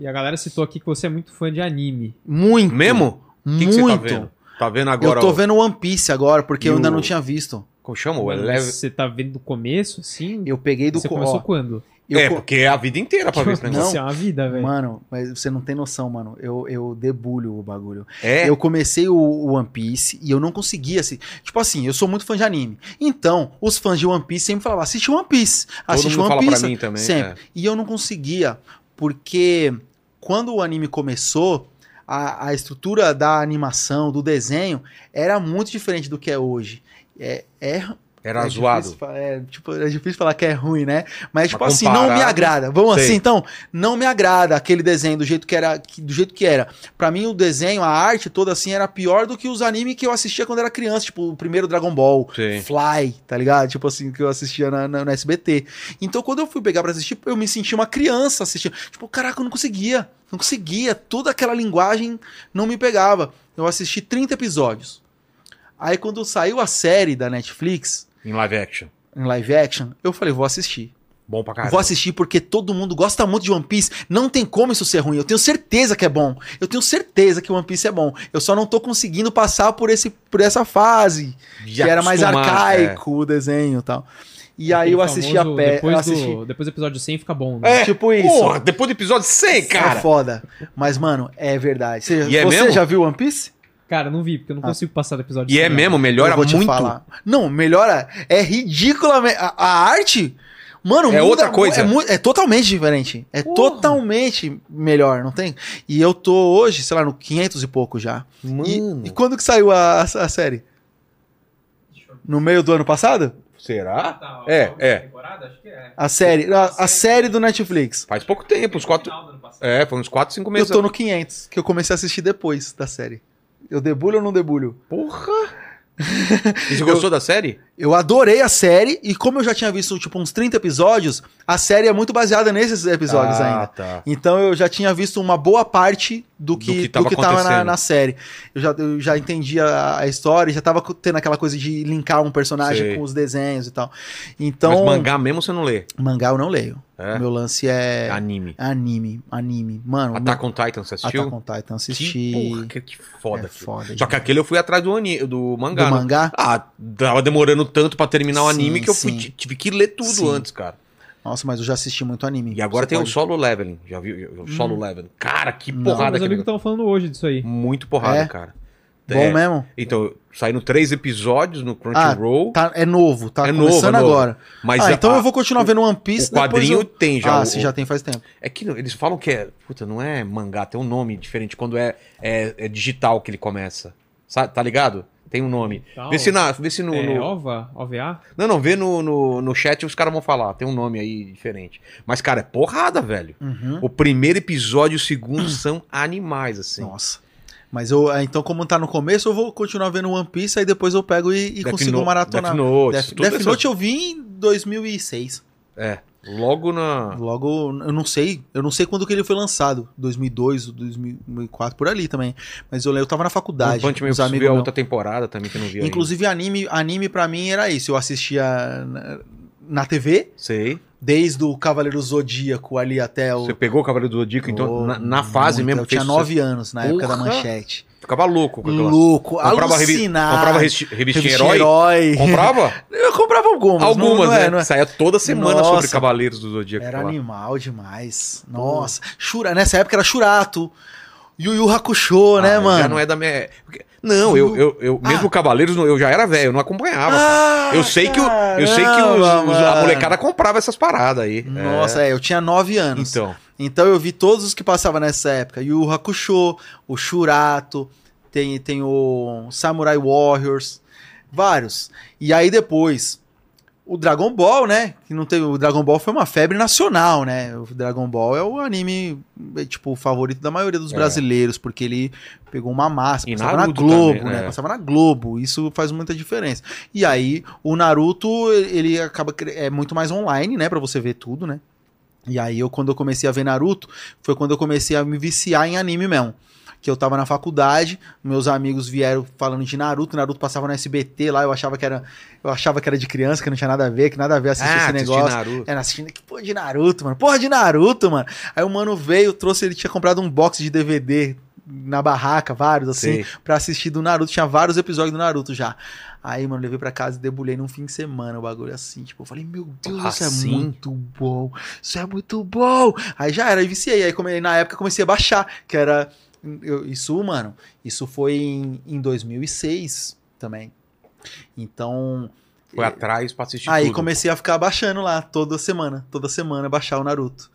E a galera citou aqui que você é muito fã de anime. Muito. Mesmo? O que, que muito. Tá vendo? Vendo agora? eu tô o- vendo One Piece agora, porque E eu ainda o- não tinha visto. Como chama? O Mas Eleve... Você tá vendo do começo, assim? Eu peguei do Você co- começou ó, quando? eu É, co- porque é a vida inteira pra ver esse negócio. Isso é uma vida, velho. Mano, mas você não tem noção, mano. Eu, eu debulho o bagulho. É, Eu comecei o, o One Piece e eu não conseguia assim. Tipo assim, eu sou muito fã de anime. Então, os fãs de One Piece sempre falavam: assiste One Piece. todo Assiste mundo One fala Piece. pra mim também. Sempre. é. E eu não conseguia, porque quando o anime começou, a, a estrutura da animação, do desenho, era muito diferente do que é hoje. É, é, Era é zoado. difícil é, tipo, é difícil falar que é ruim, né? Mas, tipo Mas assim, não me agrada. Vamos sei. assim, então, não me agrada aquele desenho do jeito que era. do jeito que era. Pra mim, o desenho, a arte toda assim, era pior do que os animes que eu assistia quando era criança. Tipo, o primeiro Dragon Ball, Sim. Fly, tá ligado? Tipo assim, que eu assistia na, na- no SBT. Então, quando eu fui pegar pra assistir, eu me senti uma criança assistindo. Tipo, caraca, eu não conseguia. Não conseguia. Toda aquela linguagem não me pegava. Eu assisti 30 episódios. Aí, quando saiu a série da Netflix, Em live action. em live action, eu falei, vou assistir. Bom pra caralho. Vou assistir porque todo mundo gosta muito de One Piece. Não tem como isso ser ruim. Eu tenho certeza que é bom. Eu tenho certeza que One Piece é bom. Eu só não tô conseguindo passar por, esse, por essa fase. De que era mais arcaico o desenho e tal. E aí eu assisti a famoso, pé. Depois, Eu assisti. do, depois do episódio 100 fica bom, né? É, Tipo isso. Porra, depois do episódio 100, cara. É foda. Mas, mano, é verdade. Você, E é você mesmo? já viu One Piece? Cara, não vi, porque eu não Ah. consigo passar do episódio E é 100. mesmo, melhora eu vou te muito. falar. Não, melhora. É ridiculamente. A, a arte. Mano, É outra coisa. É, é totalmente diferente. É Porra. totalmente melhor, não tem? E eu tô hoje, sei lá, no 500 e pouco já. E, Mano. e quando que saiu a, a série? No meio do ano passado? Será? Tá, É, é. Temporada? Acho que é. A série. A, a série do Netflix. Faz pouco tempo, uns quatro. É, foi uns 4, 5 meses. Eu tô no 500, que eu comecei a assistir depois da série. Eu debulho ou não debulho? Porra! E você gostou da série? Eu adorei a série e como eu já tinha visto tipo uns 30 episódios, a série é muito baseada nesses episódios ah, ainda. tá. Então eu já tinha visto uma boa parte do que, que do tava que tava na, na série. Eu já, eu já entendi a, a história, já tava tendo aquela coisa de linkar um personagem Sei. com os desenhos e tal. Então, Mas mangá mesmo você não lê. mangá eu não leio. É? Meu lance é Anime. anime, anime. Mano, Attack on Titan, você assistiu? Attack on Titan assisti. Que, porra, que, que foda. É foda Só que aquele eu fui atrás do, ani... do mangá. Do né? mangá? Ah, tava demorando tanto pra terminar o Sim, anime que eu fui, tive que ler tudo Sim. antes, cara. Nossa, mas eu já assisti muito anime. E agora tem o pode- solo leveling. Já viu? O solo leveling. Cara, que Não. porrada Meus aquele amigos estavam falando hoje disso aí. Muito porrada, É? cara. Bom É. mesmo? Então, saindo três episódios no Crunchyroll. Tá, é novo, tá É novo, começando é novo. agora. Mas ah, a- então eu vou continuar vendo One o Piece. depois quadrinho eu- tem já. ah, o- sim, já tem faz tempo. É que eles falam que é. Puta, não é mangá, tem um nome diferente quando é, é, é digital que ele começa. Sabe, tá ligado? Tem um nome. Tal. Vê se, na, vê se no. É, no- OVA? OVA? Não, não, vê no, no, no chat os caras vão falar. Tem um nome aí diferente. Mas, cara, é porrada, velho. Uhum. O primeiro episódio e o segundo são animais, assim. Nossa. Mas eu, ah, então, como tá no começo, eu vou continuar vendo One Piece, aí depois eu pego e, e consigo No- maratonar. Death Note, Death, Death Note eu vi em 2006. É. Logo na. Logo, eu não sei, eu não sei quando que ele foi lançado, 2002, 2004, por ali também. Mas eu, eu tava na faculdade, Punch Man eu vi a outra temporada também que eu não vi ainda. Inclusive, anime, anime pra mim era isso. Eu assistia na, na TV, Sei. desde o Cavaleiro Zodíaco ali até o. Você pegou o Cavaleiro Zodíaco, então, Oh, na, na fase muito. mesmo. Eu tinha fez nove anos na época da Porra! manchete. Ficava louco com aquela. Louco, Comprava, revi... alucinado. comprava revi- revistinha Revistinha herói? herói. Comprava? Eu comprava algumas. Algumas, não é, né? não é. Saía toda semana Nossa. sobre Cavaleiros do Zodíaco. Era lá. animal demais. Nossa. Shura, nessa época era Churato. Yu Yu Hakusho, né, Ah, mano? Já não é da minha. porque- Não, eu, eu, eu mesmo Cavaleiros eu já era velho, eu não acompanhava. Ah, eu sei que, o, eu sei que os- os- a molecada comprava essas paradas aí. Nossa, é, eu tinha nove É. anos. Então, Então eu vi todos os que passavam nessa época. Yu Yu Hakusho, o Shurato, tem, tem o Samurai Warriors, vários. E aí depois, o Dragon Ball, né? Que não teve, o Dragon Ball foi uma febre nacional, né? O Dragon Ball é o anime, é, tipo, o favorito da maioria dos É. brasileiros, porque ele pegou uma massa, E passava Naruto na Globo, também, né? é. Passava na Globo, isso faz muita diferença. E aí, o Naruto, ele acaba, é muito mais online, né? Pra você ver tudo, né? E aí, eu, quando eu comecei a ver Naruto, foi quando eu comecei a me viciar em anime mesmo. Que eu tava na faculdade, meus amigos vieram falando de Naruto, Naruto passava no SBT lá, eu achava que era, eu achava que era de criança, que não tinha nada a ver, que nada a ver assistir ah, esse negócio. Naruto. Era assistindo que porra de Naruto, mano. Porra de Naruto, mano. Aí o mano veio, trouxe, ele tinha comprado um box de DVD na barraca, vários assim, Sei. pra assistir do Naruto. Tinha vários episódios do Naruto já. Aí, mano, levei pra casa e debulhei num fim de semana o bagulho assim. Tipo, eu falei, meu Deus, isso Assim? é muito bom. Isso é muito bom. Aí já era, aí viciei. Aí come- na época comecei a baixar, que era. eu- isso, mano, isso foi em, em 2006 também. Então. Foi atrás pra assistir Aí tudo. comecei a ficar baixando lá toda semana, toda semana baixar o Naruto.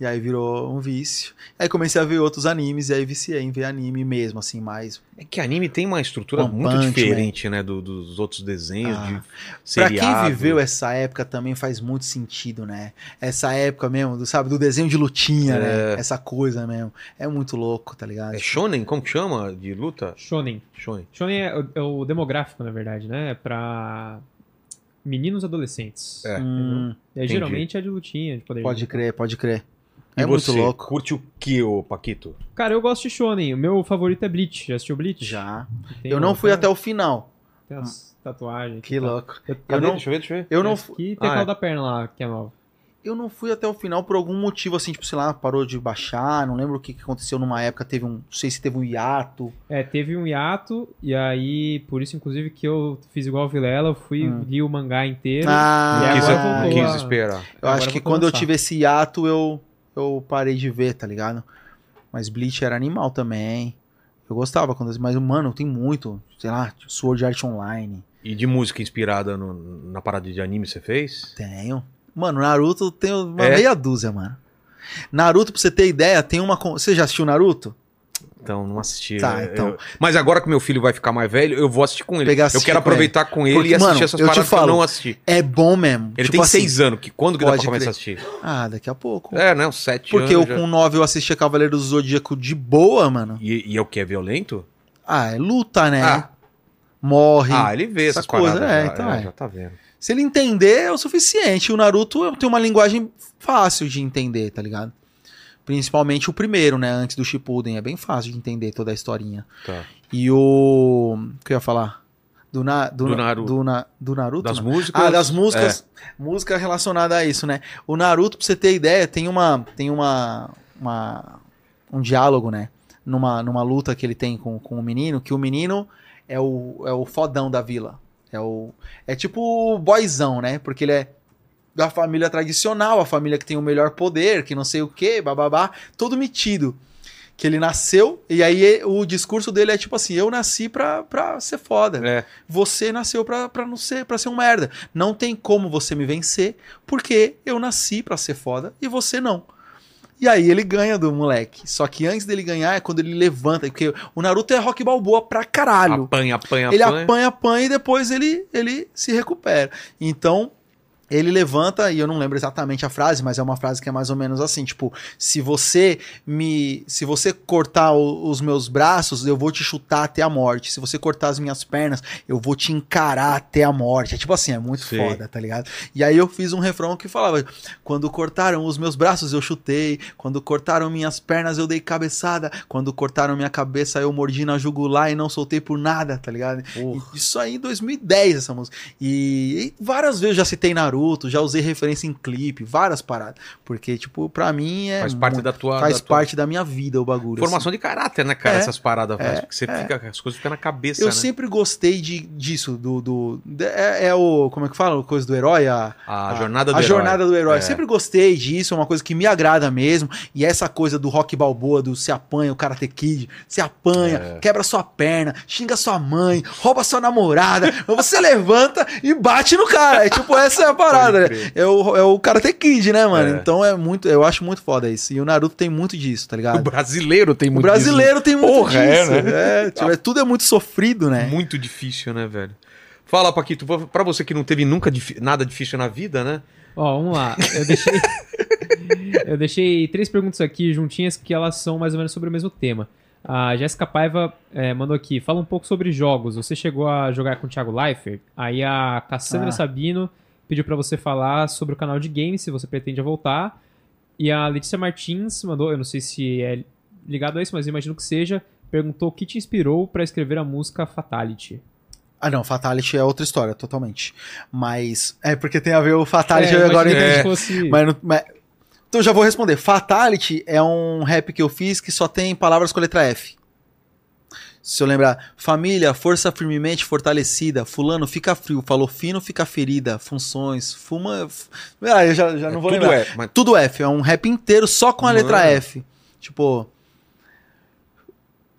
E aí virou um vício. Aí comecei a ver outros animes e aí viciei em ver anime mesmo, assim, mais. É que anime tem uma estrutura One muito Punch diferente, né, do- dos outros desenhos, Ah. de Pra quem viveu essa época também faz muito sentido, né? Essa época mesmo, do, sabe, do desenho de lutinha, É. né? Essa coisa mesmo. É muito louco, tá ligado? É shonen? Como que chama? De luta? Shonen. Shonen. Shonen é o, é o demográfico, na verdade, né? É pra meninos adolescentes. É. Hum, entendi. geralmente é de lutinha, de poder. pode crer, pode crer. É você, muito louco. curte o que, ô Paquito? Cara, eu gosto de Shonen. O meu favorito é Bleach. Já assistiu Bleach? Já. Tem Eu não fui até o final. Tem as tatuagens. Que louco. Eu, Cadê? não- Deixa eu ver, deixa eu ver. Eu não, Esse fu- aqui tem Ah, aquela é. da perna lá, que é nova. eu não fui até o final por algum motivo, assim, tipo, sei lá, parou de baixar, não lembro o que, que aconteceu numa época, teve um. Não sei se teve um hiato. É, teve um hiato, e aí, por isso, inclusive, que eu fiz igual o Vilela, eu fui, Hum. li o mangá inteiro. Ah, e Não quis, agora quis a- esperar. Eu Agora acho que a quando eu tive esse hiato, eu, eu parei de ver, tá ligado? Mas Bleach era animal também. Eu gostava quando. Mas, mano, tem muito. Sei lá, Sword Art Online. E de música inspirada no- na parada de anime você fez? Tenho. Mano, Naruto tem uma É? meia dúzia, mano. Naruto, pra você ter ideia, tem uma. Você já assistiu Naruto? Então, não assisti. Tá, Eu- então. eu- Mas agora que meu filho vai ficar mais velho, eu vou assistir com ele. Eu quero com aproveitar com ele, Porque, e assistir mano, essas eu paradas que eu falo, não assisti. É bom mesmo. Ele Tipo tem assim, seis anos. Que, quando que dá pra começar a assistir? Ah, daqui a pouco. É, né? Uns sete Porque eu anos. já. com 9 eu assistia Cavaleiro do Zodíaco de boa, mano. E, e é o que? É violento? Ah, é luta, né? Ah. Morre. Ah, ele vê essa essas coisa, paradas. é, já, então é. já tá vendo. Se ele entender, é o suficiente. O Naruto tem uma linguagem fácil de entender, tá ligado? Principalmente o primeiro, né? Antes do Shippuden. É bem fácil de entender toda a historinha. Tá. E o... O que eu ia falar? Do, na... do, Do na- Naruto. Do, na... do Naruto? Das não? músicas. Ah, das músicas. É. Música relacionada a isso, né? O Naruto, pra você ter ideia, tem uma. Tem uma. uma um diálogo, né? Numa, numa luta que ele tem com, com o menino, que o menino é o, é o fodão da vila. É o. É tipo o boyzão, né? Porque ele é da família tradicional, a família que tem o melhor poder, que não sei o que, bababá, todo metido. Que ele nasceu, e aí o discurso dele é tipo assim: eu nasci pra, pra ser foda É. você nasceu pra, pra não ser para ser um merda. Não tem como você me vencer, porque eu nasci pra ser foda e você não. E aí ele ganha do moleque. Só que antes dele ganhar é quando ele levanta, porque o Naruto é rock balboa pra caralho. Apanha, apanha, ele apanha. apanha, apanha e depois ele, ele se recupera. Então, ele levanta, e eu não lembro exatamente a frase, mas é uma frase que é mais ou menos assim, tipo, se você me, se você cortar o- os meus braços, eu vou te chutar até a morte. Se você cortar as minhas pernas, eu vou te encarar até a morte. É tipo assim, é muito Sim. foda, tá ligado? E aí eu fiz um refrão que falava: quando cortaram os meus braços, eu chutei, quando cortaram minhas pernas, eu dei cabeçada, quando cortaram minha cabeça, eu mordi na jugular e não soltei por nada, tá ligado? Porra. Isso aí em 2010, essa música. E, e várias vezes eu já citei Naruto, Naruto, já usei referência em clipe, várias paradas. Porque, tipo, pra mim é. Faz parte muito- da tua. faz da tua parte da minha vida o bagulho. formação de caráter, né, cara? É, essas paradas, é, você é. fica, as coisas ficam na cabeça, Eu né? sempre gostei de, disso, do. do é, é o. Como é que fala? A coisa do herói? A, A jornada do a herói. jornada do herói. É. Sempre gostei disso, é uma coisa que me agrada mesmo. E essa coisa do rock balboa, do se apanha o Karate Kid, se apanha, É. quebra sua perna, xinga sua mãe, rouba sua namorada, você levanta e bate no cara. É tipo, essa é a parada, né? É o, é o Karate Kid, né, mano? É. Então é muito. Eu acho muito foda isso. E o Naruto tem muito disso, tá O ligado? brasileiro tem O muito brasileiro tem muito Porra, é, disso. né? É, tipo, é, tudo é muito sofrido, disso. né? Muito difícil, né, velho? Fala, Paquito, pra você que não teve nunca nada difícil na vida, né? Ó, vamos lá. Eu deixei. eu deixei três perguntas aqui juntinhas que elas são mais ou menos sobre o mesmo tema. A Jéssica Paiva eh, mandou aqui, fala um pouco sobre jogos. Você chegou a jogar com o Thiago Leifert? Aí a Cassandra Ah. Sabino pediu pra você falar sobre o canal de games, se você pretende voltar. E a Letícia Martins mandou, eu não sei se é ligado a isso, mas eu imagino que seja, perguntou o que te inspirou pra escrever a música Fatality. Ah, não, Fatality é outra história, totalmente. Mas. É porque tem a ver o Fatality, É, eu agora entendi. que fosse- Mas, não- mas- Então já vou responder. Fatality é um rap que eu fiz que só tem palavras com a letra F. Se eu lembrar, família, força firmemente fortalecida. Fulano fica frio, falou fino, fica ferida. Funções, fuma. f- Ah, eu já, já não vou Tudo lembrar. é, mas Tudo F, é um rap inteiro só com a letra Mano. F. Tipo.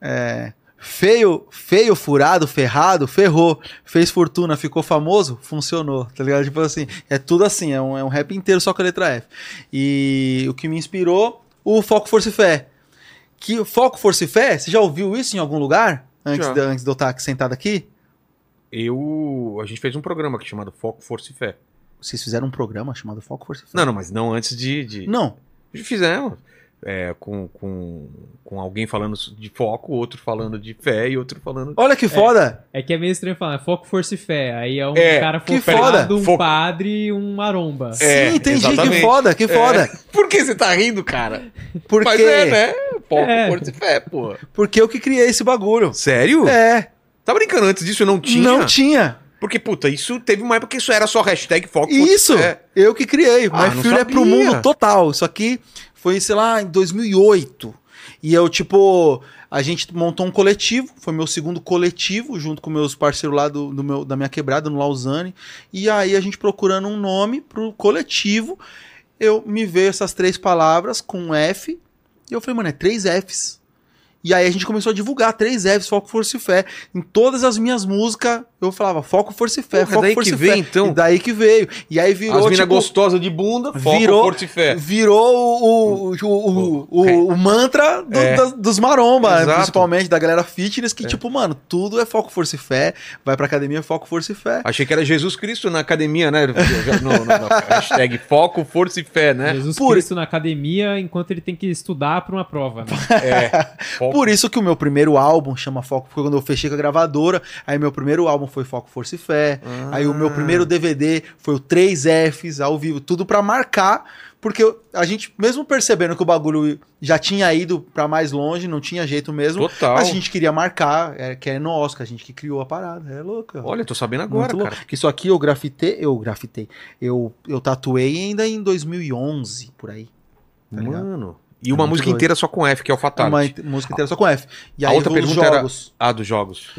É. Feio, feio, furado, ferrado, ferrou. Fez fortuna, ficou famoso, funcionou. Tá ligado? Tipo assim, é tudo assim, é um, é um rap inteiro só com a letra F. E o que me inspirou, o Foco, Força e Fé. Que Foco, Força e Fé, você já ouviu isso em algum lugar? Antes, Já. de, antes de eu estar aqui sentado aqui? eu. A gente fez um programa aqui chamado Foco, Força e Fé. Vocês fizeram um programa chamado Foco, Força e Fé? Não, não, mas não antes de. de... Não. Fizemos. É, com, com, com alguém falando de foco, outro falando de fé e outro falando. Olha que foda! É que é meio estranho falar, foco, força e fé. Aí é um É, cara que focado, foda. um Foco. padre e um maromba. É, Sim, entendi, que exatamente. foda, que foda. Por que você tá rindo, cara? Porque, Mas é, né? Foco, É. força e fé, pô. porque eu que criei esse bagulho. Sério? É, Tá brincando? Antes disso eu não tinha? não tinha. Porque, puta, isso teve uma época que isso era só hashtag foco, força e Isso, fé. eu que criei. Ah, não filho é pro sabia. mundo total. Isso aqui foi, sei lá, em 2008. E eu, tipo, a gente montou um coletivo. Foi meu segundo coletivo, junto com meus parceiros lá do, do meu, da minha quebrada, no Lausanne. E aí a gente procurando um nome pro coletivo. Eu me veio essas três palavras com F. E eu falei, mano, é três Fs. E aí a gente começou a divulgar três Fs, Foco, Força e Fé. Em todas as minhas músicas, eu falava Foco, Força e Fé, Porra, Foco, daí Força que e veio, Fé. então? E daí que veio. E aí virou, As minas tipo, gostosas de bunda, foco, virou, força e fé. virou o, o, o, o, o mantra do- É. das- dos maromba, Exato. principalmente da galera fitness, que tipo, mano, tudo é foco, força e fé. Vai pra academia, foco, força e fé. Achei que era Jesus Cristo na academia, né? No, no- no- hashtag foco, força e fé, né? Jesus Por- Cristo na academia enquanto ele tem que estudar pra uma prova. Né? É. Foco, Por isso que o meu primeiro álbum chama Foco, foi quando eu fechei com a gravadora. Aí meu primeiro álbum foi Foco, Força e Fé. Ah. Aí o meu primeiro DVD foi o 3Fs ao vivo, tudo pra marcar, porque eu- a gente, mesmo percebendo que o bagulho já tinha ido pra mais longe, não tinha jeito mesmo, Total. mas a gente queria marcar, é, que é nosso, que a gente que criou a parada. É louco. Olha, tô sabendo agora, cara. Porque isso aqui eu grafitei, eu grafitei, eu, eu tatuei ainda em 2011, por aí. Tá ligado? E É uma muito música doido. inteira só com F, que é o Uma Fatality. int- música inteira só com F. E A aí outra pergunta era- jogos. Ah, dos jogos.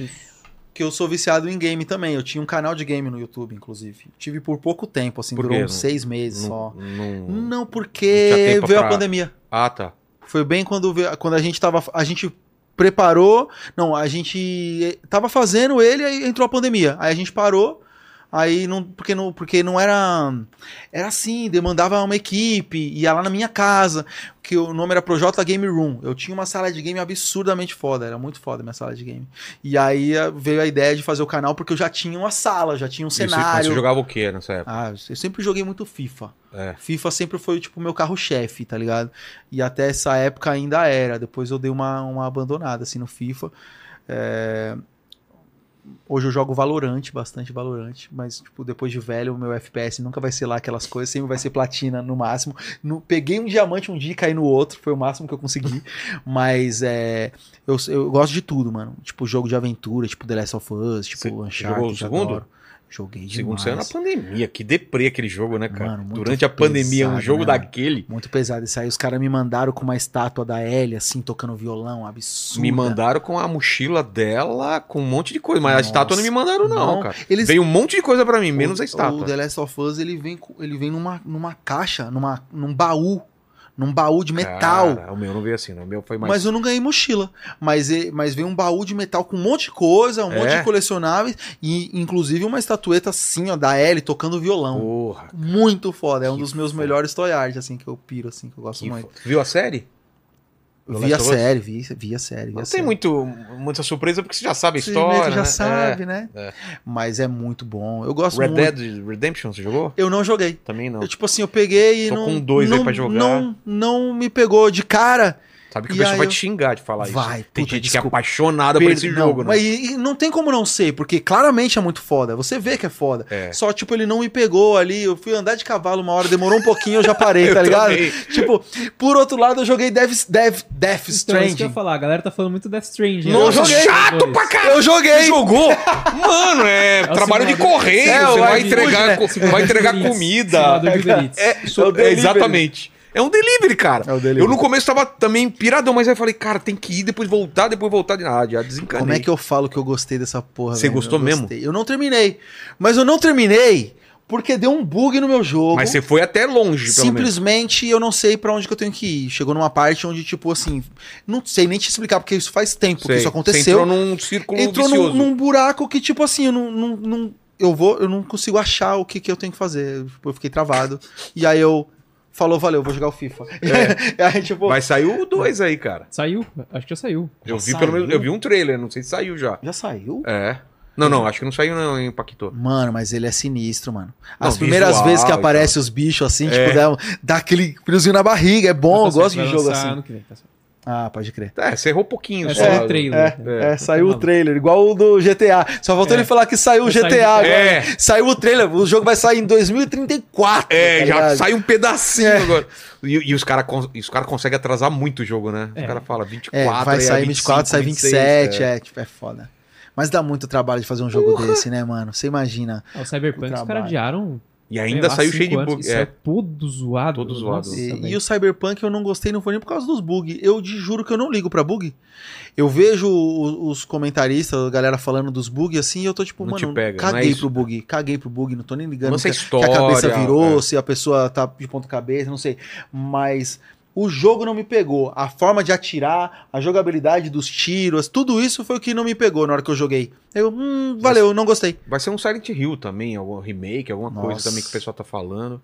que eu sou viciado em game também. Eu tinha um canal de game no YouTube, inclusive. Tive por pouco tempo, assim, Por durou quê? uns seis meses Não- só. não- Não, porque veio pra- a pandemia. Ah, tá. Foi bem quando, veio- quando a gente tava. A gente preparou. Não, a gente tava fazendo ele e entrou a pandemia. Aí a gente parou. Aí não. Porque não, porque não era. Era assim, demandava uma equipe, ia lá na minha casa, que o nome era Projota Game Room. Eu tinha uma sala de game absurdamente foda, era muito foda a minha sala de game. E aí eh, veio a ideia de fazer o canal porque eu já tinha uma sala, já tinha um E você- cenário. Você jogava o quê nessa época? Ah, eu sempre joguei muito FIFA. É. FIFA sempre foi, tipo, meu carro-chefe, tá ligado? E até essa época ainda era. Depois eu dei uma, uma abandonada, assim, no FIFA. É, Hoje eu jogo Valorante, bastante Valorante, mas, tipo, depois de velho, o meu FPS nunca vai ser lá aquelas coisas, sempre vai ser platina no máximo. No- Peguei um diamante um dia e caí no outro, foi o máximo que eu consegui. mas é. Eu, eu gosto de tudo, mano. Tipo, jogo de aventura, tipo The Last of Us, tipo Você Uncharted. jogou o segundo? adoro. Joguei demais. Segundo saiu na pandemia. Que deprê aquele jogo, né, cara? Mano, Durante a pandemia, um pesado, jogo né, daquele. Muito pesado. Isso aí os caras me mandaram com uma estátua da Ellie, assim, tocando violão, absurdo. Me mandaram com a mochila dela, com um monte de coisa. Mas a Nossa. estátua não me mandaram, não, Não, cara. eles- Veio um monte de coisa pra mim, menos a O estátua. The Last of Us, ele vem, ele vem numa, numa caixa, numa, num baú. Num baú de metal. Cara, o meu não veio assim, não. O meu foi mais. Mas eu não ganhei mochila. Mas, mas veio um baú de metal com um monte de coisa, um É? monte de colecionáveis. E inclusive uma estatueta assim, ó, da Ellie tocando violão. Porra. Muito foda. É um dos meus foda. melhores toy art, assim, que eu piro, assim, que eu gosto que muito. Viu a série? Vi a série, vi, vi a série. vi Não a tem série. muito, muita surpresa porque você já sabe a Você história. que já né? sabe, né? é. Mas é muito bom. Eu gosto Red muito. Dead Redemption, você jogou? Eu não joguei. Também não. Eu, tipo assim, eu peguei e Tô não. com dois aí não, pra jogar. Não, não me pegou de cara. Sabe que o E pessoal aí vai eu- te xingar de falar isso. Vai, Tem gente que é desculpa. apaixonada por Per- esse não, jogo, né? Mas e- e não tem como não ser, porque claramente é muito foda. Você vê que é foda. É. Só, tipo, ele não me pegou ali. Eu fui andar de cavalo uma hora, demorou um pouquinho, eu já parei, Eu tá ligado? também. Tipo, por outro lado, eu joguei Death, Death, Death Então, isso que eu ia Stranding. falar, a galera tá falando muito Death Stranding. Nossa, Eu joguei chato pra caralho! Eu joguei! Jogou? Mano, é, o trabalho de correio, É, você o vai entregar, né? vai entregar comida. É, É o é, delivery. exatamente. É um delivery, cara. É o delivery. Eu no começo tava também piradão, mas aí eu falei, cara, tem que ir, depois voltar, depois voltar de nada. Já desencanei. Como é que eu falo que eu gostei dessa porra? Você gostou eu mesmo? gostei. Eu não terminei. Mas eu não terminei porque deu um bug no meu jogo. Mas você foi até longe, pelo menos. Simplesmente eu não sei pra onde que eu tenho que ir. Chegou numa parte onde, tipo assim, não sei nem te explicar, porque isso faz tempo que Sei. isso Você aconteceu. entrou num círculo Entrou num, num buraco que, tipo assim, eu não, não, não- eu vou, eu não consigo achar o que, que eu tenho que fazer. Eu fiquei travado. E aí eu falou, valeu, vou jogar o FIFA. E aí, tipo, É. Vai sair o 2 aí, cara. Saiu, acho que já saiu. Eu Já vi pelo menos, saiu? eu vi um trailer, não sei se saiu já. já saiu? É. Não, não, acho que não saiu não, impactou. Mano, mas ele é sinistro, mano. Não, As primeiras visual vezes que e aparecem os bichos assim, É. tipo, dá, dá aquele friozinho na barriga. É bom, eu Tá gosto de jogo assim. ano que vem, tá certo. Ah, pode crer. É, você errou pouquinho É só. só o trailer. É, É. é, saiu o trailer, igual o do GTA. Só faltou É. ele falar que saiu o sair GTA o- agora. É. Saiu o trailer, o jogo vai sair em 2034. É, tá já sai um pedacinho É. agora. E, e os caras os cara conseguem atrasar muito o jogo, né? Os É. caras falam 24, É, vai aí é sair 25, 24, sai 26, 27, é. é. tipo, é foda. Mas dá muito trabalho de fazer um jogo desse, né, mano? Você imagina. O Cyberpunk, O os caras adiaram. E sei ainda lá, saiu cheio de bug. É. todo zoado. Todo zoado. Nossa, E, e o Cyberpunk eu não gostei, não foi nem por causa dos bugs. Eu te juro que eu não ligo pra bug. Eu vejo o- os comentaristas, a galera falando dos bugs assim, e eu tô tipo, Não mano, pega, não é caguei isso? pro bug, caguei pro bug, não tô nem ligando que, história, que a cabeça virou, é. se a pessoa tá de ponta cabeça, não sei. Mas o jogo não me pegou. A forma de atirar, a jogabilidade dos tiros, tudo isso foi o que não me pegou na hora que eu joguei. Eu, hum, valeu, não gostei. Vai ser um Silent Hill também, algum remake, alguma coisa Nossa. também que o pessoal tá falando.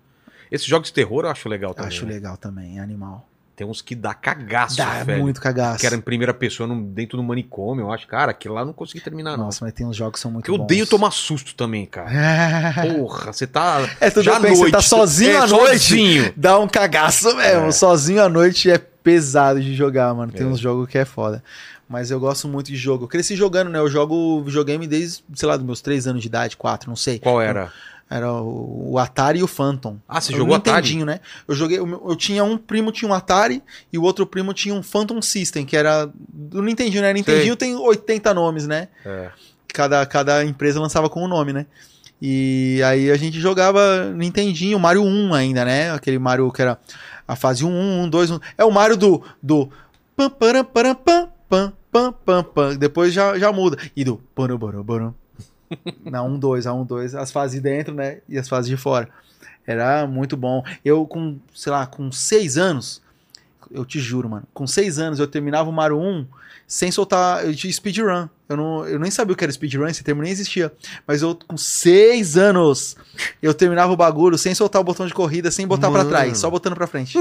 Esses jogos de terror eu acho legal também. Acho né? legal também, é animal. Tem uns que dá cagaço, Dá velho. muito cagaço. Que era em primeira pessoa num- dentro do manicômio, eu acho. Cara, aquilo lá eu não consegui terminar, não. Nossa, mas tem uns jogos que são muito eu bons. odeio tomar susto também, cara. Porra, você tá. É, tudo já bem, você noite. tá sozinho é, à noite. Sozinho. Dá um cagaço mesmo. É. Sozinho à noite é pesado de jogar, mano. Tem É. uns jogos que é foda. Mas eu gosto muito de jogo. Eu cresci jogando, né? Eu jogo videogame desde, sei lá, dos meus 3 anos de idade, 4, não sei. Qual era? Era o, Atari e o Phantom. Ah, você Eu jogou Atari? Nintendinho, né? Eu joguei. Eu, tinha um primo tinha um Atari e o outro primo tinha um Phantom System, que era do Nintendinho, né? Nintendinho tem 80 nomes, né? É. Cada, cada empresa lançava com um nome, né? E aí a gente jogava Nintendinho, Mario 1 ainda, né? Aquele Mario que era a fase 1, 1, 1, 2, 1. É o Mario do. do pam, param, pam, pam, pam, pam, pam. Depois já, já muda. E do. param, param, param. Na 1, 2, a 1, 2, as fases de dentro, né? E as fases de fora. Era muito bom. Eu, com, sei lá, com 6 anos, eu te juro, mano, com 6 anos eu terminava o Mario 1 sem soltar. Eu tinha speedrun. Eu, não, eu nem sabia o que era speedrun, esse termo nem existia. Mas eu, com 6 anos, eu terminava o bagulho sem soltar o botão de corrida, sem botar pra Mano. trás, só botando pra frente.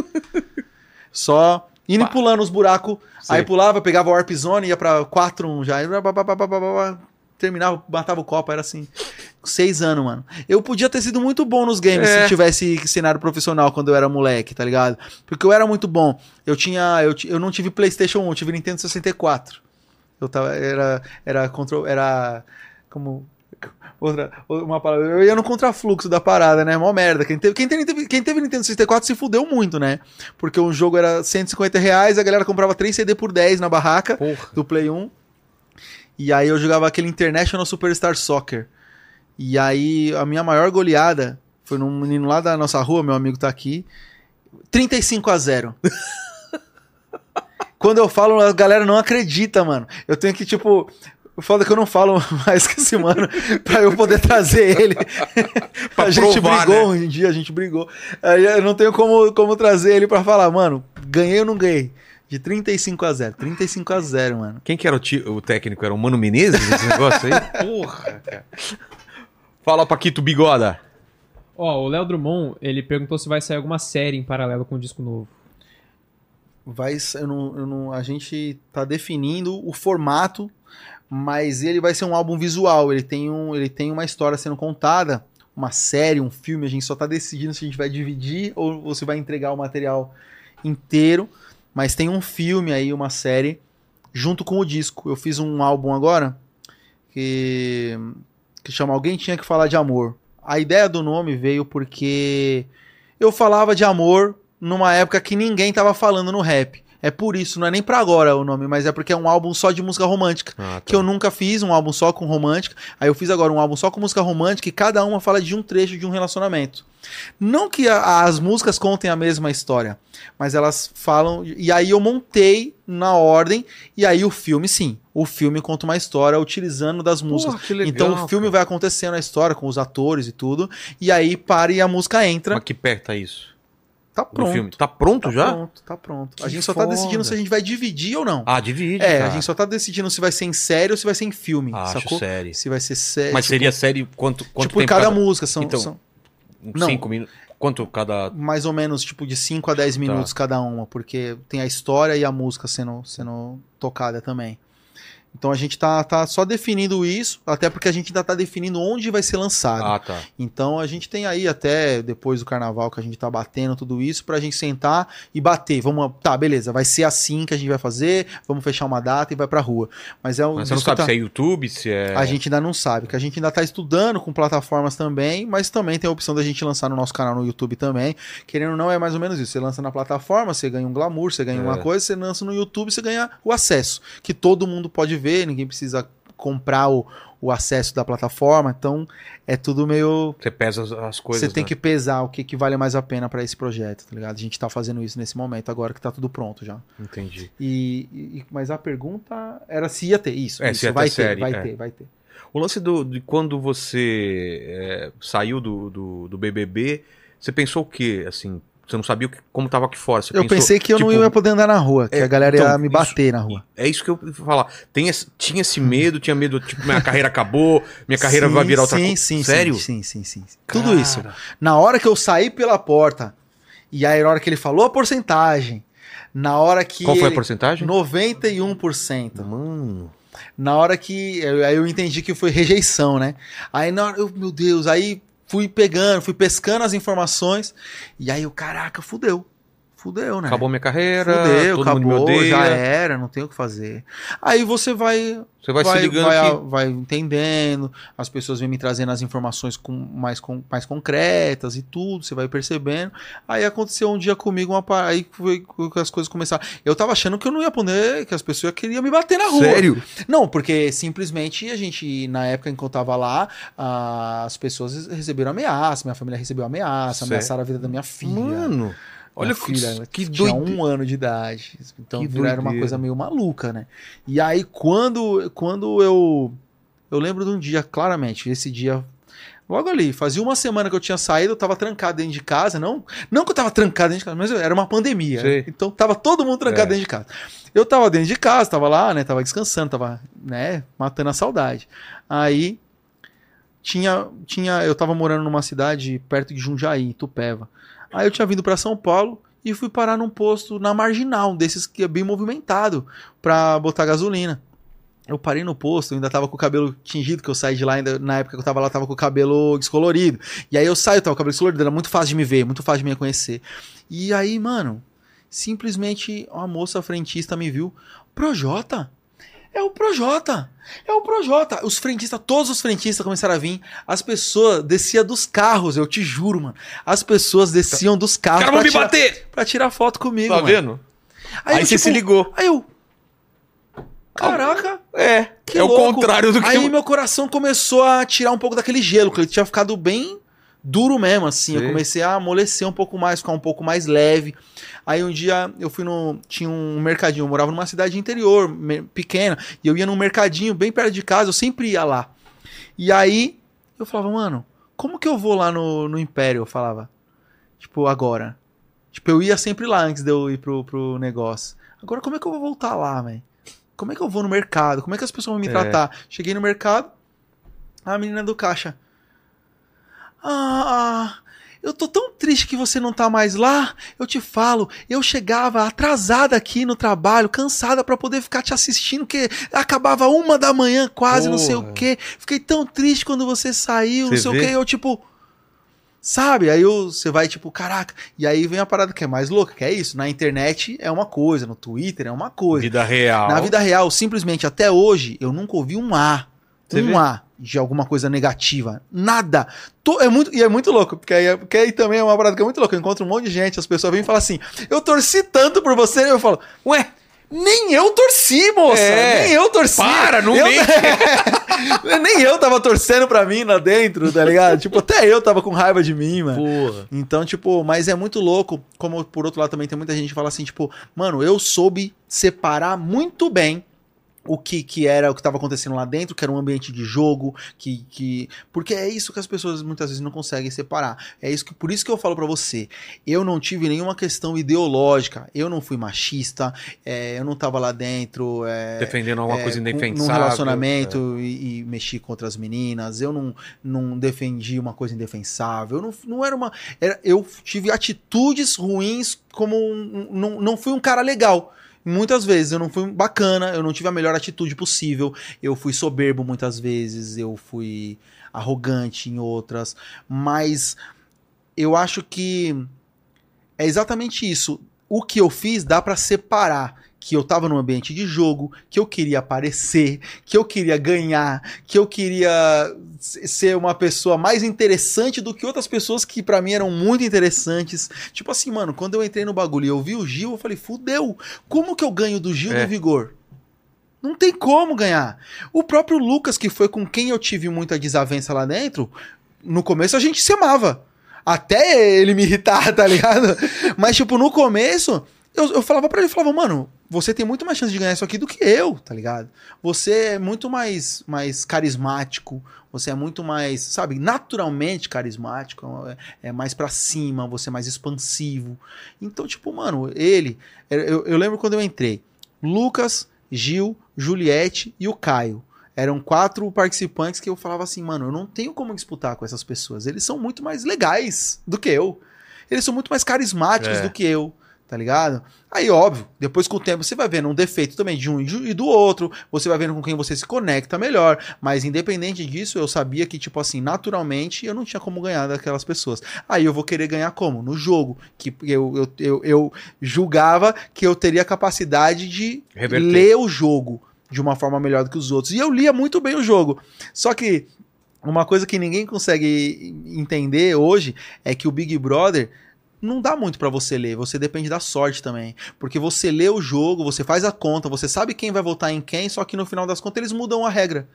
só indo Pá. pulando os buracos. Aí pulava, pegava o Warp Zone, ia pra 4-1 já. Terminava, matava o copo, era assim. Seis anos, mano. Eu podia ter sido muito bom nos games É. se tivesse cenário profissional quando eu era moleque, tá ligado? Porque eu era muito bom. Eu tinha. Eu, eu não tive PlayStation 1, eu tive Nintendo 64. Eu tava. Era. Era. Control, era. Como. Outra, uma palavra. Eu ia no contrafluxo da parada, né? Mó merda. Quem teve, quem, teve, quem teve Nintendo 64 se fudeu muito, né? Porque um jogo era 150 reais, a galera comprava 3 CD por 10 na barraca Porra. do Play 1. E aí eu jogava aquele International Superstar Soccer. E aí, a minha maior goleada foi num menino lá da nossa rua, meu amigo tá aqui. 35 a 0 Quando eu falo, a galera não acredita, mano. Eu tenho que, tipo. O foda é que eu não falo mais com esse mano pra eu poder trazer ele. A gente provar, brigou, né? um dia a gente brigou. Aí eu não tenho como, como trazer ele pra falar, mano, ganhei ou não ganhei? De 35 a 0. 35 a 0, mano. Quem que era o, ti- o técnico? Era o Mano Menezes, esse negócio aí? Porra, cara. Fala, Paquito Bigoda. Ó, o Léo Drummond, ele perguntou se vai sair alguma série em paralelo com o disco novo. Vai, eu não, eu não- a gente tá definindo o formato, mas ele vai ser um álbum visual. Ele tem, um, ele tem uma história sendo contada, uma série, um filme. A gente só tá decidindo se a gente vai dividir ou, ou se vai entregar o material inteiro. Mas tem um filme aí, uma série, junto com o disco. Eu fiz um álbum agora que, que chama Alguém Tinha que Falar de Amor. A ideia do nome veio porque eu falava de amor numa época que ninguém tava falando no rap. É por isso, não é nem pra agora o nome, mas é porque é um álbum só de música romântica. Ah, Que eu nunca fiz um álbum só com romântica. Aí eu fiz agora um álbum só com música romântica e cada uma fala de um trecho de um relacionamento. Não que a- as músicas contem a mesma história, mas elas falam. E aí eu montei na ordem, e aí o filme, sim. O filme conta uma história utilizando das músicas. que legal, então o filme vai acontecendo a história com os atores e tudo. E aí para e a música entra. Mas que perto tá isso? Tá pronto. filme? Tá pronto Tá já? pronto, tá pronto. a Que gente só tá decidindo se a gente vai dividir ou não. Ah, divide. é, cara. a gente só tá decidindo se vai ser em série ou se vai ser em filme, Ah, Acho sacou? série. Se vai ser série. Mas tipo, seria série quanto, quanto tipo em tempo cada, música, são, Então, são Não. Cinco minutos. Quanto cada. mais ou menos tipo de 5 a Tá. 10 minutos cada uma, porque tem a história e a música sendo, sendo tocada também. Então a gente tá, tá só definindo isso, até porque a gente ainda tá definindo onde vai ser lançado. Ah, tá. Então a gente tem aí até depois do carnaval que a gente tá batendo tudo isso pra gente sentar e bater. Vamos, tá, beleza, vai ser assim que a gente vai fazer, vamos fechar uma data e vai pra rua. Mas é um Mas você não sabe tá- se é YouTube, se é. A gente ainda não sabe, que a gente ainda tá estudando com plataformas também, mas também tem a opção da gente lançar no nosso canal no YouTube também. Querendo ou não, é mais ou menos isso. Você lança na plataforma, você ganha um glamour, você ganha É. uma coisa, você lança no YouTube, você ganha o acesso, que todo mundo pode ver, ninguém precisa comprar o, o acesso da plataforma, então é tudo meio. Você pesa as, as coisas. Você tem né? que pesar o que, que vale mais a pena pra esse projeto, tá ligado? A gente tá fazendo isso nesse momento, agora que tá tudo pronto já. Entendi. E, e- mas a pergunta era se ia ter isso. É, isso se ia vai ter, série, vai é. ter, vai ter. O lance do, de quando você é, saiu do, do, do BBB, você pensou o quê? Assim, você não sabia o que- como tava aqui fora. Você Eu pensou, pensei que eu tipo, não ia poder andar na rua, que é, a galera ia então, me isso- bater na rua. É isso que eu ia falar. Tem esse- tinha esse medo, tinha medo, tipo, minha carreira acabou, minha carreira Sim, vai virar outra sim, coisa. sim, Sério? Sim, sim, sim, sim. Tudo isso. Na hora que eu saí pela porta, e aí na hora que ele falou a porcentagem, na hora que. Qual foi a porcentagem? 91%. Mano. Na hora que. eu- Aí eu entendi que foi rejeição, né? Aí na hora. Eu, meu Deus, aí fui pegando, fui pescando as informações, e aí eu, caraca, fudeu. Fudeu, né? Acabou minha carreira, Fudeu, acabou, já era, não tem o que fazer. Aí você vai Você vai, se ligando vai, que... vai entendendo, as pessoas vêm me trazendo as informações com, mais, com, mais concretas e tudo, você vai percebendo. Aí aconteceu um dia comigo, uma, aí foi que as coisas começaram. Eu tava achando que eu não ia poder, que as pessoas queriam me bater na rua. Sério? Não, porque simplesmente a gente, na época em que eu tava lá, as pessoas receberam ameaça, minha família recebeu ameaça, Sério? ameaçaram a vida da minha filha. Mano, olha filha que, que tinha doido. um ano de idade. Então Que viraram uma coisa meio maluca, né? E aí quando, quando eu eu lembro de um dia claramente, esse dia logo ali, fazia uma semana que eu tinha saído, eu tava trancado dentro de casa, não, não que eu tava trancado dentro de casa, mas era uma pandemia. Sei. Então tava todo mundo trancado É. dentro de casa. Eu tava dentro de casa, tava lá, né, tava descansando, tava, né, matando a saudade. Aí tinha tinha eu tava morando numa cidade perto de Jundiaí, Tupéva. Aí eu tinha vindo pra São Paulo e fui parar num posto na marginal, um desses que é bem movimentado, pra botar gasolina. Eu parei no posto, ainda tava com o cabelo tingido, que eu saí de lá, ainda, na época que eu tava lá, tava com o cabelo descolorido. E aí eu saio, tava com o cabelo descolorido, era muito fácil de me ver, muito fácil de me reconhecer. E aí, mano, simplesmente uma moça frentista me viu. Projota? É o Projota! É o Projota! Os frentistas, todos os frentistas começaram a vir. As pessoas desciam dos carros, eu te juro, mano. As pessoas desciam dos Os carros caras vão pra me tirar, bater! pra tirar foto comigo, Tá mano. vendo? Aí, eu, você tipo, se ligou. Aí eu. caraca, É, que é o louco. contrário do que... Aí meu coração começou a tirar um pouco daquele gelo, que ele tinha ficado bem duro mesmo, assim. Eu Sim. comecei a amolecer um pouco mais, ficar um pouco mais leve. Aí um dia eu fui no. Tinha um mercadinho, eu morava numa cidade interior, pequena, e eu ia num mercadinho bem perto de casa, eu sempre ia lá. E aí eu falava, mano, como que eu vou lá no, no Império? Eu falava, tipo, agora. Tipo, eu ia sempre lá antes de eu ir pro, pro negócio. Agora, como é que eu vou voltar lá, velho? Como é que eu vou no mercado? Como é que as pessoas vão me É. tratar? Cheguei no mercado, a menina do caixa. Ah, eu tô tão triste que você não tá mais lá. Eu te falo, eu chegava atrasada aqui no trabalho, cansada pra poder ficar te assistindo, que acabava uma da manhã, quase, não sei o Porra. quê. Fiquei tão triste quando você saiu, não Você sei vê? o quê. Eu, tipo. Sabe? Aí você vai, tipo, caraca. E aí vem a parada que é mais louca, que é isso. Na internet é uma coisa, no Twitter é uma coisa. Vida real. Na vida real, simplesmente até hoje, eu nunca ouvi um A. Você um vê? A de alguma coisa negativa. Nada. To- é muito, e é muito louco, porque aí, porque aí também é uma parada que é muito louca. Eu encontro um monte de gente, as pessoas vêm e falam assim: Eu torci tanto por você, e eu falo, ué. Nem eu torci, moça! É. Nem eu torci! Para, não eu... mente. Nem eu tava torcendo pra mim lá dentro, tá ligado? tipo, até eu tava com raiva de mim, mano. Porra. Então, tipo, mas é muito louco, como por outro lado também tem muita gente que fala assim, tipo, mano, eu soube separar muito bem o que, que era o que estava acontecendo lá dentro, que era um ambiente de jogo, que, que porque é isso que as pessoas muitas vezes não conseguem separar. É isso que por isso que eu falo pra você, eu não tive nenhuma questão ideológica, eu não fui machista, é, eu não tava lá dentro, é, Defendendo alguma é, coisa indefensável. Num relacionamento e, e mexi com outras meninas. Eu não, não defendi uma coisa indefensável. Eu não, não era uma. era- eu tive atitudes ruins como. Um, um- não, não fui um cara legal. Muitas vezes eu não fui bacana, eu não tive a melhor atitude possível. Eu fui soberbo muitas vezes, eu fui arrogante em outras. Mas eu acho que é exatamente isso. O que eu fiz dá pra separar que eu tava num ambiente de jogo, que eu queria aparecer, que eu queria ganhar, que eu queria ser uma pessoa mais interessante do que outras pessoas que pra mim eram muito interessantes. Tipo assim, mano, quando eu entrei no bagulho e eu vi o Gil, eu falei, fudeu, como que eu ganho do Gil É. do Vigor? Não tem como ganhar. O próprio Lucas, que foi com quem eu tive muita desavença lá dentro, no começo a gente se amava. Até ele me irritar, tá ligado? Mas, tipo, no começo, eu, eu falava pra ele, eu falava, mano, você tem muito mais chance de ganhar isso aqui do que eu, tá ligado? Você é muito mais, mais carismático, você é muito mais, sabe, naturalmente carismático, é, é mais pra cima, você é mais expansivo. Então, tipo, mano, ele, eu, eu lembro quando eu entrei, Lucas, Gil, Juliette e o Caio. Eram quatro participantes que eu falava assim, mano, eu não tenho como disputar com essas pessoas. Eles são muito mais legais do que eu. Eles são muito mais carismáticos É. do que eu, tá ligado? Aí, óbvio, depois com o tempo você vai vendo um defeito também de um e do outro, você vai vendo com quem você se conecta melhor, mas independente disso, eu sabia que, tipo assim, naturalmente eu não tinha como ganhar daquelas pessoas. Aí eu vou querer ganhar como? No jogo, que eu, eu, eu, eu julgava que eu teria capacidade de Reverter. ler o jogo de uma forma melhor do que os outros. E eu lia muito bem o jogo. Só que uma coisa que ninguém consegue entender hoje é que o Big Brother não dá muito pra você ler, você depende da sorte também. Porque você lê o jogo, você faz a conta, você sabe quem vai votar em quem, só que no final das contas eles mudam a regra.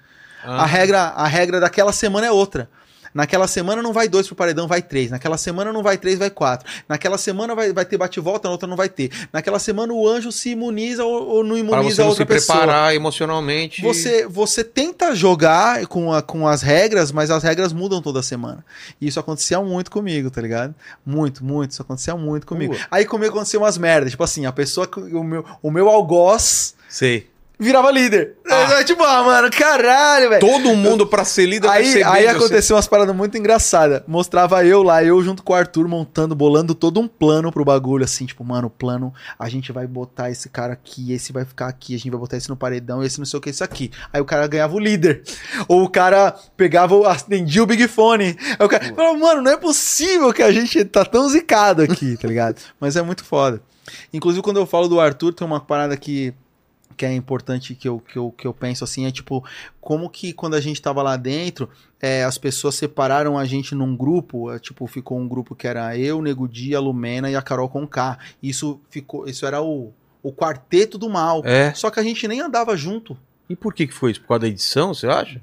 Ah. A regra, a regra daquela semana é outra. Naquela semana não vai dois pro paredão, vai três. Naquela semana não vai três, vai quatro. Naquela semana vai, vai ter bate-volta, na outra não vai ter. Naquela semana o anjo se imuniza ou, ou não Pra imuniza você a não outra se pessoa. preparar emocionalmente. Você, você tenta jogar com, a- com as regras, mas as regras mudam toda semana. E isso acontecia muito comigo, tá ligado? Muito, muito. Isso acontecia muito comigo. Pô. Aí comigo aconteceu umas merdas. Tipo assim, a pessoa, que- o meu, o meu algoz Sei. Virava líder. Ah. É, Tipo, ah, mano, caralho, velho. Todo mundo pra ser líder Aí, percebendo aí aconteceu umas paradas muito engraçadas. Mostrava eu lá, eu junto com o Arthur, montando, bolando todo um plano pro bagulho, assim, tipo, mano, plano, a gente vai botar esse cara aqui, esse vai ficar aqui, a gente vai botar esse no paredão, esse não sei o que, esse aqui. Aí o cara ganhava o líder. Ou o cara pegava, o- acendia o Big Fone. Aí o cara falava, mano, não é possível que a gente tá tão zicado aqui, tá ligado? Mas é muito foda. Inclusive, quando eu falo do Arthur, tem uma parada que que é importante que eu, que, eu, que eu penso assim, é tipo, como que quando a gente tava lá dentro, é, as pessoas separaram a gente num grupo, é, tipo, ficou um grupo que era eu, Nego Di, a Lumena e a Carol Conká. Isso ficou, isso era o, o Quarteto do Mal. É. Só que a gente nem andava junto. E por que que foi isso? Por causa da edição, você acha?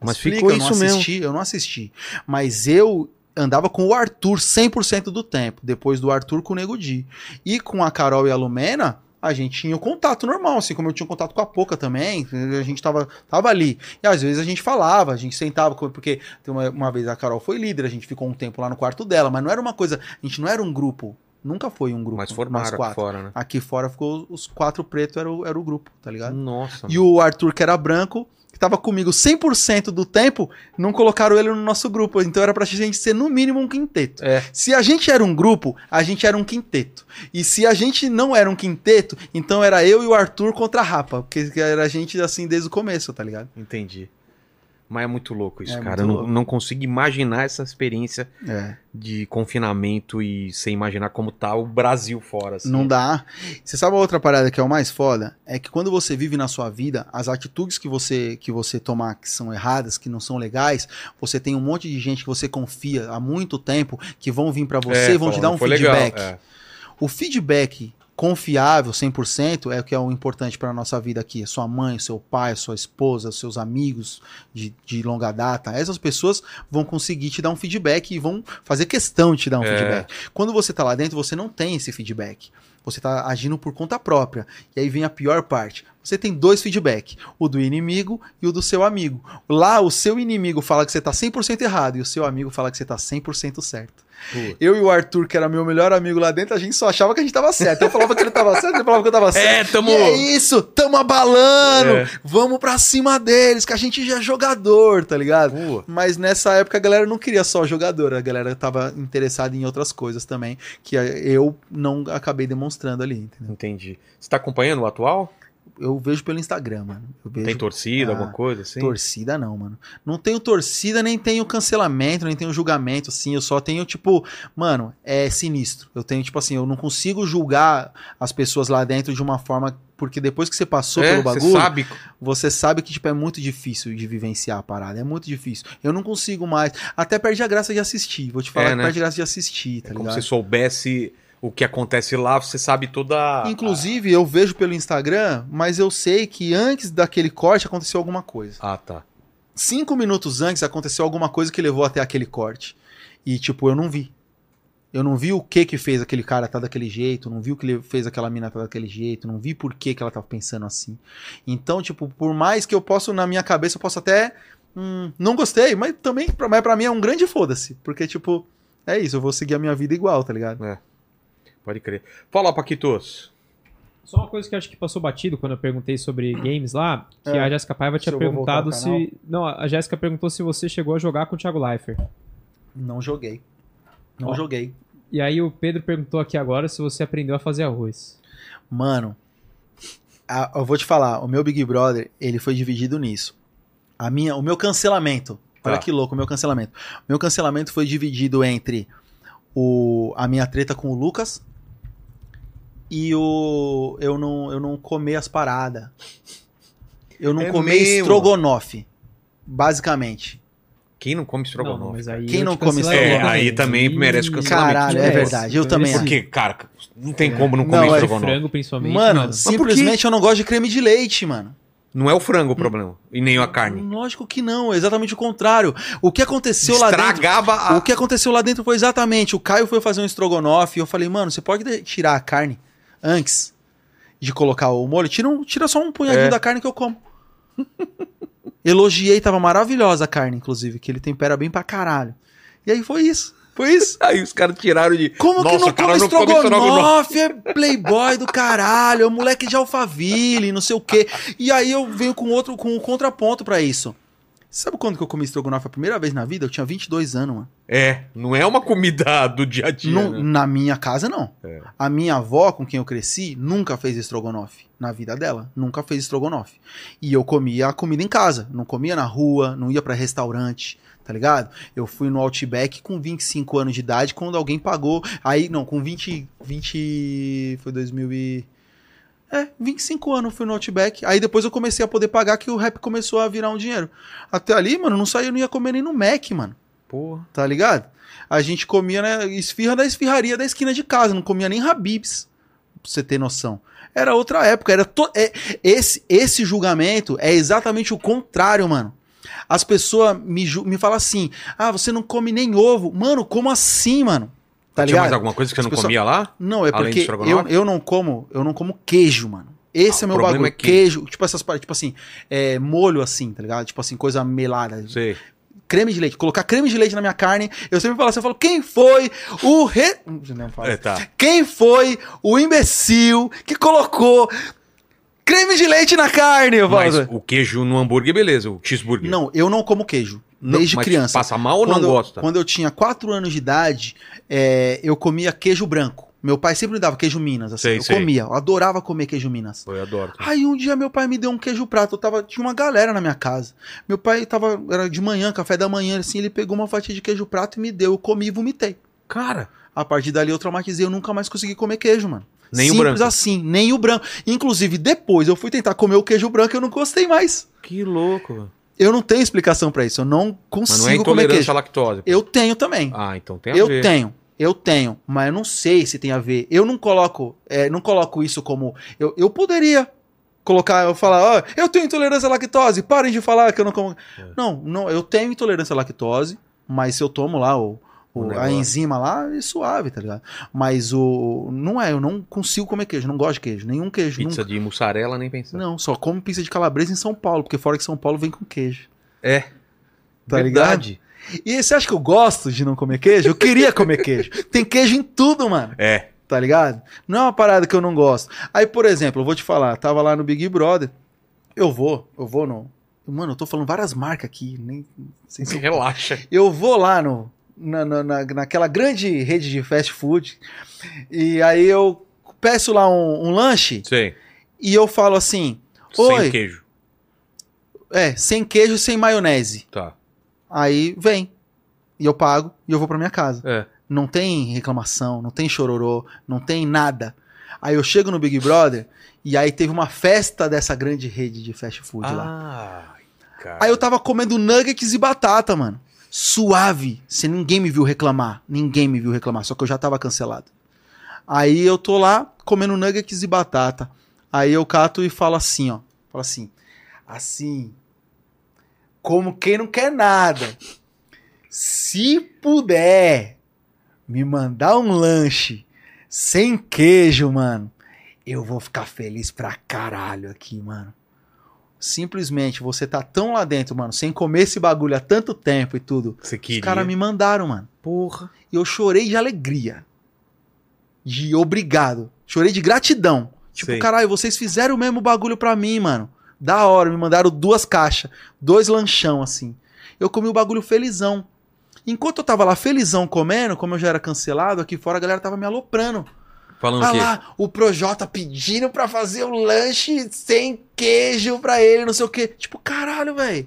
Mas Explica, ficou eu não isso mesmo. assisti, Eu não assisti. Mas eu andava com o Arthur 100% do tempo. Depois do Arthur com o Nego Di. E com a Carol e a Lumena, a gente tinha o contato normal, assim como eu tinha contato com a Poca também. A gente tava, tava ali. E às vezes a gente falava, a gente sentava, porque uma, uma vez a Carol foi líder, a gente ficou um tempo lá no quarto dela, mas não era uma coisa. A gente não era um grupo. Nunca foi um grupo. Mas formaram aqui quatro. fora, né? Aqui fora ficou os quatro pretos, era o, era o grupo, tá ligado? Nossa. E o Arthur, que era branco, que tava comigo 100% do tempo, não colocaram ele no nosso grupo. Então era pra gente ser no mínimo um quinteto. É. Se a gente era um grupo, a gente era um quinteto. E se a gente não era um quinteto, então era eu e o Arthur contra a Rapa. Porque era a gente assim desde o começo, tá ligado? Entendi. Mas é muito louco isso, É cara. Eu não, não consigo imaginar essa experiência É. de confinamento e sem imaginar como tá o Brasil fora. Assim. Não dá. Você sabe a outra parada que é o mais foda? É que quando você vive na sua vida, as atitudes que você que você tomar que são erradas, que não são legais, você tem um monte de gente que você confia há muito tempo que vão vir pra você É, e vão te dar um foi legal, feedback. é. O feedback confiável, 100%, é o que é o importante para nossa vida aqui. É Sua mãe, seu pai, sua esposa, seus amigos de, de longa data. Essas pessoas vão conseguir te dar um feedback e vão fazer questão de te dar um É. feedback. Quando você tá lá dentro, você não tem esse feedback. Você tá agindo por conta própria. E aí vem a pior parte. Você tem dois feedback, o do inimigo e o do seu amigo. Lá, o seu inimigo fala que você tá 100% errado e o seu amigo fala que você tá 100% certo. Eu e o Arthur, que era meu melhor amigo lá dentro, a gente só achava que a gente tava certo. Eu falava que ele tava certo, ele falava que eu tava certo. É, tamo. E é isso, tamo abalando. É. Vamos pra cima deles, que a gente já é jogador, tá ligado? Pô. Mas nessa época a galera não queria só jogador, a galera tava interessada em outras coisas também, que eu não acabei demonstrando ali, entendeu? Entendi. Você tá acompanhando o atual? Eu vejo pelo Instagram, mano. Vejo Tem torcida, Ah, alguma coisa assim? Torcida não, mano. Não tenho torcida, nem tenho cancelamento, nem tenho julgamento, assim. Eu só tenho, tipo, mano, é sinistro. Eu tenho, tipo assim, eu não consigo julgar as pessoas lá dentro de uma forma. Porque depois que você passou É, pelo você bagulho, sabe. você sabe que, tipo, é muito difícil de vivenciar a parada. É muito difícil. Eu não consigo mais. Até perde a graça de assistir. Vou te falar É, que né? perde a graça de assistir, tá É como ligado? se soubesse o que acontece lá, você sabe toda. a- Inclusive, eu vejo pelo Instagram, mas eu sei que antes daquele corte aconteceu alguma coisa. Ah, tá. cinco minutos antes aconteceu alguma coisa que levou até aquele corte. E, tipo, eu não vi. Eu não vi o que que fez aquele cara tá daquele jeito, não vi o que ele fez aquela mina tá daquele jeito, não vi por que que ela tava pensando assim. Então, tipo, por mais que eu possa, na minha cabeça, eu posso até. hum, não gostei, mas também, mas pra mim é um grande foda-se. Porque, tipo, é isso, eu vou seguir a minha vida igual, tá ligado? Pode crer. Fala, Paquitos. Só uma coisa que eu acho que passou batido quando eu perguntei sobre games lá, que É. a Jéssica Paiva tinha perguntado se. Não, a Jéssica perguntou se você chegou a jogar com o Thiago Leifert. Não joguei. Não Ó. joguei. E aí o Pedro perguntou aqui agora se você aprendeu a fazer arroz. Mano, a- eu vou te falar, o meu Big Brother, ele foi dividido nisso. A minha, o meu cancelamento, olha Tá. que louco, o meu cancelamento. O meu cancelamento foi dividido entre o, a minha treta com o Lucas e o eu não, eu não comer as paradas. Eu não É comer mesmo? estrogonofe, basicamente. Quem não come Não, estrogonofe? aí Quem eu não te come cancelaria É, aí também Ih, merece cancelamento. Caralho, é merece. verdade, eu também Merece. acho. Porque, cara, não tem como não Não, comer é estrogonofe. frango, principalmente. Mano, mano. simplesmente eu não gosto de creme de leite, mano. Não é o frango o problema. E nem a carne. Lógico que não, é exatamente o contrário. O que aconteceu lá dentro Estragava a. O que aconteceu lá dentro foi exatamente, o Caio foi fazer um estrogonofe e eu falei, mano, você pode de- tirar a carne antes de colocar o molho? Tira, um- tira só um punhadinho É. da carne que eu como. Elogiei, tava maravilhosa a carne, inclusive, que ele tempera bem pra caralho. E aí foi isso, foi isso. Aí os caras tiraram de. Como que Nossa, come não come estrogonofe? É playboy do caralho, é um moleque de Alphaville, não sei o quê. E aí eu venho com outro, com um contraponto pra isso. Sabe quando que eu comi estrogonofe a primeira vez na vida? Eu tinha 22 anos, mano. É, não é uma comida do dia a dia. Não- né? Na minha casa, não. É. A minha avó, com quem eu cresci, nunca fez estrogonofe. Na vida dela, nunca fez estrogonofe. E eu comia a comida em casa. Não comia na rua, não ia pra restaurante, tá ligado? Eu fui no Outback com 25 anos de idade, quando alguém pagou. Aí, não, com 20. 20. Foi 2000 e. É, 25 anos fui no Outback. Aí depois eu comecei a poder pagar que o rap começou a virar um dinheiro. Até ali, mano, não saía, não ia comer nem no Mac, mano Porra. tá ligado? A gente comia né, esfirra da esfirraria da esquina de casa, não comia nem Habibs. você ter noção. Era outra época, era to... é, esse, esse julgamento é exatamente o contrário, mano. As pessoas me, me falam assim: ah, você não come nem ovo. Mano, como assim, mano? Tá Tinha ligado? mais alguma coisa que você não pessoas- comia lá? Não, é porque eu, eu não como, eu não como queijo, mano. Esse Ah, é o meu bagulho. é que- Queijo, tipo essas paradas, tipo assim, é, molho assim, tá ligado? Tipo assim, coisa melada. Sei. Creme de leite. Colocar creme de leite na minha carne, eu sempre falo assim, eu falo, quem foi o re... Não fala. É, tá. Quem foi o imbecil que colocou creme de leite na carne? Falo, Mas o queijo no hambúrguer, beleza. O cheeseburger. Não, eu não como queijo. Não, Desde mas criança. Passa mal ou quando, não eu- gosta? Quando eu tinha 4 anos de idade, é, eu comia queijo branco. Meu pai sempre me dava queijo Minas, assim. Sei, eu sei. comia, eu adorava comer queijo Minas. Eu adoro. Aí um dia meu pai me deu um queijo prato, eu tava, tinha uma galera na minha casa. Meu pai tava, era de manhã, café da manhã, assim, ele pegou uma fatia de queijo prato e me deu, eu comi e vomitei. Cara, A partir dali eu traumatizei, eu nunca mais consegui comer queijo, mano. Nem o Simples branco. assim, nem o branco. Inclusive, depois eu fui tentar comer o queijo branco e eu não gostei mais. que louco. mano. Eu não tenho explicação pra isso, eu não Mas consigo não é comer queijo. à lactose. Eu tenho também. Ah, então tem a Eu ver. tenho, eu tenho, mas eu não sei se tem a ver. Eu não coloco, é, não coloco isso como. Eu, eu poderia colocar, eu falar, ó, eu tenho intolerância à lactose, parem de falar que eu não como. É. Não, não, eu tenho intolerância à lactose, mas se eu tomo lá o, o- O a enzima lá, é suave, tá ligado? Mas o. Não é, eu não consigo comer queijo, não gosto de queijo, nenhum queijo. Pizza nunca. de mussarela, nem pensar. Não, só como pizza de calabresa em São Paulo, porque fora que São Paulo vem com queijo. É. Tá Verdade. E você acha que eu gosto de não comer queijo? Eu queria comer queijo. Tem queijo em tudo, mano. É. tá ligado? Não é uma parada que eu não gosto. Aí, por exemplo, eu vou te falar, tava lá no Big Brother, eu vou, eu vou no... Mano, eu tô falando várias marcas aqui, nem não sei se eu... Relaxa. eu vou lá no, na, na, na- naquela grande rede de fast food, e aí eu peço lá um, um lanche, Sei. e eu falo assim, Sem Oi. queijo. é, sem queijo sem maionese. Tá. Aí vem, e eu pago, e eu vou pra minha casa. É. Não tem reclamação, não tem chororô, não tem nada. Aí eu chego no Big Brother e aí teve uma festa dessa grande rede de fast food lá. Ah, cara. Aí eu tava comendo nuggets e batata, mano. Suave. Se ninguém me viu reclamar. Ninguém me viu reclamar, só que eu já tava cancelado. Aí eu tô lá comendo nuggets e batata. Aí eu cato e falo assim, ó. Falo assim. Assim. Como quem não quer nada. Se puder me mandar um lanche sem queijo, mano, eu vou ficar feliz pra caralho aqui, mano. Simplesmente você tá tão lá dentro, mano, sem comer esse bagulho há tanto tempo e tudo. Você Os queria. caras me mandaram, mano. Porra. E eu chorei de alegria. De obrigado. Chorei de gratidão. Tipo, Sei. caralho, vocês fizeram o mesmo bagulho pra mim, mano. Da hora, me mandaram duas caixas, dois lanchão, assim. Eu comi o bagulho felizão. Enquanto eu tava lá felizão comendo, como eu já era cancelado, aqui fora a galera tava me aloprando. Falando Ah o quê? lá, o Projota pedindo pra fazer um lanche sem queijo pra ele, não sei o quê. Tipo, caralho, velho.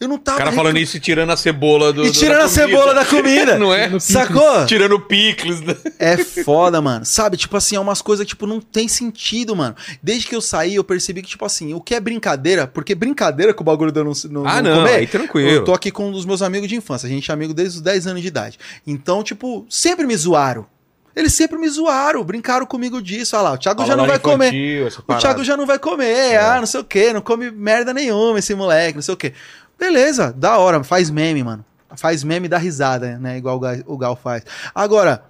Eu não O tava. cara falando isso e tirando a cebola do. E do- tirando da a comida. cebola da comida. Não é? No Sacou? Tirando picles. né? É foda, mano. Sabe, tipo assim, é umas coisas que, tipo, não tem sentido, mano. Desde que eu saí, eu percebi que, tipo assim, o que é brincadeira, porque brincadeira com o bagulho não, não, Ah, não não. comer, Aí tranquilo. eu tô aqui com um dos meus amigos de infância. A gente é amigo desde os 10 anos de idade. Então, tipo, sempre me zoaram. Eles sempre me zoaram, brincaram comigo disso. Olha lá, o Thiago já não vai comer. infantil, essa O. Thiago já não vai comer, ah, não sei o que, não come merda nenhuma esse moleque, não sei o que. Beleza, da hora, faz meme, mano. Faz meme da risada, né? Igual o Gal, o Gal faz. Agora,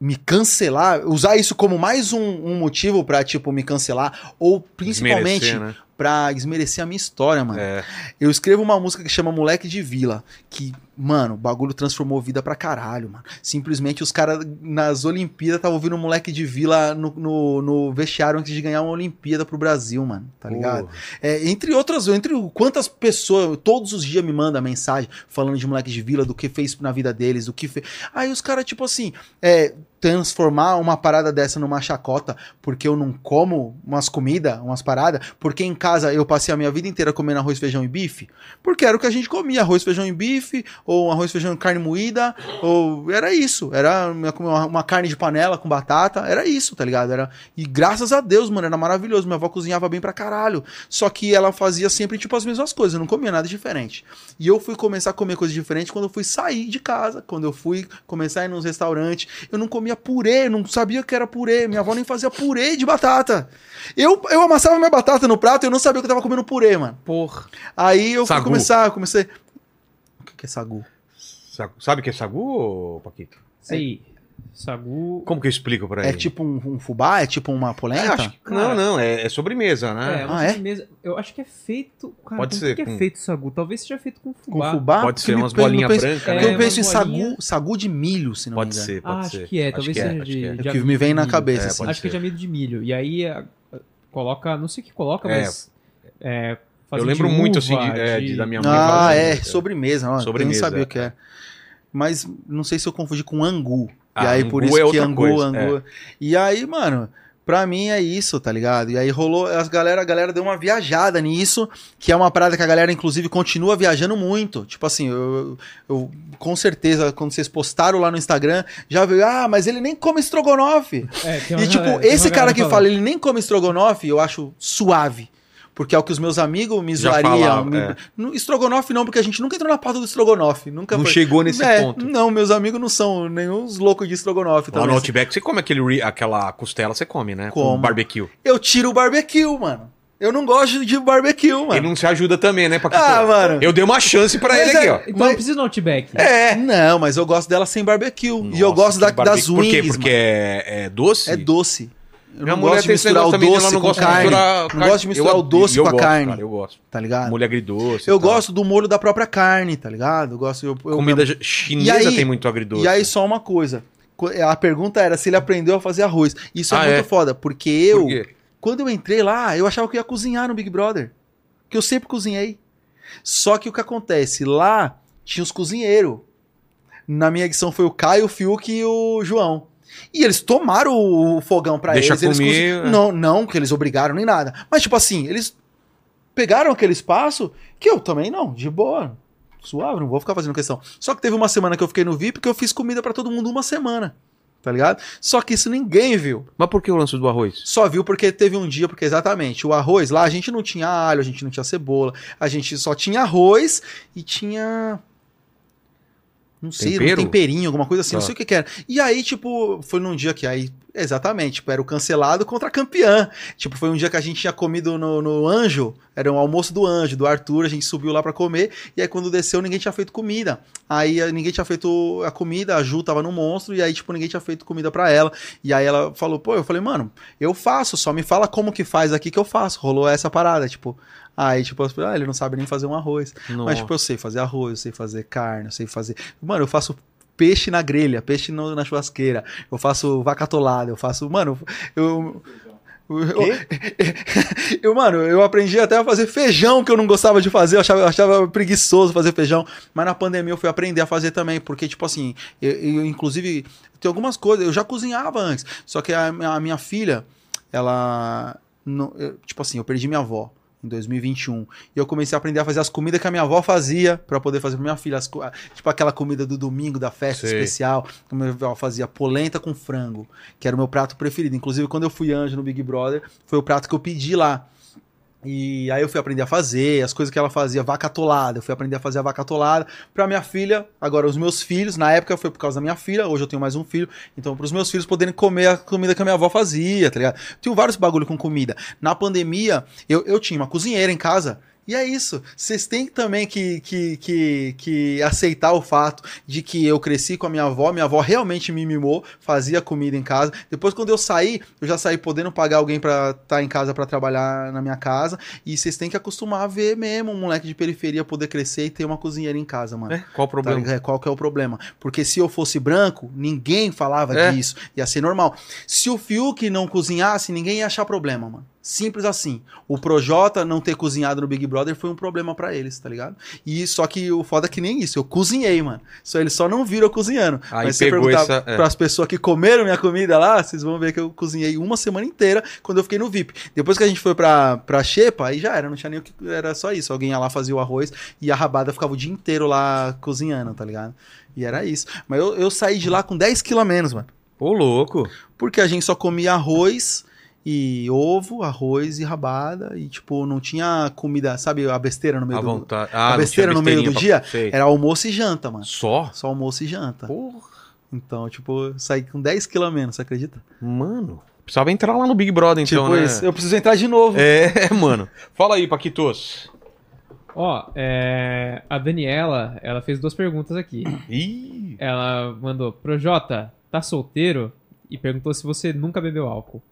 me cancelar, usar isso como mais um, um motivo pra, tipo, me cancelar, ou principalmente Desmerecer, né? Pra desmerecer a minha história, mano. É. Eu escrevo uma música que chama Moleque de Vila, que, mano, o bagulho transformou vida pra caralho, mano. Simplesmente os caras nas Olimpíadas estavam ouvindo Moleque de Vila no, no, no vestiário antes de ganhar uma Olimpíada pro Brasil, mano, tá ligado? É, entre outras, entre quantas pessoas, todos os dias me mandam mensagem falando de Moleque de Vila, do que fez na vida deles, do que fez. Aí os caras, tipo assim, é, transformar uma parada dessa numa chacota porque eu não como umas comidas, umas paradas, porque em casa eu passei a minha vida inteira comendo arroz, feijão e bife, porque era o que a gente comia, arroz, feijão e bife, ou arroz, feijão e carne moída, ou era isso, era uma, carne de panela com batata, era isso, tá ligado? Era, e graças a Deus, mano, era maravilhoso, minha avó cozinhava bem pra caralho, só que ela fazia sempre tipo as mesmas coisas, eu não comia nada diferente. E eu fui começar a comer coisas diferentes quando eu fui sair de casa, quando eu fui começar a ir nos restaurantes, eu não comia comia purê, não sabia que era purê. Minha avó nem fazia purê de batata. Eu, eu amassava minha batata no prato e eu não sabia que eu tava comendo purê, mano. Porra. Aí eu fui Sagu. começar, eu comecei. O que que é sagu? Sagu- Sabe o que é sagu, ô, Paquito? Sei. Sagu. Como que eu explico pra É ele? tipo um, um fubá? É tipo uma polenta? É, acho que- Não, não, é, é sobremesa, É, né? uma Ah, é? sobremesa. Eu acho que é feito. Cara, Pode ser, que, que com- é feito sagu? Talvez seja feito com Com fubá. fubá? Pode ser umas bolinhas penso- brancas, É, né? eu penso em sagu, sagu de milho, se não Pode me engano. ser, pode Ah, ser. acho que é. Acho Talvez que é, seja acho de, é. É de que me vem na cabeça, É, assim. Acho que é ser. de amido de milho. E aí a- a- coloca, não sei o que coloca, É. mas. É, Eu lembro de muito, assim, uva, de- é, de- da minha mãe Ah, é, isso, é. sobremesa. Sobremesa, Eu não sabia é. o que é. Mas não sei se eu confundi com angu. Ah, e aí por isso é que angu, coisa, angu. E aí, mano, pra mim é isso, tá ligado? E aí rolou, as galera, a galera deu uma viajada nisso, que é uma parada que a galera, inclusive, continua viajando muito. Tipo assim, eu, eu- com certeza, quando vocês postaram lá no Instagram, já veio, ah, mas ele nem come estrogonofe. É, E tipo, é, esse cara que fala, ele nem come estrogonofe, eu acho suave. Porque é o que os meus amigos me Já zoariam. me- é. No- Estrogonofe não, porque a gente nunca entrou na pauta do estrogonofe. Nunca Não foi. chegou nesse É, ponto. Não, meus amigos não são nenhum loucos de estrogonofe Lá no também. Outback você come aquele, aquela costela, você come, né? Com Como. barbecue. Eu tiro o barbecue, mano. Eu não gosto de barbecue, mano. Ele não se ajuda também, né, Paquito? Ah, mano. Eu dei uma chance pra Mas ele é- aqui, ó. Então Mas- não precisa no Outback. É. Não, mas eu gosto dela sem barbecue. e eu Nossa, gosto da, barbecue. das Por quê? wings, Porque mano. é, é doce? É doce. Eu Minha não gosto de misturar o também, doce com de carne. misturar Não gosto de misturar Eu- o doce eu com a gosto, carne. cara, eu gosto. Tá ligado? Molho agridoce. Eu gosto do molho da própria carne, tá ligado? Eu gosto. Eu, eu- Comida chinesa E aí- tem muito agridoce. E aí, só uma coisa. Co- A pergunta era se ele aprendeu a fazer arroz. Isso é Ah, muito é? foda, porque eu, Por quando eu entrei lá, eu achava que eu ia cozinhar no Big Brother. Que eu sempre cozinhei. Só que o que acontece? Lá tinha os cozinheiros. Na minha edição foi o Caio, o Fiuk e o João. E eles tomaram o fogão pra Deixa eles. eles comer, cozi- é. Não, não que eles obrigaram nem nada. Mas, tipo assim, eles pegaram aquele espaço que eu também não, de boa. Suave, não vou ficar fazendo questão. Só que teve uma semana que eu fiquei no VIP que eu fiz comida pra todo mundo uma semana. Tá ligado? Só que isso ninguém viu. Mas por que o lance do arroz? Só viu porque teve um dia, porque exatamente, o arroz lá a gente não tinha alho, a gente não tinha cebola, a gente só tinha arroz e tinha. Não sei, Tempero? um temperinho, alguma coisa assim, não sei o que, que era. E aí, tipo, foi num dia que aí. Exatamente, tipo, era o cancelado contra a campeã. Tipo, foi um dia que a gente tinha comido no, no Anjo, era um almoço do Anjo, do Arthur, a gente subiu lá pra comer, e aí quando desceu ninguém tinha feito comida. Aí eh, ninguém tinha feito a comida, a Ju tava no monstro, e aí, tipo, ninguém tinha feito comida pra ela. E aí ela falou, pô, eu falei, mano, eu faço, só me fala como que faz aqui que eu faço. Rolou essa parada, tipo. Aí, tipo, ah, ele não sabe nem fazer um arroz. Mas, tipo, eu sei fazer arroz, eu sei fazer carne, eu sei fazer. Mano, eu faço peixe na grelha, peixe no- na churrasqueira, eu faço vaca atolada, eu faço. Mano, eu. Eu, eu, mano, eu aprendi até a fazer feijão que eu não gostava de fazer, eu achava, eu achava preguiçoso fazer feijão, mas na pandemia eu fui aprender a fazer também, porque, tipo assim, eu, eu, inclusive, tem algumas coisas, eu já cozinhava antes, só que a, a minha filha, ela, não, tipo assim, eu perdi minha avó em 2021. E eu comecei a aprender a fazer as comidas que a minha avó fazia pra poder fazer pra minha filha. As tipo aquela comida do domingo, da festa Sei. especial. que a minha avó fazia polenta com frango, que era o meu prato preferido. Inclusive, quando eu fui anjo no Big Brother, foi o prato que eu pedi lá. E aí eu fui aprender a fazer, as coisas que ela fazia, vaca atolada. Eu fui aprender a fazer a vaca atolada pra minha filha, agora os meus filhos, na época foi por causa da minha filha, hoje eu tenho mais um filho, então pros meus filhos poderem comer a comida que a minha avó fazia, tá ligado? Tinha vários bagulho com comida. Na pandemia, eu, eu tinha uma cozinheira em casa. E é isso. Vocês têm também que, que, que, que aceitar o fato de que eu cresci com a minha avó, minha avó realmente me mimou, fazia comida em casa. Depois, quando eu saí, eu já saí podendo pagar alguém pra estar em casa pra trabalhar na minha casa. E vocês têm que acostumar a ver mesmo um moleque de periferia poder crescer e ter uma cozinheira em casa, mano. É, qual o Tá problema? É, Qual que é o problema? Porque se eu fosse branco, ninguém falava É. disso. Ia ser normal. Se o Fiuk não cozinhasse, ninguém ia achar problema, mano. Simples assim. O Projota não ter cozinhado no Big Brother foi um problema pra eles, tá ligado? E só que o foda é que nem isso. Eu cozinhei, mano. Só eles só não viram eu cozinhando. Aí Mas se você pegou perguntar essa- é. pras pessoas que comeram minha comida lá, vocês vão ver que eu cozinhei uma semana inteira quando eu fiquei no VIP. Depois que a gente foi pra, pra Xepa, aí já era, não tinha nem o que. Era só isso. Alguém ia lá fazia o arroz e a rabada ficava o dia inteiro lá cozinhando, tá ligado? E era isso. Mas eu, eu saí de lá com 10 quilos a menos, mano. Ô, louco. Porque a gente só comia arroz e ovo, arroz e rabada. E, tipo, não tinha comida, sabe, a besteira no meio À do. vontade. Ah, não besteira no meio do besteirinha dia? pra- Sei. Era almoço e janta, mano. Só? Só almoço e janta. Porra. Então, tipo, saí com 10 quilos a menos, você acredita? Mano, precisava entrar lá no Big Brother, então, tipo né? isso. Eu preciso entrar de novo. É, mano. Fala aí, Paquitos. Ó, é, a Daniela, ela fez duas perguntas aqui. Ih, Ela mandou, Projota, tá solteiro? E perguntou se você nunca bebeu álcool.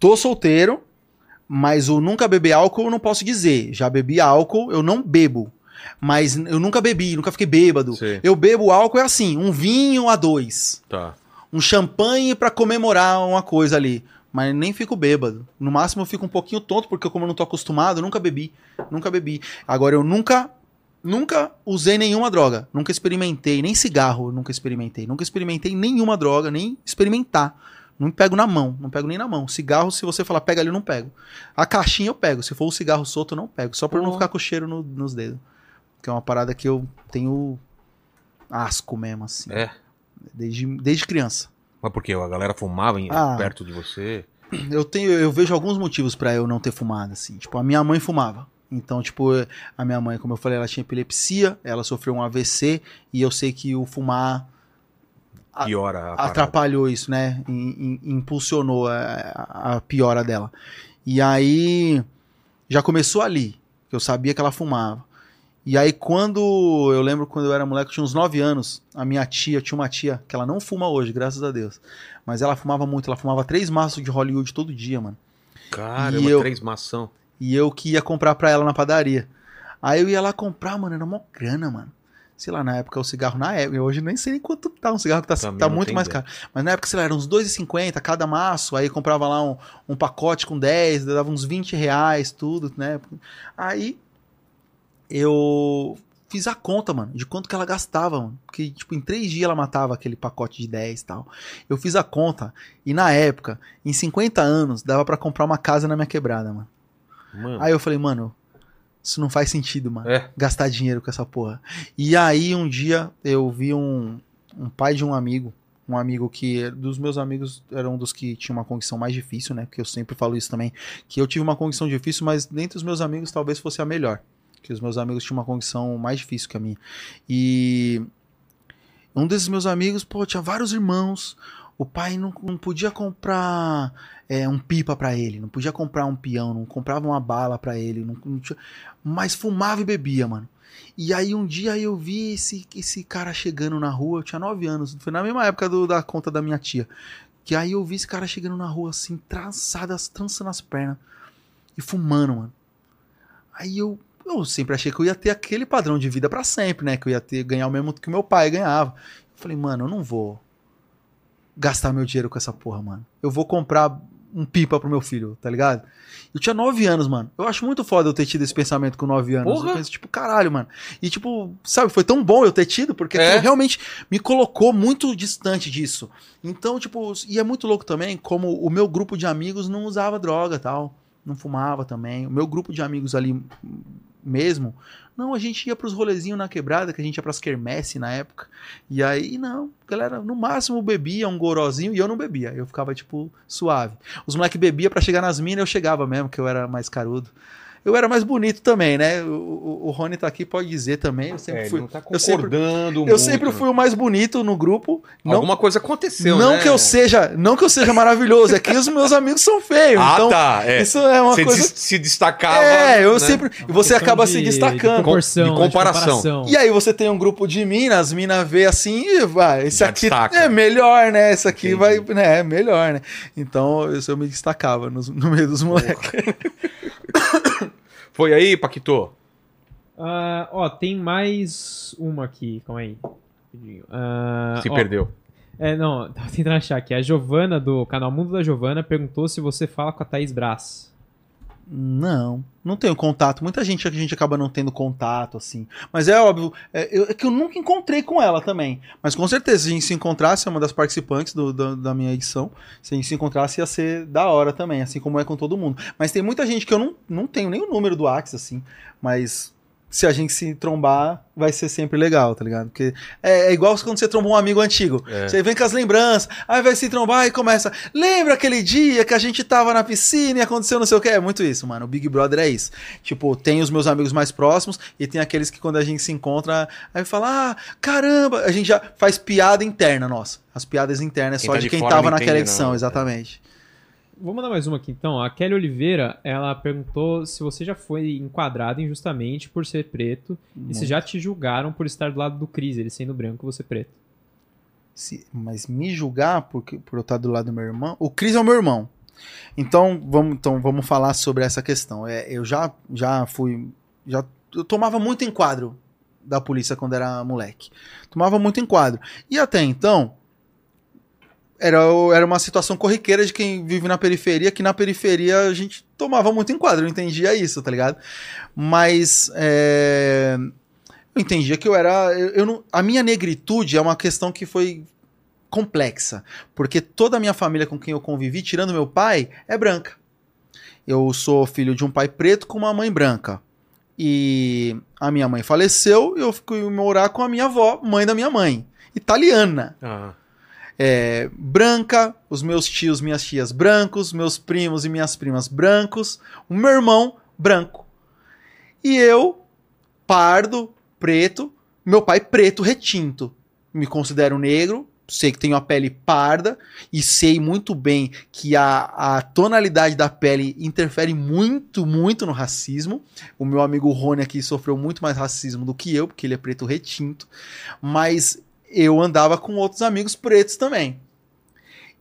Tô solteiro, mas o nunca beber álcool eu não posso dizer. Já bebi álcool, eu não bebo. Mas eu nunca bebi, nunca fiquei bêbado. Sei. Eu bebo álcool é assim, um vinho a dois. tá. Um champanhe pra comemorar uma coisa ali. Mas nem fico bêbado. No máximo eu fico um pouquinho tonto, porque como eu não tô acostumado, eu nunca bebi. Nunca bebi. Agora eu nunca. Nunca usei nenhuma droga. Nunca experimentei. Nem cigarro eu nunca experimentei. Nunca experimentei nenhuma droga, nem experimentar. Não pego na mão. Não pego nem na mão. Cigarro, se você falar pega ali, eu não pego. A caixinha eu pego. Se for o cigarro solto, eu não pego. Só pra eu não ficar com o cheiro no- nos dedos. Que é uma parada que eu tenho asco mesmo, assim. É. Desde, desde criança. Mas por quê? A galera fumava em- Ah. perto de você? Eu tenho, eu vejo alguns motivos pra eu não ter fumado, assim. Tipo, a minha mãe fumava. Então, tipo, a minha mãe, como eu falei, ela tinha epilepsia, ela sofreu um AVC, e eu sei que o fumar Piora a parada. atrapalhou isso, né? Im- im- impulsionou a, a- a piora dela. E aí, já começou ali, que eu sabia que ela fumava. E aí, quando eu lembro quando eu era moleque, eu tinha uns 9 anos, a minha tia, tinha uma tia, que ela não fuma hoje, graças a Deus. Mas ela fumava muito, ela fumava três maços de Hollywood todo dia, mano. Caramba, E eu- três maçã. E eu que ia comprar pra ela na padaria. Aí eu ia lá comprar, mano, era mó grana, mano. Sei lá, na época o cigarro, na época, hoje nem sei nem quanto tá um cigarro que tá, Também tá muito mais ideia. caro. Mas na época, sei lá, era uns 2,50 cada maço, aí comprava lá um, um pacote com 10, dava uns 20 reais, tudo, né? Aí eu fiz a conta, mano, de quanto que ela gastava, mano. Porque, tipo, em três dias ela matava aquele pacote de 10 e tal. Eu fiz a conta, e na época, em 50 anos, dava pra comprar uma casa na minha quebrada, mano. Mano. Aí eu falei, mano, isso não faz sentido, mano. É. Gastar dinheiro com essa porra. E aí um dia eu vi um, um pai de um amigo, um amigo que dos meus amigos era um dos que tinha uma condição mais difícil, né? Porque eu sempre falo isso também, que eu tive uma condição difícil, mas dentre os meus amigos talvez fosse a melhor. Que os meus amigos tinham uma condição mais difícil que a minha. E um desses meus amigos, pô, tinha vários irmãos. O pai não, não podia comprar é, um pipa pra ele, não podia comprar um peão, não comprava uma bala pra ele, não, não tinha- mas fumava e bebia, mano. E aí um dia eu vi esse, esse cara chegando na rua, eu tinha 9 anos, foi na mesma época do- da conta da minha tia. Que aí eu vi esse cara chegando na rua assim, trançado, as tranças nas pernas e fumando, mano. Aí eu, eu sempre achei que eu ia ter aquele padrão de vida pra sempre, né? Que eu ia ter ganhar o mesmo que meu pai ganhava. Eu falei, mano, eu não vou gastar meu dinheiro com essa porra, mano. Eu vou comprar um pipa pro meu filho, tá ligado? Eu tinha 9 anos, mano. Eu acho muito foda eu ter tido esse pensamento com 9 anos. Porra! Eu penso, tipo, caralho, mano. E, tipo, sabe, foi tão bom eu ter tido, porque É. realmente me colocou muito distante disso. Então, tipo, e é muito louco também como o meu grupo de amigos não usava droga tal. Não fumava também. O meu grupo de amigos ali mesmo. Não, a gente ia pros rolezinhos na quebrada, que a gente ia pras quermesse na época. E aí, não, galera, no máximo bebia um gorozinho e eu não bebia. Eu ficava, tipo, suave. Os moleques bebia pra chegar nas minas, eu chegava mesmo, que eu era mais carudo. Eu era mais bonito também, né? O, o, o Rony tá aqui, pode dizer também. Eu sempre É, fui. tá eu sempre- concordando Eu muito, sempre né? fui o mais bonito no grupo. Não, Alguma coisa aconteceu, não né? que eu seja, não que eu seja maravilhoso, é que os meus amigos são feios. Ah, então, tá. É. isso é uma Você coisa. des- se destacava. É, eu né? sempre. E você acaba de- se De destacando. proporção, de né, comparação. E aí você tem um grupo de minas, as minas vê assim e vai, esse Já aqui destaca. é melhor, né? Esse aqui Entendi. vai, né, é melhor, né? Então eu, eu me destacava nos- no, meio dos moleques. Foi aí, Paquito? Ah, ó, tem mais uma aqui, calma aí. Ah, Se ó, perdeu. É, não, tava tentando achar aqui. A Giovana, do canal Mundo da Giovana, perguntou se você fala com a Thaís Brás. Não, não tenho contato. Muita gente a gente acaba não tendo contato, assim. Mas é óbvio, é, eu- é que eu nunca encontrei com ela também. Mas com certeza, se a gente se encontrasse, é uma das participantes do- da- da minha edição. Se a gente se encontrasse, ia ser da hora também, assim como é com todo mundo. Mas tem muita gente que eu não, não tenho nem o número do Axe, assim. Mas se a gente se trombar, vai ser sempre legal, tá ligado? Porque é, é igual quando você tromba um amigo antigo. É. Você vem com as lembranças, aí vai se trombar e começa. Lembra aquele dia que a gente tava na piscina e aconteceu não sei o que? É muito isso, mano. O Big Brother é isso. Tipo, tem os meus amigos mais próximos e tem aqueles que quando a gente se encontra, aí fala, ah, caramba, a gente já faz piada interna, nossa. As piadas internas Quem só tá de de quem tava naquela edição, não. exatamente. Vou mandar mais uma aqui então. A Kelly Oliveira, ela perguntou se você já foi enquadrado injustamente por ser preto e se já te julgaram por estar do lado do Cris, ele sendo branco e você preto. Se- mas me julgar por, por eu estar do lado do meu irmão. O Cris é o meu irmão. Então vamos, então, vamos falar sobre essa questão. É, eu já, já fui. Já, eu tomava muito enquadro da polícia quando era moleque. Tomava muito enquadro. E até então. Era, era uma situação corriqueira de quem vive na periferia, que na periferia a gente tomava muito enquadro, eu entendia isso, tá ligado? Mas é, eu entendia que eu era. Eu, eu não, a minha negritude é uma questão que foi complexa. Porque toda a minha família com quem eu convivi, tirando meu pai, é branca. Eu sou filho de um pai preto com uma mãe branca. E a minha mãe faleceu eu fui morar com a minha avó, mãe da minha mãe, italiana. Ah, É, branca, os meus tios, minhas tias brancos, meus primos e minhas primas brancos, o meu irmão branco. E eu, pardo, preto, meu pai preto retinto. Me considero negro, sei que tenho a pele parda e sei muito bem que a, a tonalidade da pele interfere muito, muito no racismo. O meu amigo Rony aqui sofreu muito mais racismo do que eu, porque ele é preto retinto. Mas eu andava com outros amigos pretos também.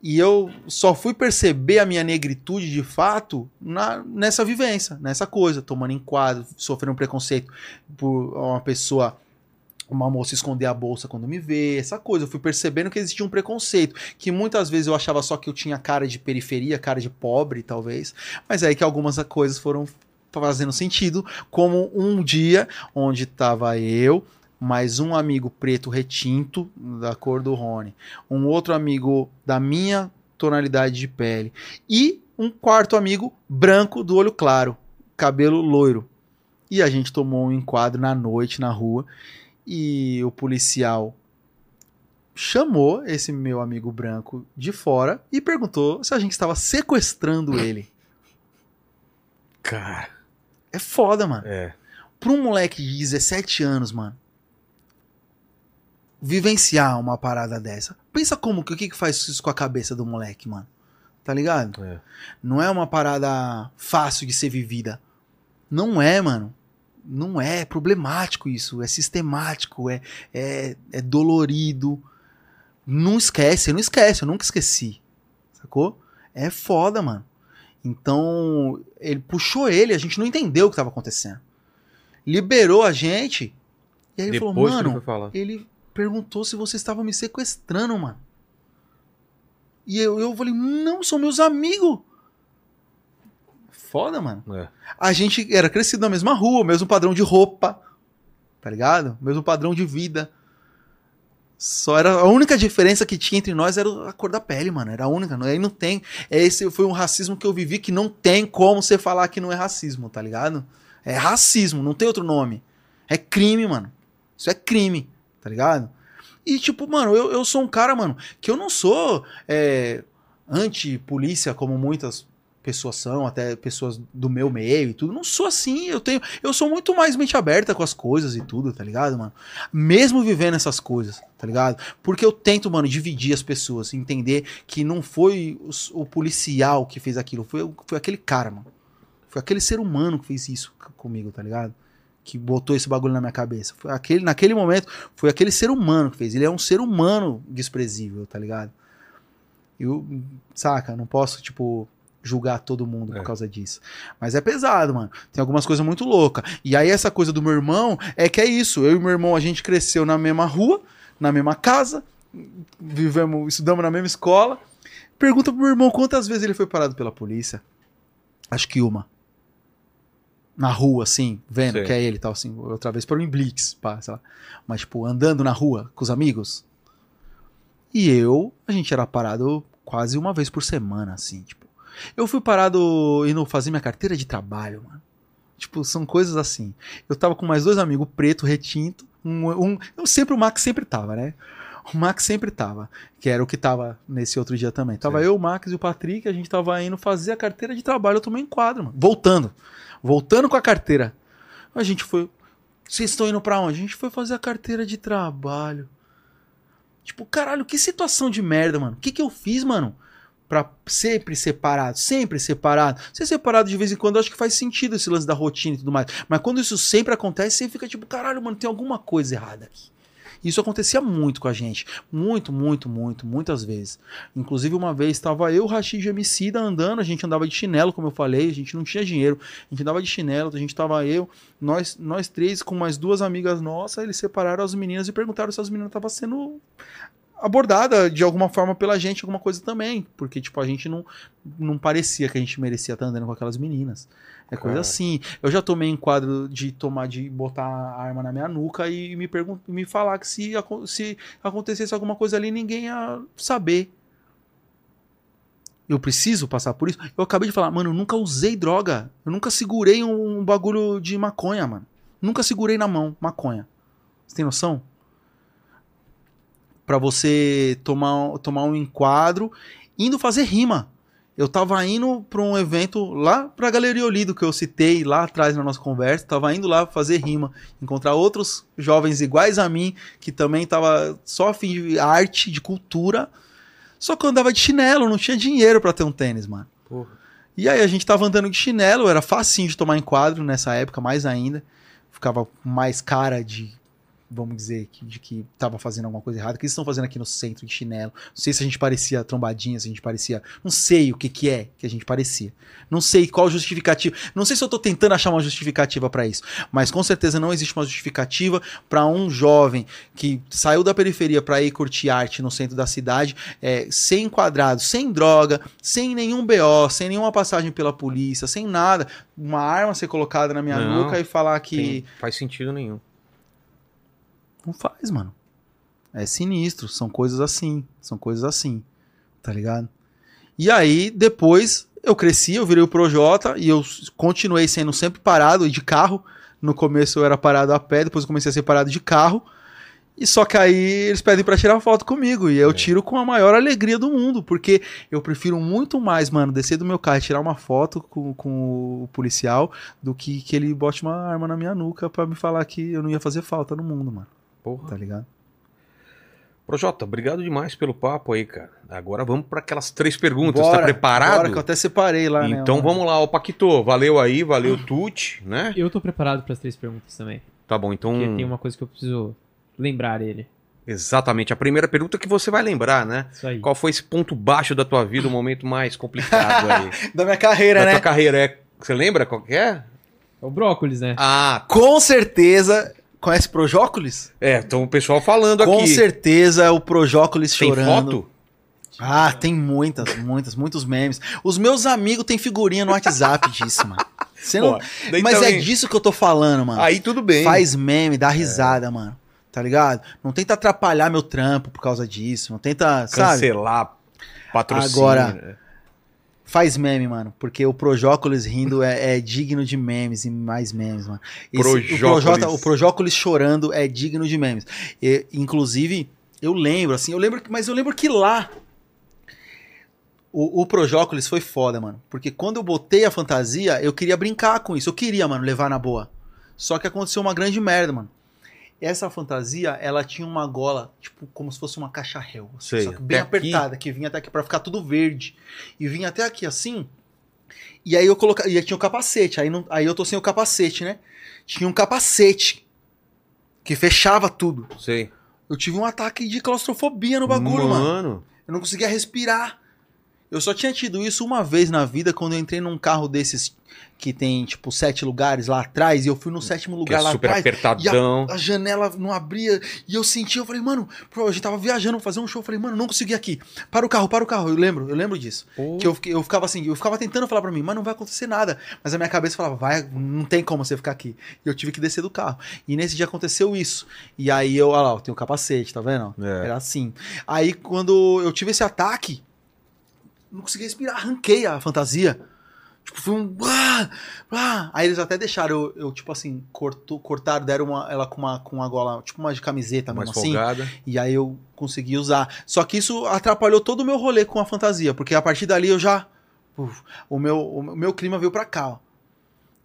E eu só fui perceber a minha negritude de fato na, nessa vivência, nessa coisa, tomando enquadro, sofrendo preconceito por uma pessoa, uma moça esconder a bolsa quando me vê, essa coisa. Eu fui percebendo que existia um preconceito, que muitas vezes eu achava só que eu tinha cara de periferia, cara de pobre, talvez, mas é aí que algumas coisas foram fazendo sentido, como um dia onde estava eu, mais um amigo preto retinto, da cor do Rony, um outro amigo da minha tonalidade de pele e um quarto amigo branco do olho claro, cabelo loiro. E a gente tomou um enquadro na noite na rua e o policial chamou esse meu amigo branco de fora e perguntou se a gente estava sequestrando ele. cara, É foda, mano. é. Pra um moleque de 17 anos, mano, vivenciar uma parada dessa. Pensa como que o que, que faz isso com a cabeça do moleque, mano. Tá ligado? É. Não é uma parada fácil de ser vivida. Não é, mano. Não é, é problemático isso. É sistemático, é, é, é dolorido. Não esquece, não esquece, eu nunca esqueci. Sacou? É foda, mano. Então, ele puxou ele, a gente não entendeu o que tava acontecendo. Liberou a gente. E aí ele Depois falou, ele mano, foi falar. ele perguntou se vocês estavam me sequestrando, mano. E eu, eu falei, não, são meus amigos. Foda, mano. É. A gente era crescido na mesma rua, mesmo padrão de roupa, tá ligado? Mesmo padrão de vida. Só era a única diferença que tinha entre nós era a cor da pele, mano. Era a única. não- Aí não tem. Esse foi um racismo que eu vivi que não tem como você falar que não é racismo, tá ligado? É racismo, não tem outro nome. É crime, mano. Isso é crime, tá ligado? E, tipo, mano, eu, eu sou um cara, mano, que eu não sou é, anti-polícia, como muitas pessoas são, até pessoas do meu meio e tudo. Não sou assim, eu tenho. Eu sou muito mais mente aberta com as coisas e tudo, tá ligado, mano? Mesmo vivendo essas coisas, tá ligado? Porque eu tento, mano, dividir as pessoas, entender que não foi os- o, policial que fez aquilo, foi, o- foi aquele cara, mano. Foi aquele ser humano que fez isso comigo, tá ligado? Que botou esse bagulho na minha cabeça. Foi aquele, naquele momento, foi aquele ser humano que fez. Ele é um ser humano desprezível, tá ligado? Eu, saca, não posso, tipo, julgar todo mundo É. por causa disso. Mas é pesado, mano. Tem algumas coisas muito loucas. E aí, essa coisa do meu irmão é que é isso. Eu e meu irmão, a gente cresceu na mesma rua, na mesma casa, vivemos, estudamos na mesma escola. Pergunta pro meu irmão quantas vezes ele foi parado pela polícia. Acho que uma. Na rua, assim, vendo Sei. que é ele e tal, assim. Outra vez por um blitz, pá, sei lá. Mas, tipo, andando na rua com os amigos. E eu, a gente era parado quase uma vez por semana, assim, tipo. Eu fui parado indo fazer minha carteira de trabalho, mano. Tipo, são coisas assim. Eu tava com mais dois amigos, preto, retinto. Um, um, eu sempre, o Max sempre tava, né? O Max sempre tava, que era o que tava nesse outro dia também. Tava Sim. eu, o Max e o Patrick, a gente tava indo fazer a carteira de trabalho. Eu tomei um quadro, mano. Voltando. Voltando com a carteira. A gente foi. Vocês estão indo pra onde? A gente foi fazer a carteira de trabalho. Tipo, caralho, que situação de merda, mano. O que que eu fiz, mano? Pra sempre separado, sempre separado. Ser separado de vez em quando, acho que faz sentido esse lance da rotina e tudo mais. Mas quando isso sempre acontece, você fica tipo, caralho, mano, tem alguma coisa errada aqui. Isso acontecia muito com a gente. Muito, muito, muito, muitas vezes. Inclusive, uma vez estava eu, Rashid e Emicida andando, a gente andava de chinelo, como eu falei, a gente não tinha dinheiro. A gente andava de chinelo, a gente estava eu, nós, nós três com mais duas amigas nossas, eles separaram as meninas e perguntaram se as meninas estavam sendo abordada de alguma forma pela gente, alguma coisa também. Porque, tipo, a gente não, não parecia que a gente merecia estar andando com aquelas meninas. É coisa Cara. assim. Eu já tomei enquadro de tomar, de botar a arma na minha nuca e me, me falar que se, se acontecesse alguma coisa ali, ninguém ia saber. Eu preciso passar por isso. Eu acabei de falar, mano, eu nunca usei droga. Eu nunca segurei um, um bagulho de maconha, mano. Nunca segurei na mão maconha. Você tem noção? Pra você tomar, tomar um enquadro indo fazer rima. Eu tava indo pra um evento lá pra Galeria Olido, que eu citei lá atrás na nossa conversa. Tava indo lá fazer rima, encontrar outros jovens iguais a mim, que também tava só a fim de arte, de cultura. Só que eu andava de chinelo, não tinha dinheiro pra ter um tênis, mano. Porra. E aí a gente tava andando de chinelo, era facinho de tomar enquadro nessa época, mais ainda. Ficava mais cara de, vamos dizer, que- de que tava fazendo alguma coisa errada. O que eles estão fazendo aqui no centro de chinelo? Não sei se a gente parecia trombadinha, se a gente parecia. Não sei o que que é que a gente parecia. Não sei qual justificativa. Não sei se eu tô tentando achar uma justificativa pra isso. Mas com certeza não existe uma justificativa pra um jovem que saiu da periferia pra ir curtir arte no centro da cidade, é, ser enquadrado, sem droga, sem nenhum BO, sem nenhuma passagem pela polícia, sem nada. Uma arma ser colocada na minha Não, nuca e falar que. Tem- faz sentido nenhum. Não faz, mano. É sinistro, são coisas assim, são coisas assim, tá ligado? E aí, depois, eu cresci, eu virei o Projota e eu continuei sendo sempre parado e de carro. No começo eu era parado a pé, depois eu comecei a ser parado de carro. E só que aí eles pedem pra tirar foto comigo. E eu É. tiro com a maior alegria do mundo. Porque eu prefiro muito mais, mano, descer do meu carro e tirar uma foto com, com o policial do que que ele bote uma arma na minha nuca pra me falar que eu não ia fazer falta no mundo, mano. Porra. Tá ligado? Projota, obrigado demais pelo papo aí, cara. Agora vamos para aquelas três perguntas. Bora, tá preparado? Bora, que eu até separei lá, né? então vamos lá, ô Paquito. Valeu aí, valeu Tuti, né? Eu tô preparado para as três perguntas também. Tá bom, então. Porque tem uma coisa que eu preciso lembrar ele. Exatamente. A primeira pergunta que você vai lembrar, né? Isso aí. Qual foi esse ponto baixo da tua vida, o momento mais complicado aí? Da minha carreira, da né? tua carreira. É... Você lembra qual que é? É o brócolis, né? Ah, Com certeza. Conhece Projócolis? é. Então o pessoal falando Com aqui. certeza é o Projócolis Tem chorando. foto? Ah, tem muitas, muitas, muitos memes. Os meus amigos têm figurinha no WhatsApp disso, mano. Você não... Pô, Mas também- é disso que eu tô falando, mano. Aí tudo bem. Faz meme, dá risada, mano. Tá ligado? Não tenta atrapalhar meu trampo por causa disso. Não tenta, sabe? Cancelar patrocínio. Agora- Faz meme, mano. Porque o Projócolis rindo é, é digno de memes e mais memes, mano. Esse- Projócolis. O, Projota, o Projócolis chorando é digno de memes. E, inclusive, eu lembro, assim, eu lembro, mas eu lembro que lá. O, o Projócolis foi foda, mano. Porque quando eu botei a fantasia, eu queria brincar com isso. Eu queria, mano, levar na boa. Só que aconteceu uma grande merda, mano. Essa fantasia, ela tinha uma gola, tipo, como se fosse uma caixa réu. Sei, Só que bem até aqui. apertada, que vinha até aqui pra ficar tudo verde. E vinha até aqui assim. E aí eu coloquei. E tinha o capacete. Aí, não, aí eu tô sem o capacete, né? Tinha um capacete que fechava tudo. Sei. Eu tive um ataque de claustrofobia no bagulho, mano. Mano. Eu não conseguia respirar. Eu só tinha tido isso uma vez na vida quando eu entrei num carro desses que tem, tipo, sete lugares lá atrás. E eu fui no sétimo Que lugar é lá super atrás. apertadão. A janela não abria e eu senti, eu falei, mano, pô, a gente tava viajando, fazer um show, eu falei, mano, não consegui aqui. Para o carro, para o carro. Eu lembro, eu lembro disso. Pô. Que eu, eu ficava assim, eu ficava tentando falar pra mim, mas não vai acontecer nada. Mas a minha cabeça falava, vai, não tem como você ficar aqui. E eu tive que descer do carro. E nesse dia aconteceu isso. E aí eu, olha lá, eu tenho um capacete, tá vendo? É. Era assim. Aí quando eu tive esse ataque, não consegui respirar, arranquei a fantasia. Tipo, foi um. Ah, ah. Aí eles até deixaram eu, eu, tipo assim, cortou, cortaram, deram uma, ela com uma, com uma gola, tipo uma de camiseta Mais mesmo assim. folgada. E aí eu consegui usar. Só que isso atrapalhou todo o meu rolê com a fantasia, porque a partir dali eu já. uf, o, meu, o meu clima veio pra cá, ó.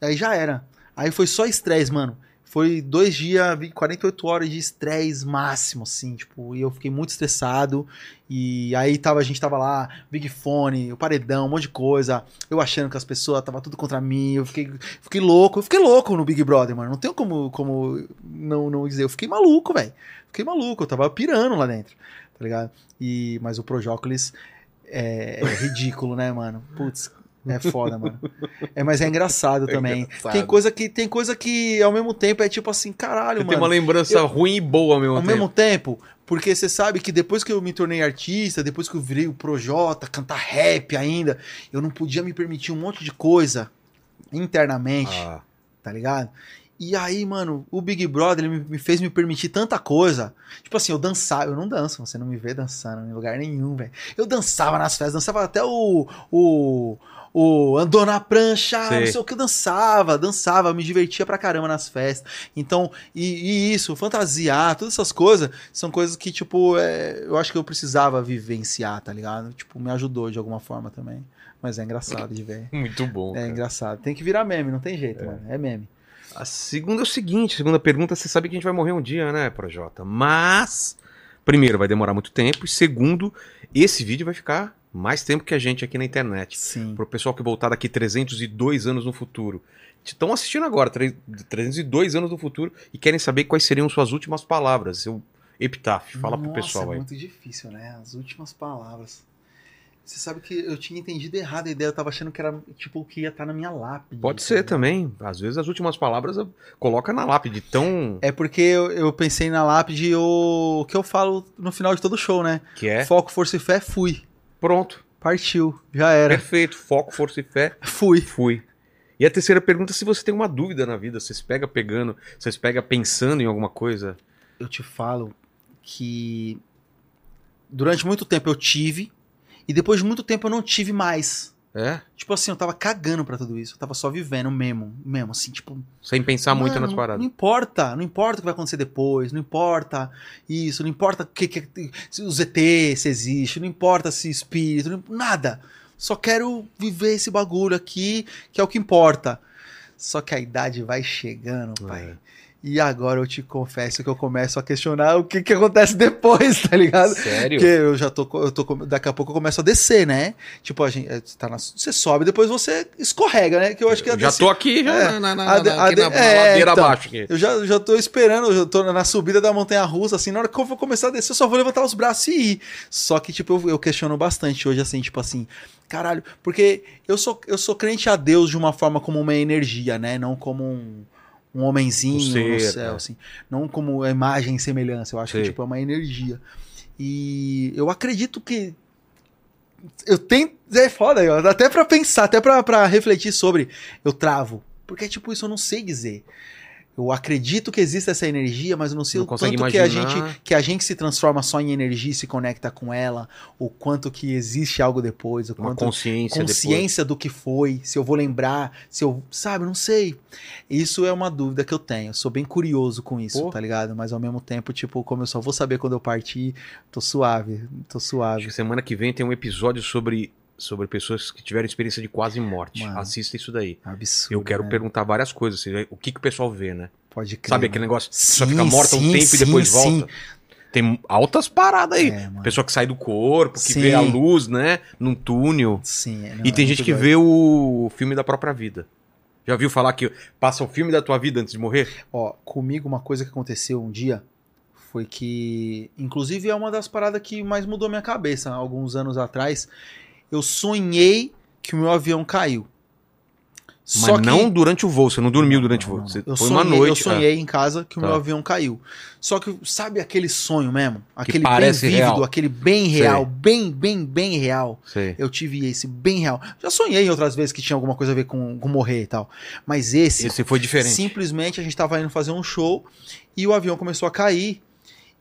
Aí já era. Aí foi só estresse, mano. Foi dois dias, vi- 48 horas de estresse máximo, assim, tipo, e eu fiquei muito estressado. E aí tava, a gente tava lá, Big Fone, o paredão, um monte de coisa. Eu achando que as pessoas tava tudo contra mim. Eu fiquei, fiquei louco. Eu fiquei louco no Big Brother, mano. Não tenho como, como não, não dizer. Eu fiquei maluco, velho. Fiquei maluco. Eu tava pirando lá dentro, tá ligado? E, mas o Projócolis é, é ridículo, né, mano? Putz, é foda, mano. É, mas é engraçado É também. engraçado. Tem coisa que tem coisa que ao mesmo tempo é tipo assim, caralho, Você mano. tem uma lembrança eu- ruim e boa ao mesmo Ao tempo. mesmo tempo, porque você sabe que depois que eu me tornei artista, depois que eu virei o Projota, cantar rap ainda, eu não podia me permitir um monte de coisa internamente, Ah, tá ligado? E aí, mano, o Big Brother ele me- fez me permitir tanta coisa. Tipo assim, eu dançava, eu não danço, você não me vê dançando em lugar nenhum, velho. Eu dançava nas festas, dançava até o. o o andou na prancha, Sei. não sei o que, eu dançava, dançava, me divertia pra caramba nas festas. Então, e, e isso, fantasiar, todas essas coisas, são coisas que, tipo, é, eu acho que eu precisava vivenciar, tá ligado? Tipo, me ajudou de alguma forma também. Mas é engraçado de ver. muito bom. É cara. engraçado. Tem que virar meme, não tem jeito, mano. É meme. A segunda é o seguinte, a segunda pergunta, você sabe que a gente vai morrer um dia, né, Projota? Mas, primeiro, vai demorar muito tempo, e segundo, esse vídeo vai ficar mais tempo que a gente aqui na internet. Sim. Pro pessoal que voltar daqui 302 anos no futuro. Estão assistindo agora, tre- 302 anos no futuro, e querem saber quais seriam suas últimas palavras, seu epitáfio. Fala pro Nossa, pessoal é aí. muito difícil, né? As últimas palavras. Você sabe que eu tinha entendido errado a ideia, eu tava achando que era tipo o que ia estar na minha lápide. Pode tá ser ligado? também. Às vezes as últimas palavras coloca na lápide, tão. É porque eu, eu pensei na lápide o que eu falo no final de todo show, né? Que é. Foco, força e fé, fui. Pronto. Partiu. Já era. Perfeito. Foco, força e fé. Fui. Fui. E a terceira pergunta, se você tem uma dúvida na vida, você se pega pegando, você se pega pensando em alguma coisa. Eu te falo que durante muito tempo eu tive e depois de muito tempo eu não tive mais. É? Tipo assim, eu tava cagando pra tudo isso. Eu tava só vivendo mesmo, mesmo assim, tipo, Sem pensar muito Mano, nas paradas. Não importa, não importa o que vai acontecer depois, não importa isso, não importa que, que, se os ET se existe, não importa se espírito, não- nada. Só quero viver esse bagulho aqui, que é o que importa. Só que a idade vai chegando, pai. É. E agora eu te confesso que eu começo a questionar o que, que acontece depois, tá ligado? Sério? Porque eu já tô, eu tô, daqui a pouco eu começo a descer, né? Tipo, a gente, é, tá na- você sobe, depois você escorrega, né? Que eu acho que a Eu já desci- tô aqui já É, na, na, a de- a de- na, é, ladeira então. abaixo aqui. Eu já, já tô esperando, eu tô na subida da montanha russa, assim, na hora que eu vou começar a descer, eu só vou levantar os braços e ir. Só que, tipo, eu, eu questiono bastante hoje, assim, tipo assim, caralho, porque eu sou, eu sou crente a Deus de uma forma como uma energia, né? Não como um, um homenzinho ser, no céu, é. assim. Não como a imagem e semelhança. Eu acho Sei. que, tipo, é uma energia. E eu acredito que. Eu tenho. É foda, ó, até pra pensar, até pra, pra refletir sobre, eu travo. Porque, tipo, isso eu não sei dizer. Eu acredito que existe essa energia, mas eu não sei Não o quanto que a, imaginar. gente, que a gente se transforma só em energia e se conecta com ela, o quanto que existe algo depois, o Uma quanto consciência, consciência do que foi, se eu vou lembrar, se eu, sabe, não sei. Isso é uma dúvida que eu tenho. Eu sou bem curioso com isso, Pô. tá ligado? Mas ao mesmo tempo, tipo, como eu só vou saber quando eu partir, tô suave, tô depois. Acho suave. que semana que vem tem um episódio sobre, sobre pessoas que tiveram experiência de quase morte. Mano. Assista isso daí. Absurdo. Eu quero né? perguntar várias coisas. assim, O que, que o pessoal vê, né? Pode crer. Sabe mano. aquele negócio? Sim, pessoa fica morta um tempo sim, e depois sim. volta. Tem altas paradas aí. É. Pessoa que sai do corpo, que vê a luz, né? Num túnel. Sim, é, não, e tem é gente que doido. vê o filme da própria vida. Já viu falar que passa o filme da tua vida antes de morrer? Ó, comigo uma coisa que aconteceu um dia foi que, inclusive é uma das paradas que mais mudou minha cabeça, alguns anos atrás, eu sonhei que o meu avião caiu. Mas não durante o voo, você não dormiu durante o Não, voo. não, Você Eu foi sonhei, uma noite. eu sonhei em casa que o Tá. meu avião caiu. Só que sabe aquele sonho mesmo, aquele bem vívido, real. aquele bem Sei. real, bem, bem, bem real. É, sei. Eu tive esse bem real. Já sonhei outras vezes que tinha alguma coisa a ver com, com morrer e tal. Mas esse, Esse foi diferente. Simplesmente a gente tava indo fazer um show e o avião começou a cair.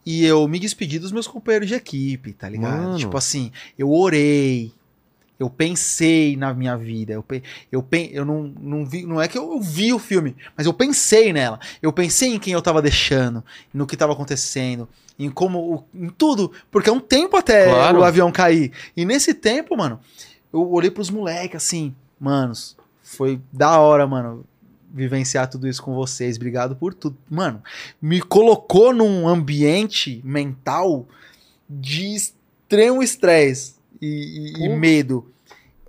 E eu me despedi dos meus companheiros de equipe, tá ligado? Mano. Tipo assim, eu orei. Eu pensei na minha vida. Eu, pe- eu, pe- eu não, não vi. Não é que eu vi o filme, mas eu pensei nela. Eu pensei em quem eu tava deixando, no que tava acontecendo, em como. em tudo. Porque é um tempo até Claro. o avião cair. E nesse tempo, mano, eu olhei pros moleques assim, manos, foi da hora, mano. Vivenciar tudo isso com vocês. Obrigado por tudo. Mano, me colocou num ambiente mental de extremo estresse e, e- e medo.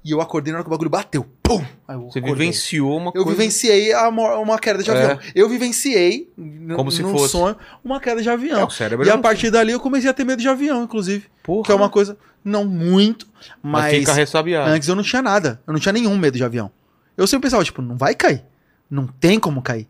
E eu acordei na hora que o bagulho bateu. Pum! Aí eu Você vivenciou uma Eu coisa. vivenciei a uma queda de É. avião. Eu vivenciei, Como se fosse. sonho, uma queda de É, avião. o cérebro e é a um- partir dali eu comecei a ter medo de avião, inclusive. Porra, Que é uma coisa, não muito, mas mas antes eu não tinha nada. Eu não tinha nenhum medo de avião. Eu sempre pensava, tipo, não vai cair. Não tem como cair.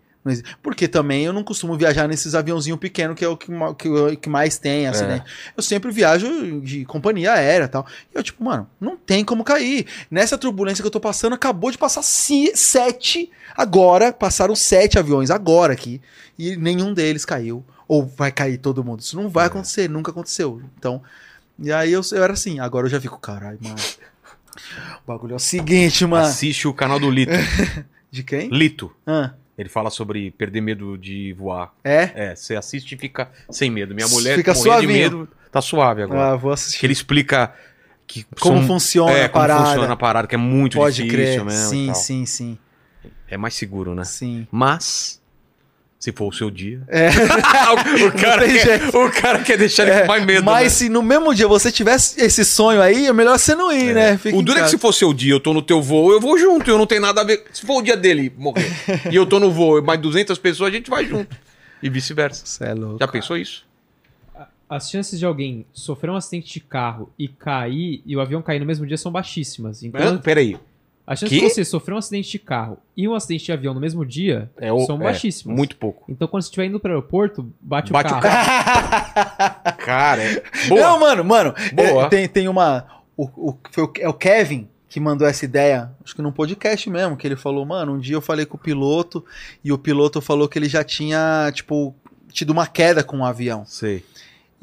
Porque também eu não costumo viajar nesses aviãozinhos pequenos, que é o que, que, que mais tem acidente. Eu sempre viajo de companhia aérea e tal. E eu, tipo, mano, não tem como cair. Nessa turbulência que eu tô passando, acabou de passar sete. Agora, passaram sete aviões agora aqui. E nenhum deles caiu. Ou vai cair todo mundo. Isso não vai É. acontecer, nunca aconteceu. Então. E aí eu, eu era assim, agora eu já fico, caralho, mano. O bagulho é o seguinte, mano. Assiste o canal do Lito. De quem? Lito. Ah, Ele fala sobre perder medo de voar. é? É, você assiste e fica sem medo. Minha mulher Fica morria de medo, tá suave agora. Ah, vou Que assistir. ele explica que Como são- funciona é, a parada. como funciona a parada, que é muito Pode difícil crer. mesmo. sim, sim, sim, É mais seguro, né? sim. Mas, se for o seu dia. É. o, cara quer, o cara quer deixar ele É, com mais medo. Mas né? se no mesmo dia você tivesse esse sonho aí, é melhor você não ir, né? Fica o duro é que se for seu dia, eu tô no teu voo, eu vou junto, eu não tenho nada a ver. Se for o dia dele morrer e eu tô no voo, mais 200 pessoas, a gente vai junto. E vice-versa. Cê é louco. Já pensou isso? As chances de alguém sofrer um acidente de carro e cair e o avião cair no mesmo dia são baixíssimas. Então? Peraí. A chance Que? de você sofrer um acidente de carro e um acidente de avião no mesmo dia É o- são é, baixíssimas. Muito pouco. Então, quando você estiver indo pro aeroporto, bate, Bate o o carro. Cara, é... boa. Não, mano, mano. Boa. é, tem, tem uma. O, o, foi o, é o Kevin que mandou essa ideia, acho que num podcast mesmo, que ele falou, mano, um dia eu falei com o piloto e o piloto falou que ele já tinha, tipo, tido uma queda com o avião. Sei.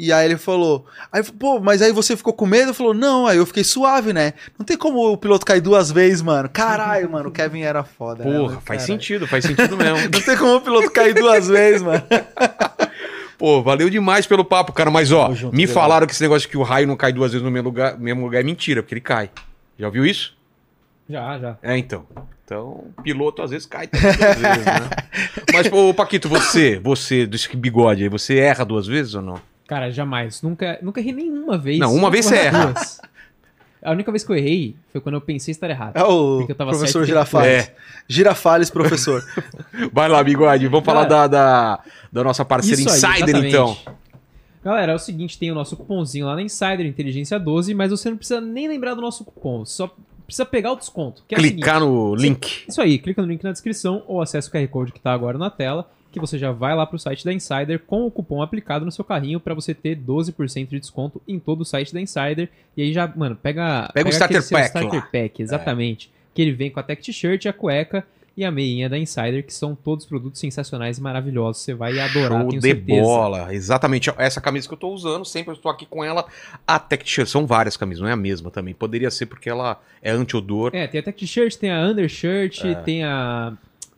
E aí ele falou, aí, pô, mas aí você ficou com medo? Falou, não, aí eu fiquei suave, né? Não tem como o piloto cair duas vezes, mano. Caralho, mano, o Kevin era foda. né, Porra, mano? faz sentido, faz sentido mesmo. Não tem como o piloto cair duas vezes, mano. Pô, valeu demais pelo papo, cara. Mas ó, junto, me legal. falaram que esse negócio de que o raio não cai duas vezes no mesmo lugar, mesmo lugar é mentira, porque ele cai. Já viu isso? Já, já. É, então. Então, piloto às vezes cai também duas vezes, né? Mas, ô, Paquito, você, você, desse bigode aí, você erra duas vezes ou não? Cara, jamais. Nunca, nunca errei nenhuma vez. Não, uma vez você erra. duas. A única vez que eu errei foi quando eu pensei estar errado. É o Porque eu tava professor certo. Girafales. É. Girafales, professor. Vai lá, bigode, vamos falar da, Cara, da, da nossa parceira aí, Insider, exatamente. então. Galera, é o seguinte, tem o nosso cupomzinho lá na Insider, Inteligência 12, mas você não precisa nem lembrar do nosso cupom, só precisa pegar o desconto. Que é o Clicar no Sim. link. Isso aí, clica no link na descrição ou acessa o QR Code que tá agora na tela, que você já vai lá pro site da Insider com o cupom aplicado no seu carrinho para você ter 12% de desconto em todo o site da Insider. E aí já, mano, pega, Pega o starter pack starter lá. pack, exatamente. Que ele vem com a tech t-shirt, a cueca e a meinha da Insider, que são todos produtos sensacionais e maravilhosos. Você vai adorar, Show tenho de certeza. bola. Exatamente. Essa camisa que eu tô usando, sempre eu estou aqui com ela. A Tech T-shirt, são várias camisas, não é a mesma também. Poderia ser porque ela é anti-odor. É, tem a tech t-shirt, tem a undershirt, É. tem a...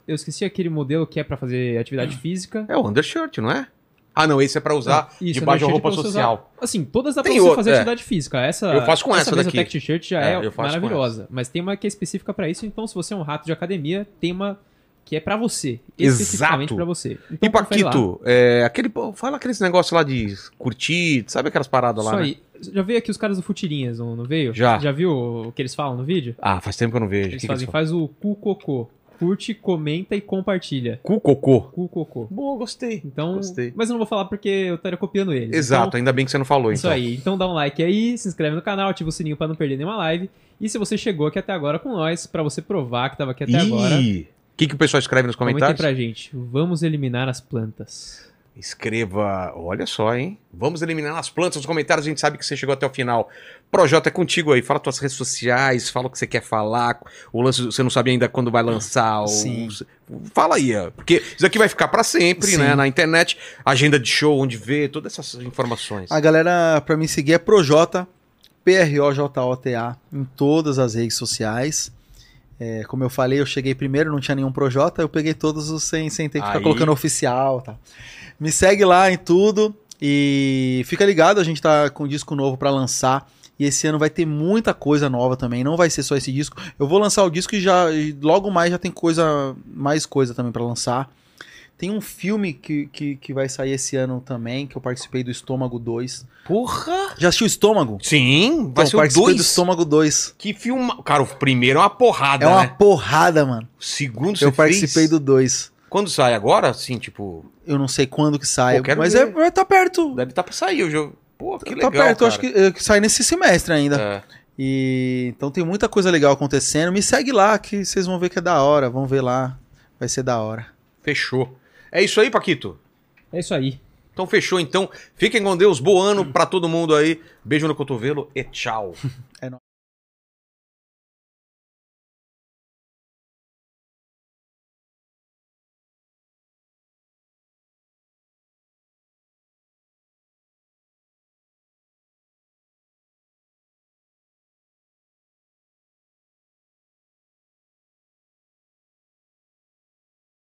Eu esqueci aquele modelo que é pra fazer atividade física. É o undershirt, não é? Ah, não, esse é pra usar Não, isso, debaixo da roupa social. usar- Assim, todas dá pra Tem você outra, fazer é. atividade física. Essa, Eu faço com essa mesma daqui. tech t-shirt já É, é, maravilhosa. Mas tem uma que é específica pra isso, então se você é um rato de academia, tem uma que é pra você. Exato. pra você. Então, E. Paquito, é, aquele, fala aqueles negócios lá de curtir, sabe aquelas paradas lá, Isso né? aí. Já veio aqui os caras do Futirinhas, não, não veio? Já. Já viu o que eles falam no vídeo? Ah, faz tempo que eu não vejo. Eles que que fazem, eles faz o cu cocô. Curte, comenta e compartilha. Cu cocô. Cu cocô. Boa, gostei. Então, Gostei. mas eu não vou falar porque eu estaria copiando eles. Exato, Então, ainda bem que você não falou, Isso então. aí. Então dá um like aí, se inscreve no canal, ativa o sininho pra não perder nenhuma live. E se você chegou aqui até agora com nós, pra você provar que tava aqui até agora, Ih, o que, que o pessoal escreve nos comentem comentários? pra gente. Vamos eliminar as plantas. Escreva, olha só, hein? Vamos eliminar as plantas nos comentários, a gente sabe que você chegou até o final. Projota, é contigo aí, fala tuas redes sociais, fala o que você quer falar, o lance, você não sabe ainda quando vai lançar. o- Sim. Fala aí, porque isso aqui vai ficar pra sempre, Sim. né? Na internet, agenda de show, onde vê, todas essas informações. A galera, pra me seguir, é Projota, PROJOTA em todas as redes sociais. É, como eu falei, eu cheguei primeiro, não tinha nenhum Projota, eu peguei todos os sem, sem ter que ficar Aí. colocando oficial. Tá. Me segue lá em tudo e fica ligado, a gente tá com um disco novo para lançar. E esse ano vai ter muita coisa nova também, não vai ser só esse disco. Eu vou lançar o disco e já logo mais já tem coisa, mais coisa também para lançar. Tem um filme que, que, que vai sair esse ano também, que eu participei do Estômago 2. Porra! Já assistiu Estômago? Sim, vai Então, ser o participei do 2. Estômago 2. Que filme. Cara, o primeiro é uma porrada, É uma né? porrada, mano. O segundo você eu participei fez? do 2. Quando sai agora? Assim, tipo. Eu não sei quando que sai, Pô, quero mas ver. é, vai tá perto. Deve estar pra sair o jogo. Pô, que tá legal. perto, eu cara. acho que, eh, que sai nesse semestre ainda. É. E então tem muita coisa legal acontecendo. Me segue lá que vocês vão ver que é da hora. Vão ver lá. Vai ser da hora. Fechou. É isso aí, Paquito? É isso aí. Então fechou, então. Fiquem com Deus. Bom ano pra todo mundo aí. Beijo no cotovelo e tchau. É.